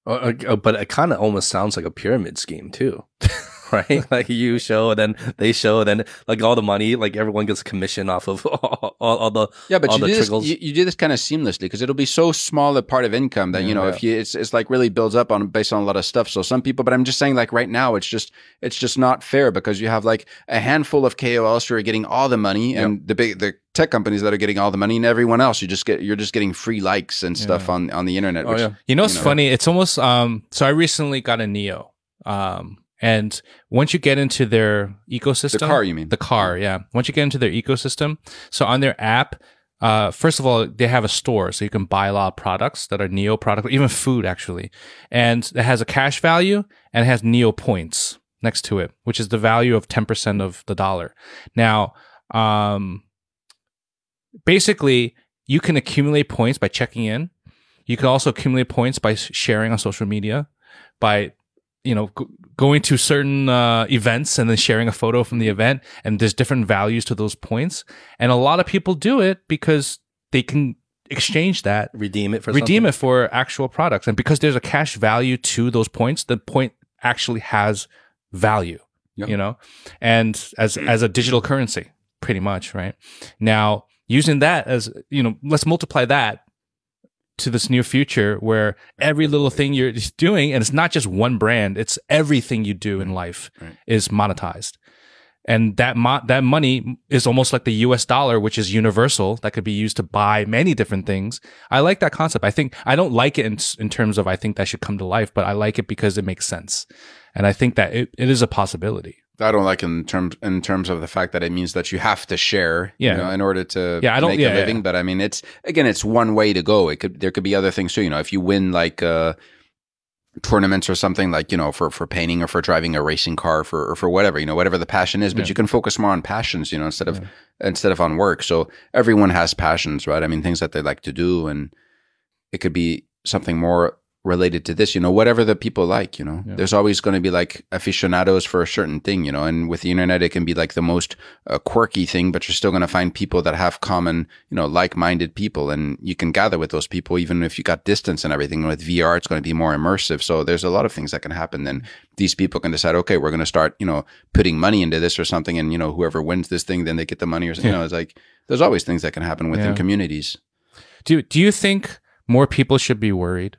Uh, uh, but it kind of almost sounds like a pyramid scheme too. right? like you show, then they show, then like all the money, like everyone gets commission off of all, all, all the yeah. But you do, this, you, you, do this kind of seamlessly because it'll be so small a part of income that you know yeah. if you it's it's like really builds up on based on a lot of stuff. So some people, but I'm just saying like right now it's just it's just not fair because you have like a handful of KOLs who are getting all the money and yep. the big the tech companies that are getting all the money and everyone else you just get you're just getting free likes and stuff yeah. on on the internet. Oh, yeah. You know it's you know, funny? It's almost um. So I recently got a NIO. Um, and once you get into their ecosystem, the car, you mean? The car, yeah. Once you get into their ecosystem, so on their app, uh, first of all, they have a store, so you can buy a lot of products that are NIO products, even food actually, and it has a cash value and it has NIO points next to it, which is the value of ten percent of the dollar. Now, um, basically, you can accumulate points by checking in. You can also accumulate points by sharing on social media, by you know, g- going to certain uh, events and then sharing a photo from the event, and there's different values to those points. And a lot of people do it because they can exchange that, redeem it for redeem something. it for actual products, and because there's a cash value to those points, the point actually has value. Yep. You know, and as as a digital currency, pretty much, right? Now, using that as you know, let's multiply that to this near future where every little thing you're doing, and it's not just one brand, it's everything you do in life right. is monetized. And that mo- that money is almost like the US dollar, which is universal, that could be used to buy many different things. I like that concept. I think I don't like it in, in terms of I think that should come to life, but I like it because it makes sense. And I think that it, it is a possibility. I don't like in terms in terms of the fact that it means that you have to share, yeah. you know, in order to yeah, I don't, make yeah, a living. Yeah. But I mean, it's again, it's one way to go. It could there could be other things too. You know, if you win like uh, tournaments or something like you know for for painting or for driving a racing car for or for whatever you know whatever the passion is, but you can focus more on passions, you know, instead of instead of on work. So everyone has passions, right? I mean, things that they like to do, and it could be something more related to this, you know, whatever the people like, you know, yeah. there's always going to be like aficionados for a certain thing, you know, and with the internet, it can be like the most uh, quirky thing, but you're still going to find people that have common, you know, like-minded people and you can gather with those people, even if you got distance and everything with VR, it's going to be more immersive. So there's a lot of things that can happen. Then these people can decide, okay, we're going to start, you know, putting money into this or something. And, you know, whoever wins this thing, then they get the money or, something you know, it's like, there's always things that can happen within yeah. communities. Do, do you think more people should be worried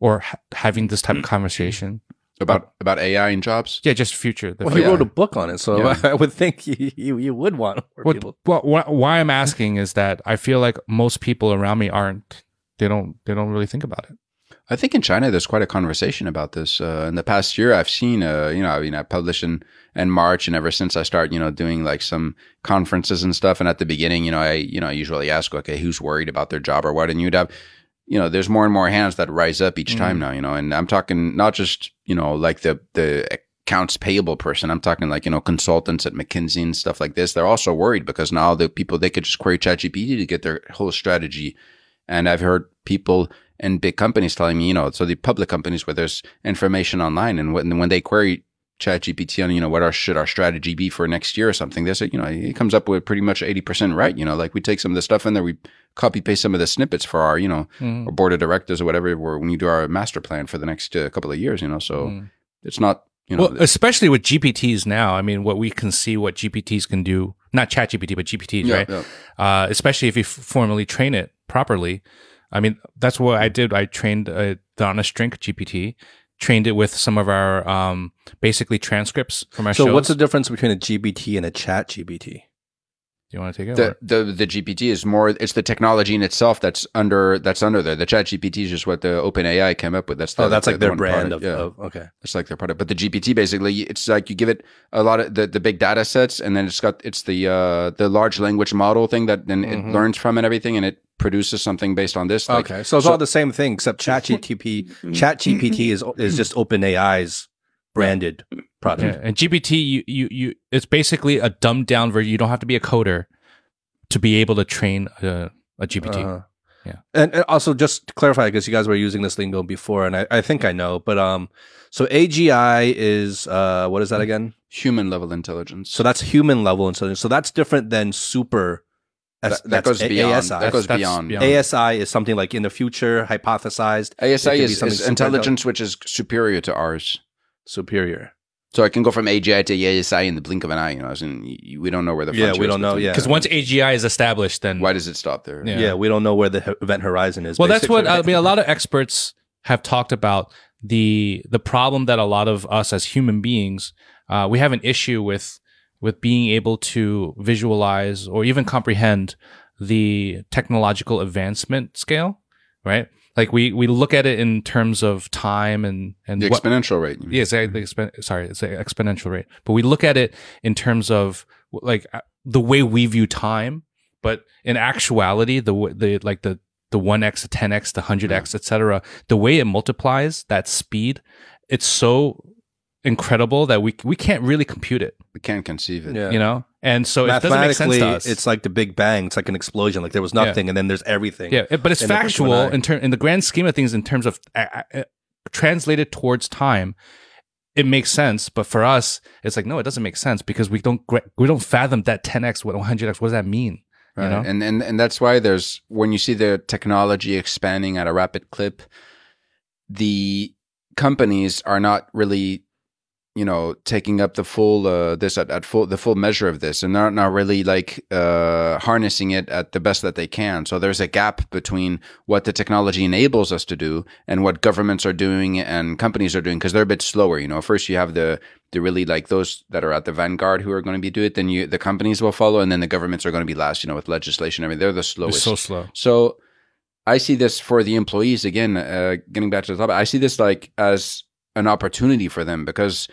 or ha- having this type of conversation about about AI and jobs. Yeah, just future. well, he wrote a book on it, so yeah. I would think you, you, you would want more what, people. Well, wh- why I'm asking is that I feel like most people around me aren't. They don't. They don't really think about it. I think in China there's quite a conversation about this. Uh, in the past year, I've seen, uh, you know, I mean, I published in, in March, and ever since I start, you know, doing like some conferences and stuff. And at the beginning, you know, I, you know, I usually ask, okay, who's worried about their job or what? And you'd have you know, there's more and more hands that rise up each time mm. now, you know, and I'm talking not just, you know, like the, the accounts payable person. I'm talking like, you know, consultants at McKinsey and stuff like this. They're also worried because now the people, they could just query ChatGPT to get their whole strategy. And I've heard people in big companies telling me, you know, so the public companies where there's information online and when, when they query ChatGPT on, you know, what our should our strategy be for next year or something. There's a, you know, it comes up with pretty much 80% right. You know, like we take some of the stuff in there, we copy paste some of the snippets for our, you know, mm. our board of directors or whatever, when you do our master plan for the next uh, couple of years, you know, so mm. it's not, you know, well, especially with GPTs now. I mean, what we can see what GPTs can do, not ChatGPT, but GPTs, yeah, right? Yeah. Uh, especially if you f- formally train it properly. I mean, that's what I did. I trained uh, the Honest Drink GPT trained it with some of our um, basically transcripts from our So shows. what's the difference between a GPT and a chat GPT? Do you want to take it? The, the the GPT is more it's the technology in itself that's under that's under there. The Chat GPT is just what the Open AI came up with. That's the, Oh, that's the- like the their brand product, of, yeah. of okay. It's like their product. But the GPT basically it's like you give it a lot of the, the big data sets and then it's got it's the uh the large language model thing that then it Mhm. learns from and everything and it produces something based on this. Like, okay, so it's all the same thing except ChatGPT. ChatGPT is is just OpenAI's branded yeah. product. And GPT, you, you, you, it's basically a dumbed down version. You don't have to be a coder to be able to train a, a GPT. Uh-huh. Yeah. And, and also just to clarify, because you guys were using this lingo before, and I, I think I know, but um, so AGI is uh, what is that again? human level intelligence. So that's human level intelligence. So that's different than super. that, that goes beyond. ASI. That goes beyond. beyond. ASI is something like in the future, hypothesized, ASI could be is, something is intelligence which is superior to ours. Superior. So I can go from AGI to ASI in the blink of an eye. You know, as in y- we don't know where the Yeah, we don't know, between- yeah. Because once AGI is established, then Why does it stop there? Yeah. Yeah. we don't know where the event horizon is. well, that's what I mean. A lot of experts have talked about the the problem that a lot of us as human beings uh, we have an issue with with being able to visualize or even comprehend the technological advancement scale, right? Like we we look at it in terms of time and and The what, exponential rate. yeah, it's the expen- sorry, it's an exponential rate. But we look at it in terms of like uh, the way we view time, but in actuality, the the like the the one x, the ten x, the hundred x, etc. The way it multiplies that speed, it's so incredible that we we can't really compute it. We can't conceive it. Yeah. You know, and so it doesn't make sense to us. it's like the Big Bang. It's like an explosion. Like there was nothing, and then there's everything. Yeah, it- but it's in the blink of an factual in term in the grand scheme of things. In terms of uh, uh, translated towards time, it makes sense. But for us, it's like no, it doesn't make sense because we don't gra- we don't fathom that 10x, what 100x. What does that mean? Right. You know? And and and that's why there's when you see the technology expanding at a rapid clip, the companies are not really you know taking up the full uh, this at, at full the full measure of this and they're not really like uh, harnessing it at the best that they can. So there's a gap between what the technology enables us to do and what governments are doing and companies are doing because they're a bit slower you know. First you have the the really like those that are at the vanguard who are going to be do it then you the companies will follow and then the governments are going to be last you know with legislation I mean they're the It's slowest. so slow. so I see this for the employees again, uh, getting back to the topic, I see this like as an opportunity for them because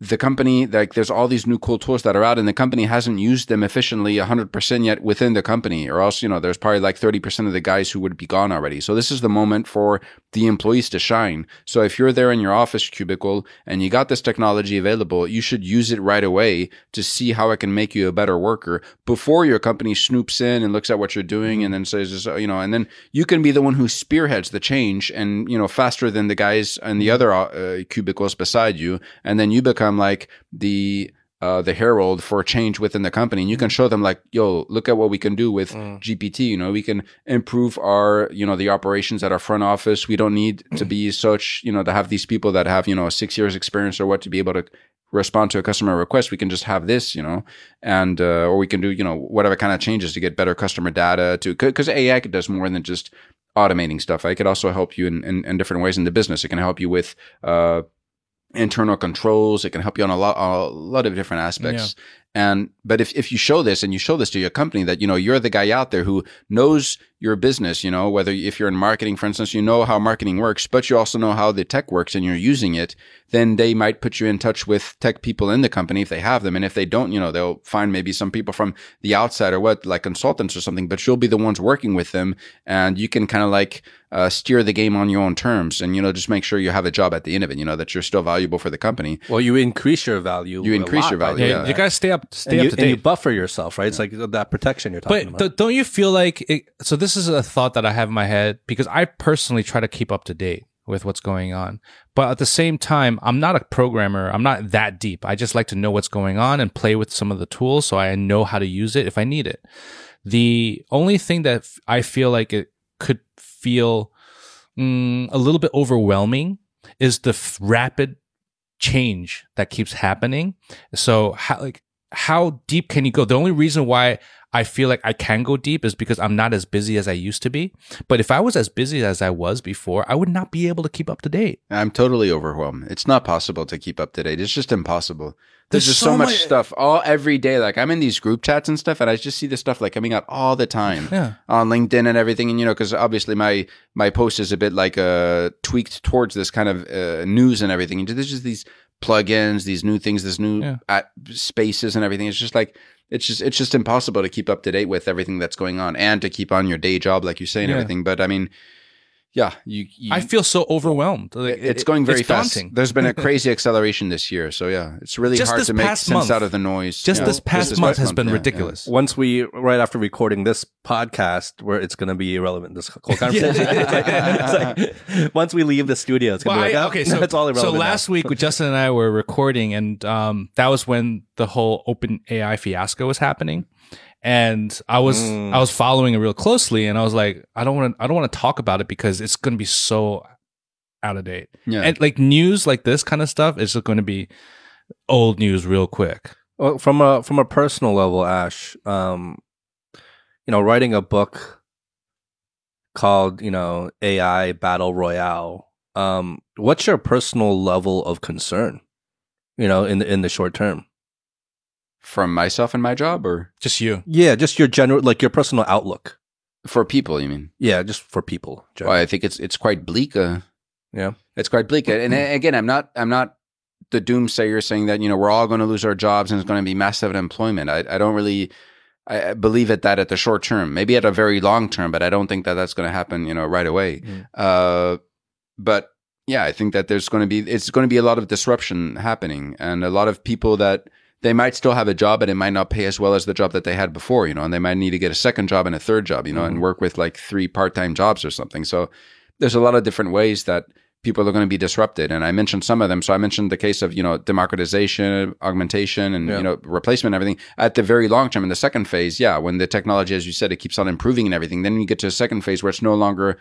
the company, like there's all these new cool tools that are out and the company hasn't used them efficiently 100% yet within the company or else, you know, there's probably like 30% of the guys who would be gone already. So this is the moment for the employees to shine. So if you're there in your office cubicle and you got this technology available, you should use it right away to see how it can make you a better worker before your company snoops in and looks at what you're doing and then says, you know, and then you can be the one who spearheads the change and, you know, faster than the guys in the other uh, cubicles beside you. And then you become like the, uh, the herald for change within the company. And you can show them like, yo, look at what we can do with Mm. GPT. You know, we can improve our, you know, the operations at our front office. We don't need to be such, you know, to have these people that have, you know, six years experience or what to be able to respond to a customer request. We can just have this, you know, and, uh, or we can do, you know, whatever kind of changes to get better customer data to, cause AI does more than just automating stuff. It could also help you in, in, in different ways in the business. It can help you with, uh, internal controls. It can help you on a lot, a lot of different aspects. And, but if, if you show this and you show this to your company that, you know, you're the guy out there who knows your business, you know, whether if you're in marketing, for instance, you know how marketing works, but you also know how the tech works and you're using it, then they might put you in touch with tech people in the company if they have them. And if they don't, you know, they'll find maybe some people from the outside or what, like consultants or something, but you'll be the ones working with them and you can kind of like, uh, steer the game on your own terms and, you know, just make sure you have a job at the end of it, you know, that you're still valuable for the company. Well, you increase your value. You a increase lot your value, doing Yeah, yeah. you gotta stay up, stay and up you, to and you buffer yourself, right? It's like that protection you're talking But about. But don't you feel like it, so? This is a thought that I have in my head because I personally try to keep up to date with what's going on. But at the same time, I'm not a programmer. I'm not that deep. I just like to know what's going on and play with some of the tools so I know how to use it if I need it. The only thing that I feel like it could feel mm, a little bit overwhelming is the f- rapid change that keeps happening. So how like how deep can you go? The only reason why I feel like I can go deep is because I'm not as busy as I used to be. But if I was as busy as I was before, I would not be able to keep up to date. I'm totally overwhelmed. It's not possible to keep up to date. It's just impossible. There's, There's just so, so much much- stuff all every day. Like I'm in these group chats and stuff, and I just see this stuff like coming out all the time Yeah. on LinkedIn and everything. And you know, because obviously my my post is a bit like uh tweaked towards this kind of uh, news and everything. And there's just these plugins, these new things, this new Yeah. spaces and everything. It's just like it's just it's just impossible to keep up to date with everything that's going on and to keep on your day job, like you say, and Yeah. everything. But I mean, yeah, you. you I feel so overwhelmed. Like, it's it- going very it's fast. daunting. There's been a crazy acceleration this year, so yeah, it's really Just hard to make sense month. out of the noise. Just Yeah. this past month has been yeah, yeah. ridiculous. Once we, right after recording this podcast, where it's going to be irrelevant, this whole conversation. It's like, once we leave the studio, it's going to Well, be like, oh, okay, so it's all irrelevant. So now. last week, Justin and I were recording, and um, that was when the whole open AI fiasco was happening. And I was Mm. I was following it real closely, and I was like, I don't want to I don't want to talk about it because it's going to be so out of date. Yeah. And like news like this kind of stuff is just going to be old news real quick. Well, from a from a personal level, Ash, um, you know, writing a book called you know AI Battle Royale. Um, what's your personal level of concern? You know, in the in the short term. From myself and my job, or Just you. Yeah, just your general, like your personal outlook. for people, you mean? Yeah, just for people. Well. I think it's it's quite bleak. Uh, yeah. it's quite bleak. And uh, again, I'm not I'm not the doomsayer saying that you know we're all going to lose our jobs and it's going to be massive unemployment. I I don't really. I I believe at that at the short term, maybe at a very long term, but I don't think that that's going to happen, you know, right away. Mm. Uh, but yeah, I think that there's going to be it's going to be a lot of disruption happening, and a lot of people that they might still have a job, but it might not pay as well as the job that they had before, you know, and they might need to get a second job and a third job, you know, and mm-hmm. work with like three part time jobs or something. So there's a lot of different ways that people are going to be disrupted, and I mentioned some of them. So I mentioned the case of you know democratization, augmentation, and Yeah. you know replacement, and everything. At the very long term, in the second phase, yeah, when the technology, as you said, it keeps on improving and everything, then you get to a second phase where it's no longer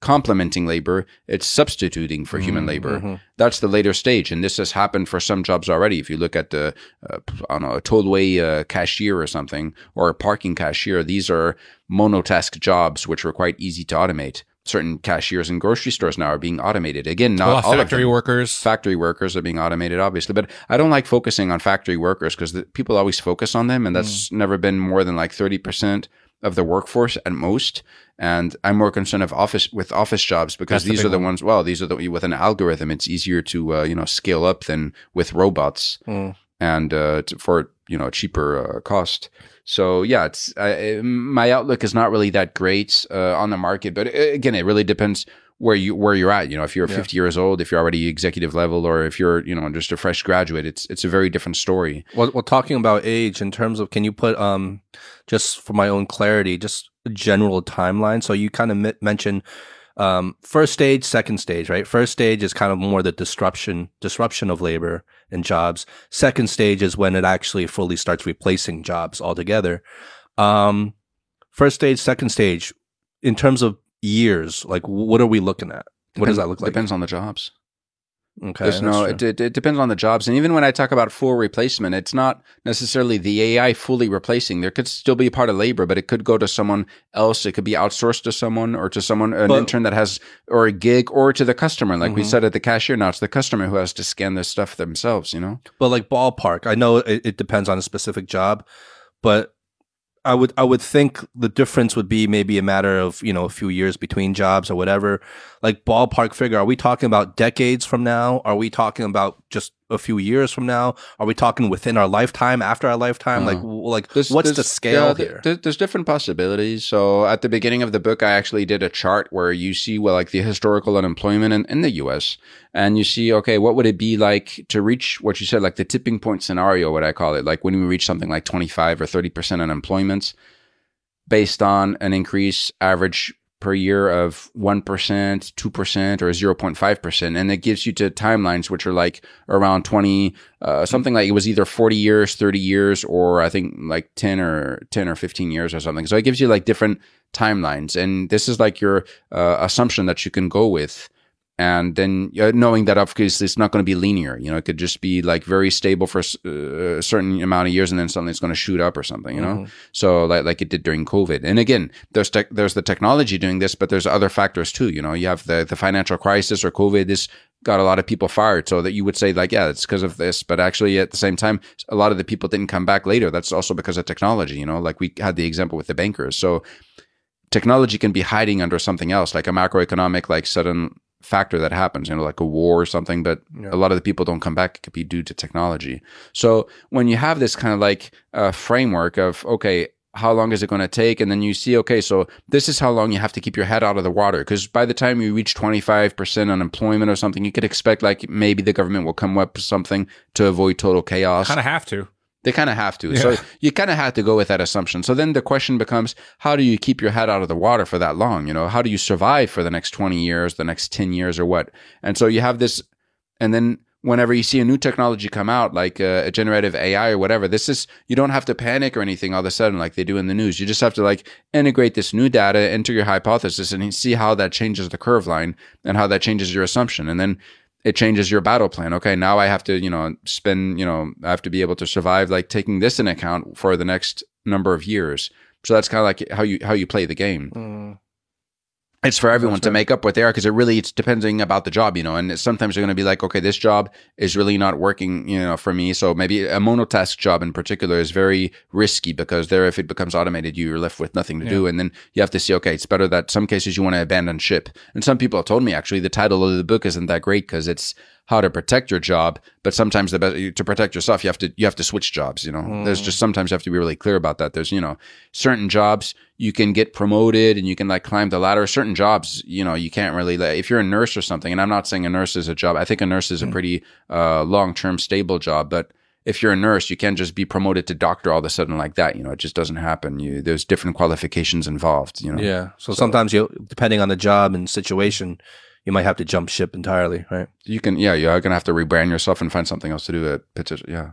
complementing labor, it's substituting for human labor. mhm. That's the later stage, and this has happened for some jobs already. If you look at the, uh, I don't know, a tollway uh, cashier or something, or a parking cashier, these are monotask jobs which are quite easy to automate. Certain cashiers in grocery stores now are being automated. Again, not all factory workers. Factory workers are being automated, obviously, but I don't like focusing on factory workers because people always focus on them, and that's never been more than like thirty percent of the workforce at most. And I'm more concerned of office with office jobs because That's these big are the one. ones. Well, these are the with an algorithm, it's easier to uh, you know scale up than with robots Mm. and uh, t- for you know cheaper uh, cost. So yeah, it's my outlook is not really that great uh, on the market, but uh, again, it really depends where you where you're at. You know, if you're Yeah. 50 years old, if you're already executive level, or if you're you know just a fresh graduate, it's it's a very different story. Well, well, talking about age in terms of, can you put, um, just for my own clarity, just a general timeline? So you kind of m- mentioned, um, first stage, second stage, right? First stage is kind of more the disruption, disruption of labor and jobs. Second stage is when it actually fully starts replacing jobs altogether. Um, first stage, second stage, in terms of years, like what are we looking at? What does that look like? Depends on the jobs. Okay. There's no, it, it, it depends on the jobs. And even when I talk about full replacement, it's not necessarily the AI fully replacing. There could still be a part of labor, but it could go to someone else. It could be outsourced to someone or to someone, an But- intern that has, or a gig, or to the customer. Like we Mhm. said at the cashier, now it's the customer who has to scan this stuff themselves, you know? but like ballpark i know it, it depends on a specific job but i would i would think the difference would be maybe a matter of you know a few years between jobs or whatever. Like ballpark figure are we talking about decades from now? Are we talking about just a few years from now are we talking within our lifetime after our lifetime like Uh-huh. w- like There's- what's there's- the scale yeah, here th- there's different possibilities. So at the beginning of the book, I actually did a chart where you see well, like the historical unemployment in, in the U.S. and you see, okay, what would it be like to reach what you said, like the tipping point scenario, what I call it, like when we reach something like 25 or 30 percent unemployment, based on an increase average per year of 1%, 2%, or 0.5%. And it gives you to timelines, which are like around 20, uh, something like it was either 40 years, 30 years, or I think like 10 or 10 or 15 years or something. So it gives you like different timelines. And this is like your uh, assumption that you can go with. And then uh, knowing that obviously it's not going to be linear you know it could just be like very stable for s- uh, a certain amount of years and then suddenly it's going to shoot up or something you know? Mhm. so like like it did during covid. And again there's tech there's the technology doing this but there's other factors too you know? You have the the financial crisis or covid this got a lot of people fired. So that you would say like yeah it's because of this but actually at the same time a lot of the people didn't come back later. That's also because of technology you know? Like we had the example with the bankers. So technology can be hiding under something else like a macroeconomic like sudden factor that happens you know like a war or something but Yeah. a lot of the people don't come back. It could be due to technology. So when you have this kind of like uh, framework of okay how long is it going to take? And then you see okay so this is how long you have to keep your head out of the water. Because by the time you reach 25% unemployment or something you could expect like maybe the government will come up with something to avoid total chaos. Kind of have to. They kind of have to. So you kind of have to go with that assumption. So then the question becomes, how do you keep your head out of the water for that long? You know, how do you survive for the next 20 years, the next 10 years or what? And so you have this, and then whenever you see a new technology come out, like uh, a generative AI or whatever, this is, you don't have to panic or anything all of a sudden like they do in the news. You just have to like integrate this new data into your hypothesis and see how that changes the curve line and how that changes your assumption. And then it changes your battle plan. Okay, now I have to, you know, spend, you know, I have to be able to survive like taking this in account for the next number of years. So that's kind of like how you how you play the game. Mm. It's for everyone to make up what they are because it really it's depending about the job, you know. And sometimes you're going to be like, okay, this job is really not working, you know, for me. So maybe a monotask job in particular is very risky because there, if it becomes automated, you're left with nothing to do. And then you have to see, okay, it's better that some cases you want to abandon ship. And some people have told me actually the title of the book isn't that great because it's how to protect your job, but sometimes the best to protect yourself, you have to you have to switch jobs. You know, there's just sometimes you have to be really clear about that. There's you know certain jobs you can get promoted and you can like climb the ladder. Certain jobs, you know, you can't really. Like, if you're a nurse or something, and I'm not saying a nurse is a job. I think a nurse is a pretty uh, long term stable job, but if you're a nurse, you can't just be promoted to doctor all of a sudden like that. You know, it just doesn't happen. You, there's different qualifications involved. You know, Yeah. So, sometimes you, depending on the job and situation, you might have to jump ship entirely, right? you can. Yeah, you're gonna have to rebrand yourself and find something else to do. At petition. Yeah.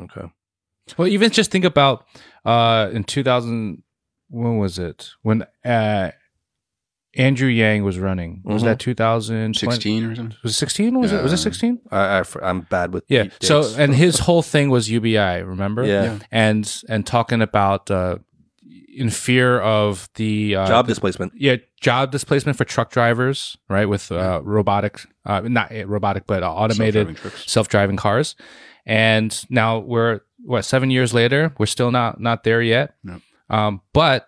Okay. Well, even just think about uh, in 2000, when was it? When uh, Andrew Yang was running. Was Mhm. that 2016? Or something. Was it 16? Was it? Was it 16? I, I, I'm bad with Yeah. dates. So, and his whole thing was UBI. Remember? yeah. Yeah. And and talking about uh, in fear of the uh, job the- displacement. yeah job displacement for truck drivers, right? With uh, robotic, uh, not uh, robotic, but uh, automated Self-driving self-driving cars and now we're what seven years later we're still not not there yet No. um, but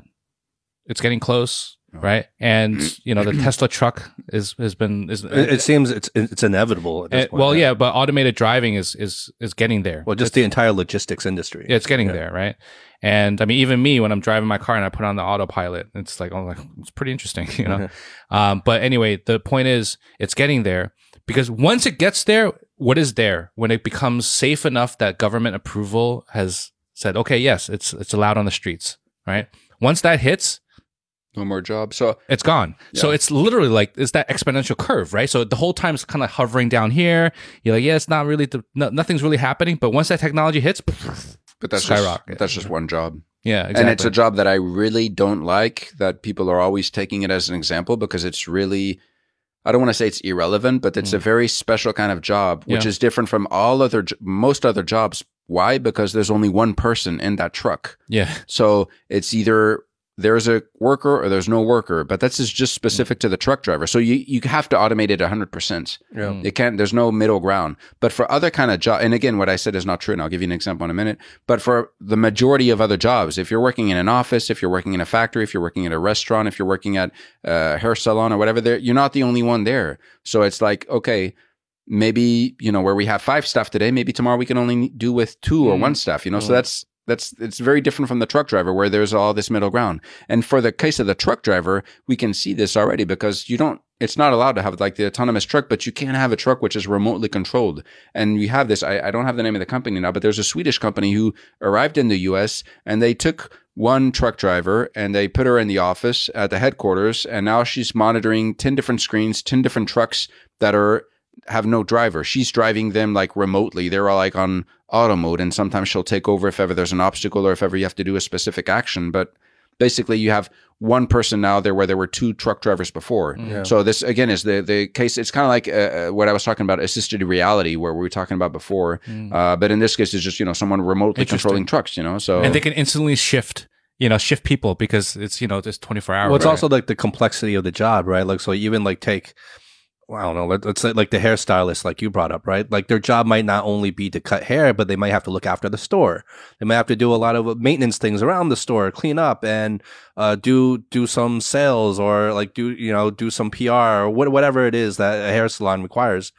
it's getting close No. Right? And you know the tesla truck is has been is It, it seems it's it's inevitable. At this uh, point, well right? yeah. but automated driving is is is getting there. Well, just the entire logistics industry. yeah, it's getting there right? And i mean even me when i'm driving my car and i put on the autopilot it's like oh like it's pretty interesting you know? Um, but anyway the point is it's getting there because once it gets there what is there? When it becomes safe enough that government approval has said okay yes it's it's allowed on the streets right? Once that hits No more jobs. So it's gone. So it's literally like it's that exponential curve, right? So the whole time it's kind of hovering down here. You're like, yeah, it's not really, the, no, nothing's really happening. But once that technology hits, But that's Skyrocket. just that's just one job, yeah, exactly. and it's a job that I really don't like. That people are always taking it as an example because it's really, I don't want to say it's irrelevant, but it's a mm. very special kind of job, which Yeah. is different from all other most other jobs. Why? Because there's only one person in that truck, yeah, so it's either there's a worker or there's no worker. But that's is just specific to the truck driver. So you you have to automate it hundred percent. Yeah. Mm. It can't. There's no middle ground. But for other kind of job, and again, what I said is not true, and I'll give you an example in a minute. But for the majority of other jobs, if you're working in an office, if you're working in a factory, if you're working at a restaurant, if you're working at a hair salon or whatever, there you're not the only one there. So it's like okay. Maybe you know where we have five staff today. Maybe tomorrow we can only do with two or Mm. one staff. You know, so Mm. that's that's it's very different from the truck driver where there's all this middle ground. And for the case of the truck driver, we can see this already because you don't it's not allowed to have like the autonomous truck, but you can't have a truck which is remotely controlled. And we have this, I, I don't have the name of the company now, but there's a Swedish company who arrived in the US and they took one truck driver and they put her in the office at the headquarters. And now she's monitoring 10 different screens, 10 different trucks that are have no driver. She's driving them like remotely. They're all like on auto mode, and sometimes she'll take over if ever there's an obstacle or if ever you have to do a specific action. But basically you have one person now there where there were two truck drivers before. Yeah. So this again is the the case. It's kind of like uh, uh, what I was talking about assisted reality, where we were talking about before. Uh, but in this case, it's just you know someone remotely controlling trucks. You know, so and they can instantly shift, you know, shift people because it's you know it's twenty four hours. Well, it's right? also like the complexity of the job, right? Like, so even like take, well, I don't know, let, let's say like the hairstylist, like you brought up, right? Like their job might not only be to cut hair, but they might have to look after the store. They might have to do a lot of maintenance things around the store, clean up, and uh, do do some sales or like do you know do some PR or what, whatever it is that a hair salon requires.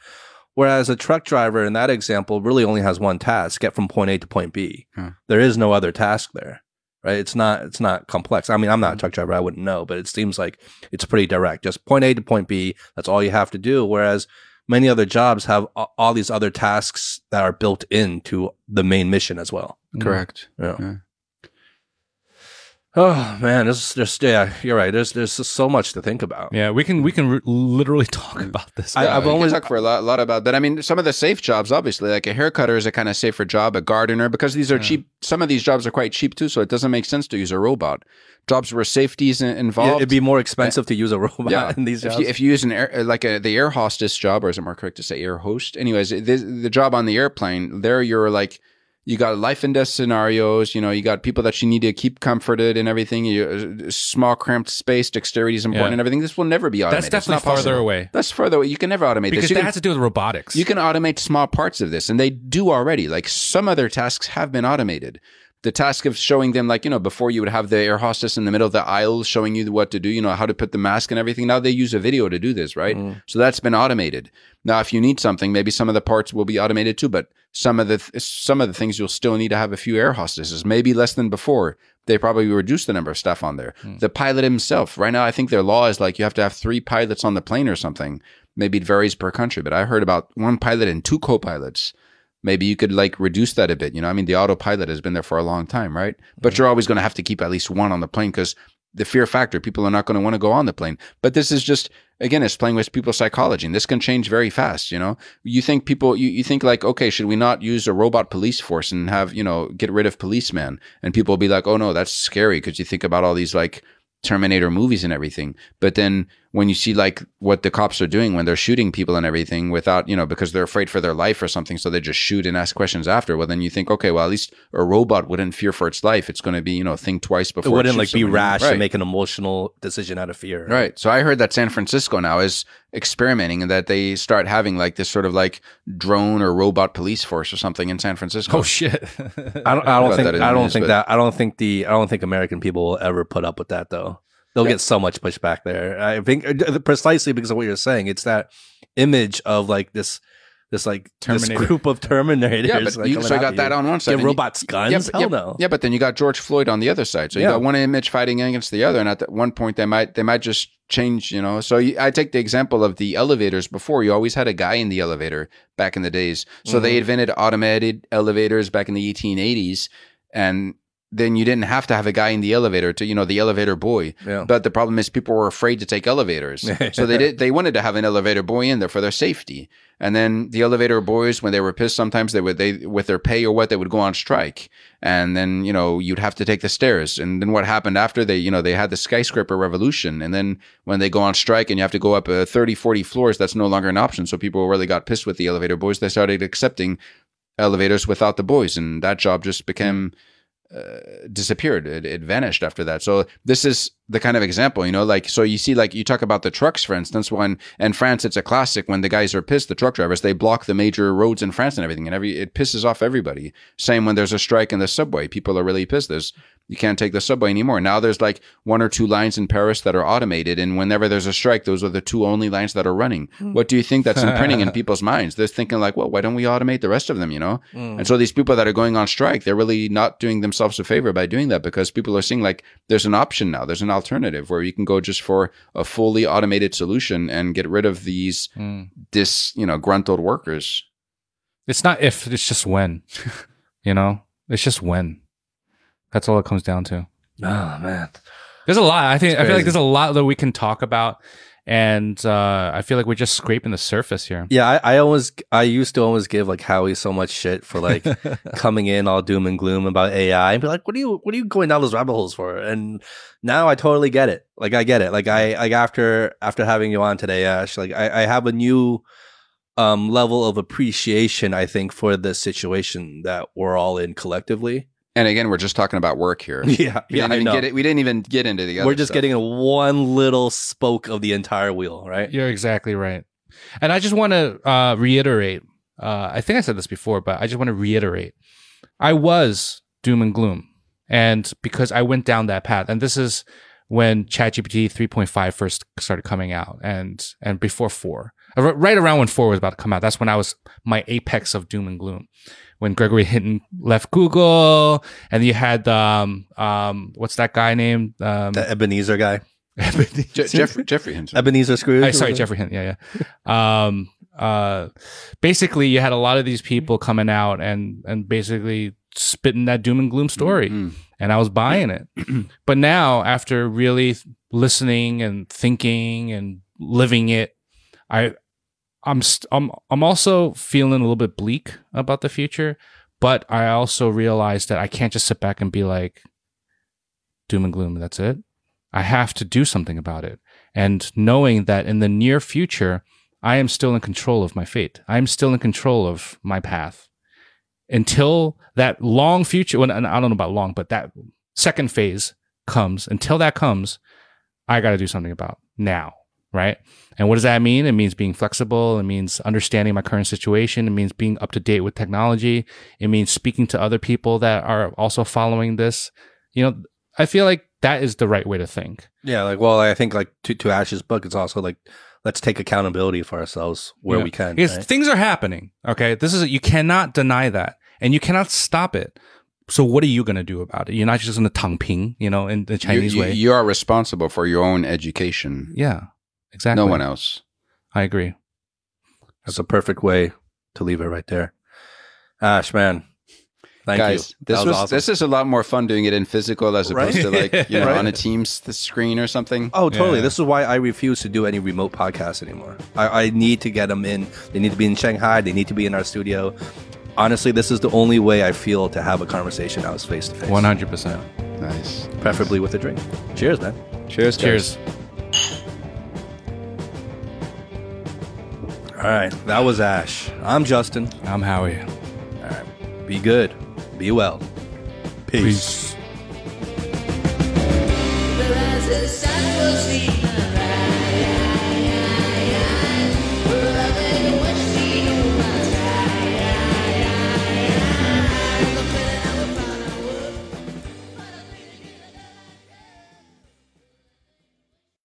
Whereas a truck driver in that example really only has one task: get from point A to point B. Hmm. There is no other task there right? It's not it's not complex. I mean, I'm not a mm-hmm. truck driver, I wouldn't know, but it seems like it's pretty direct. Just point A to point B. That's all you have to do. Whereas many other jobs have all these other tasks that are built into the main mission as well. correct. Yeah. Yeah. Oh man, this there's just yeah, you're right. There's there's just so much to think about. yeah, we can we can r- literally talk about this. I, I've only- talked for a lot, lot about that. I mean, some of the safe jobs, obviously, like a hair cutter is a kind of safer job, a gardener, because these are cheap. Some of these jobs are quite cheap too, so it doesn't make sense to use a robot. Jobs where safety is in- Yeah, involved. it'd be more expensive to use a robot yeah, in these if jobs. you, if you use an air, uh, like a, the air hostess job, or is it more correct to say air host? Anyways, the, the job on the airplane, there you're like, you got life and death scenarios. You know, you got people that you need to keep comforted and everything. You, uh, small cramped space, dexterity is important Yeah. and everything. This will never be automated. That's definitely farther possible. away That's farther away. You can never automate because this. You that can, has to do with robotics. you can automate small parts of this, and they do already. Like some other tasks have been automated. The task of showing them, like, you know, before you would have the air hostess in the middle of the aisle showing you what to do, you know, how to put the mask and everything. Now they use a video to do this, right? Mm. So that's been automated. Now, if you need something, maybe some of the parts will be automated too, but some of the th- some of the things you'll still need to have a few air hostesses, maybe less than before. They probably reduced the number of staff on there. Mm. The pilot himself, right now, I think their law is like you have to have three pilots on the plane or something. Maybe it varies per country, but I heard about one pilot and two co-pilots. Maybe you could like reduce that a bit. You know, I mean, the autopilot has been there for a long time, right? But mm-hmm. you're always going to have to keep at least one on the plane because the fear factor, people are not going to want to go on the plane. But this is just, again, it's playing with people's psychology and this can change very fast. You know, you think people, you, you think like, okay, should we not use a robot police force and have, you know, get rid of policemen? And people will be like, oh no, that's scary because you think about all these like, Terminator movies and everything. But then when you see like what the cops are doing when they're shooting people and everything without, you know, because they're afraid for their life or something, so they just shoot and ask questions after. Well, then you think, okay, well, at least a robot wouldn't fear for its life. It's going to be, you know, think twice before it wouldn't shoots like be rash right. and make an emotional decision out of fear. Right. So I heard that San Francisco now is experimenting and that they start having like this sort of like drone or robot police force or something in San Francisco. oh shit! I don't. I don't think. that I don't news, think but- that. I don't think the. I don't think American people will ever put up with that though. They'll get so much pushback there. I think uh, precisely because of what you're saying. It's that image of like this, this like this group of Terminators. Yeah, but like, you, so I after got that you. on one side. Get and you- robots guns? Yeah, but, Hell yeah, no. Yeah, but then you got George Floyd on the other side. So you Yeah. got one image fighting against the other, and at that one point they might they might just change. You know. So you, I take the example of the elevators. Before you always had a guy in the elevator back in the days. So they Mhm. invented automated elevators back in the 1880s, and then you didn't have to have a guy in the elevator to you know the elevator boy. Yeah. But the problem is people were afraid to take elevators. so they did they wanted to have an elevator boy in there for their safety. And then the elevator boys, when they were pissed, sometimes they would they with their pay or what they would go on strike. And then, you know, you'd have to take the stairs. And then what happened after they, you know, they had the skyscraper revolution. And then when they go on strike and you have to go up uh, 30, 40 floors, that's no longer an option. So people really got pissed with the elevator boys. They started accepting elevators without the boys. And that job just became uh, disappeared. It, it vanished after that. So this is the kind of example, you know, like so you see, like you talk about the trucks, for instance. When in France, it's a classic. When the guys are pissed, the truck drivers they block the major roads in France and everything, and every it pisses off everybody. Same when there's a strike in the subway, people are really pissed. There's you can't take the subway anymore. Now there's like one or two lines in Paris that are automated, and whenever there's a strike, those are the two only lines that are running. What do you think that's imprinting in people's minds? They're thinking like, well, why don't we automate the rest of them? You know. And so these people that are going on strike, they're really not doing themselves a favor by doing that because people are seeing like there's an option now, there's an alternative where you can go just for a fully automated solution and get rid of these Mm. dis you know gruntled workers. It's not if, it's just when. you know, it's just when. That's all it comes down to. Oh man. There's a lot. I think I feel like there's a lot that we can talk about, and uh, I feel like we're just scraping the surface here. Yeah, I, I always I used to always give like Howie so much shit for like coming in all doom and gloom about AI and be like, what are you what are you going down those rabbit holes for? And now I totally get it. Like I get it. Like I like after after having you on today, Ash, like I, I have a new um level of appreciation, I think, for the situation that we're all in collectively. And again, we're just talking about work here. Yeah, We yeah, didn't I even know. get it. We didn't even get into the other. We're just stuff. getting one little spoke of the entire wheel, right? You're exactly right. And I just want to uh, reiterate. Uh, I think I said this before, but I just want to reiterate. I was doom and gloom, and because I went down that path, and this is when ChatGPT 3.5 first started coming out, and and before four, right around when four was about to come out. That's when I was my apex of doom and gloom. When Gregory Hinton left Google, and you had um um what's that guy named um The Ebenezer guy, Je- Geoffrey Geoffrey Hinton. Ebenezer Scrooge. I, sorry, Geoffrey Hinton. Yeah, yeah. Um, uh, basically, you had a lot of these people coming out and and basically spitting that doom and gloom story, Mm. and I was buying it. but now, after really listening and thinking and living it, I I'm st- I'm I'm also feeling a little bit bleak about the future. But I also realize that I can't just sit back and be like, doom and gloom. That's it. I have to do something about it. And knowing that in the near future, I am still in control of my fate. I am still in control of my path until that long future. And I don't know about long, but that second phase comes. Until that comes, I got to do something about now. Right. And what does that mean? It means being flexible. It means understanding my current situation. It means being up to date with technology. It means speaking to other people that are also following this. You know, I feel like that is the right way to think. Yeah, like well, I think like to, to Ash's book, it's also like let's take accountability for ourselves where Yeah. we can. Because right? things are happening. Okay. This is, you cannot deny that and you cannot stop it. So what are you going to do about it? You're not just going to tang ping, you know, in the Chinese you, you- way. you are responsible for your own education. yeah, exactly. No one else. I agree. That's a perfect way to leave it right there. Ash, man, thank Guys, you. this That was, awesome. this is a lot more fun doing it in physical as opposed Right? to like you know Right. on a Teams screen or something. Oh, totally. Yeah. This is why I refuse to do any remote podcasts anymore. I, I need to get them in. They need to be in Shanghai. They need to be in our studio. Honestly, this is the only way I feel to have a conversation now is face to face. 100%. Nice. Preferably with a drink. Cheers, man. Cheers. guys. All right. That was Ash. I'm Justin. I'm Howie. All right. Be good. Be well. Peace. Peace.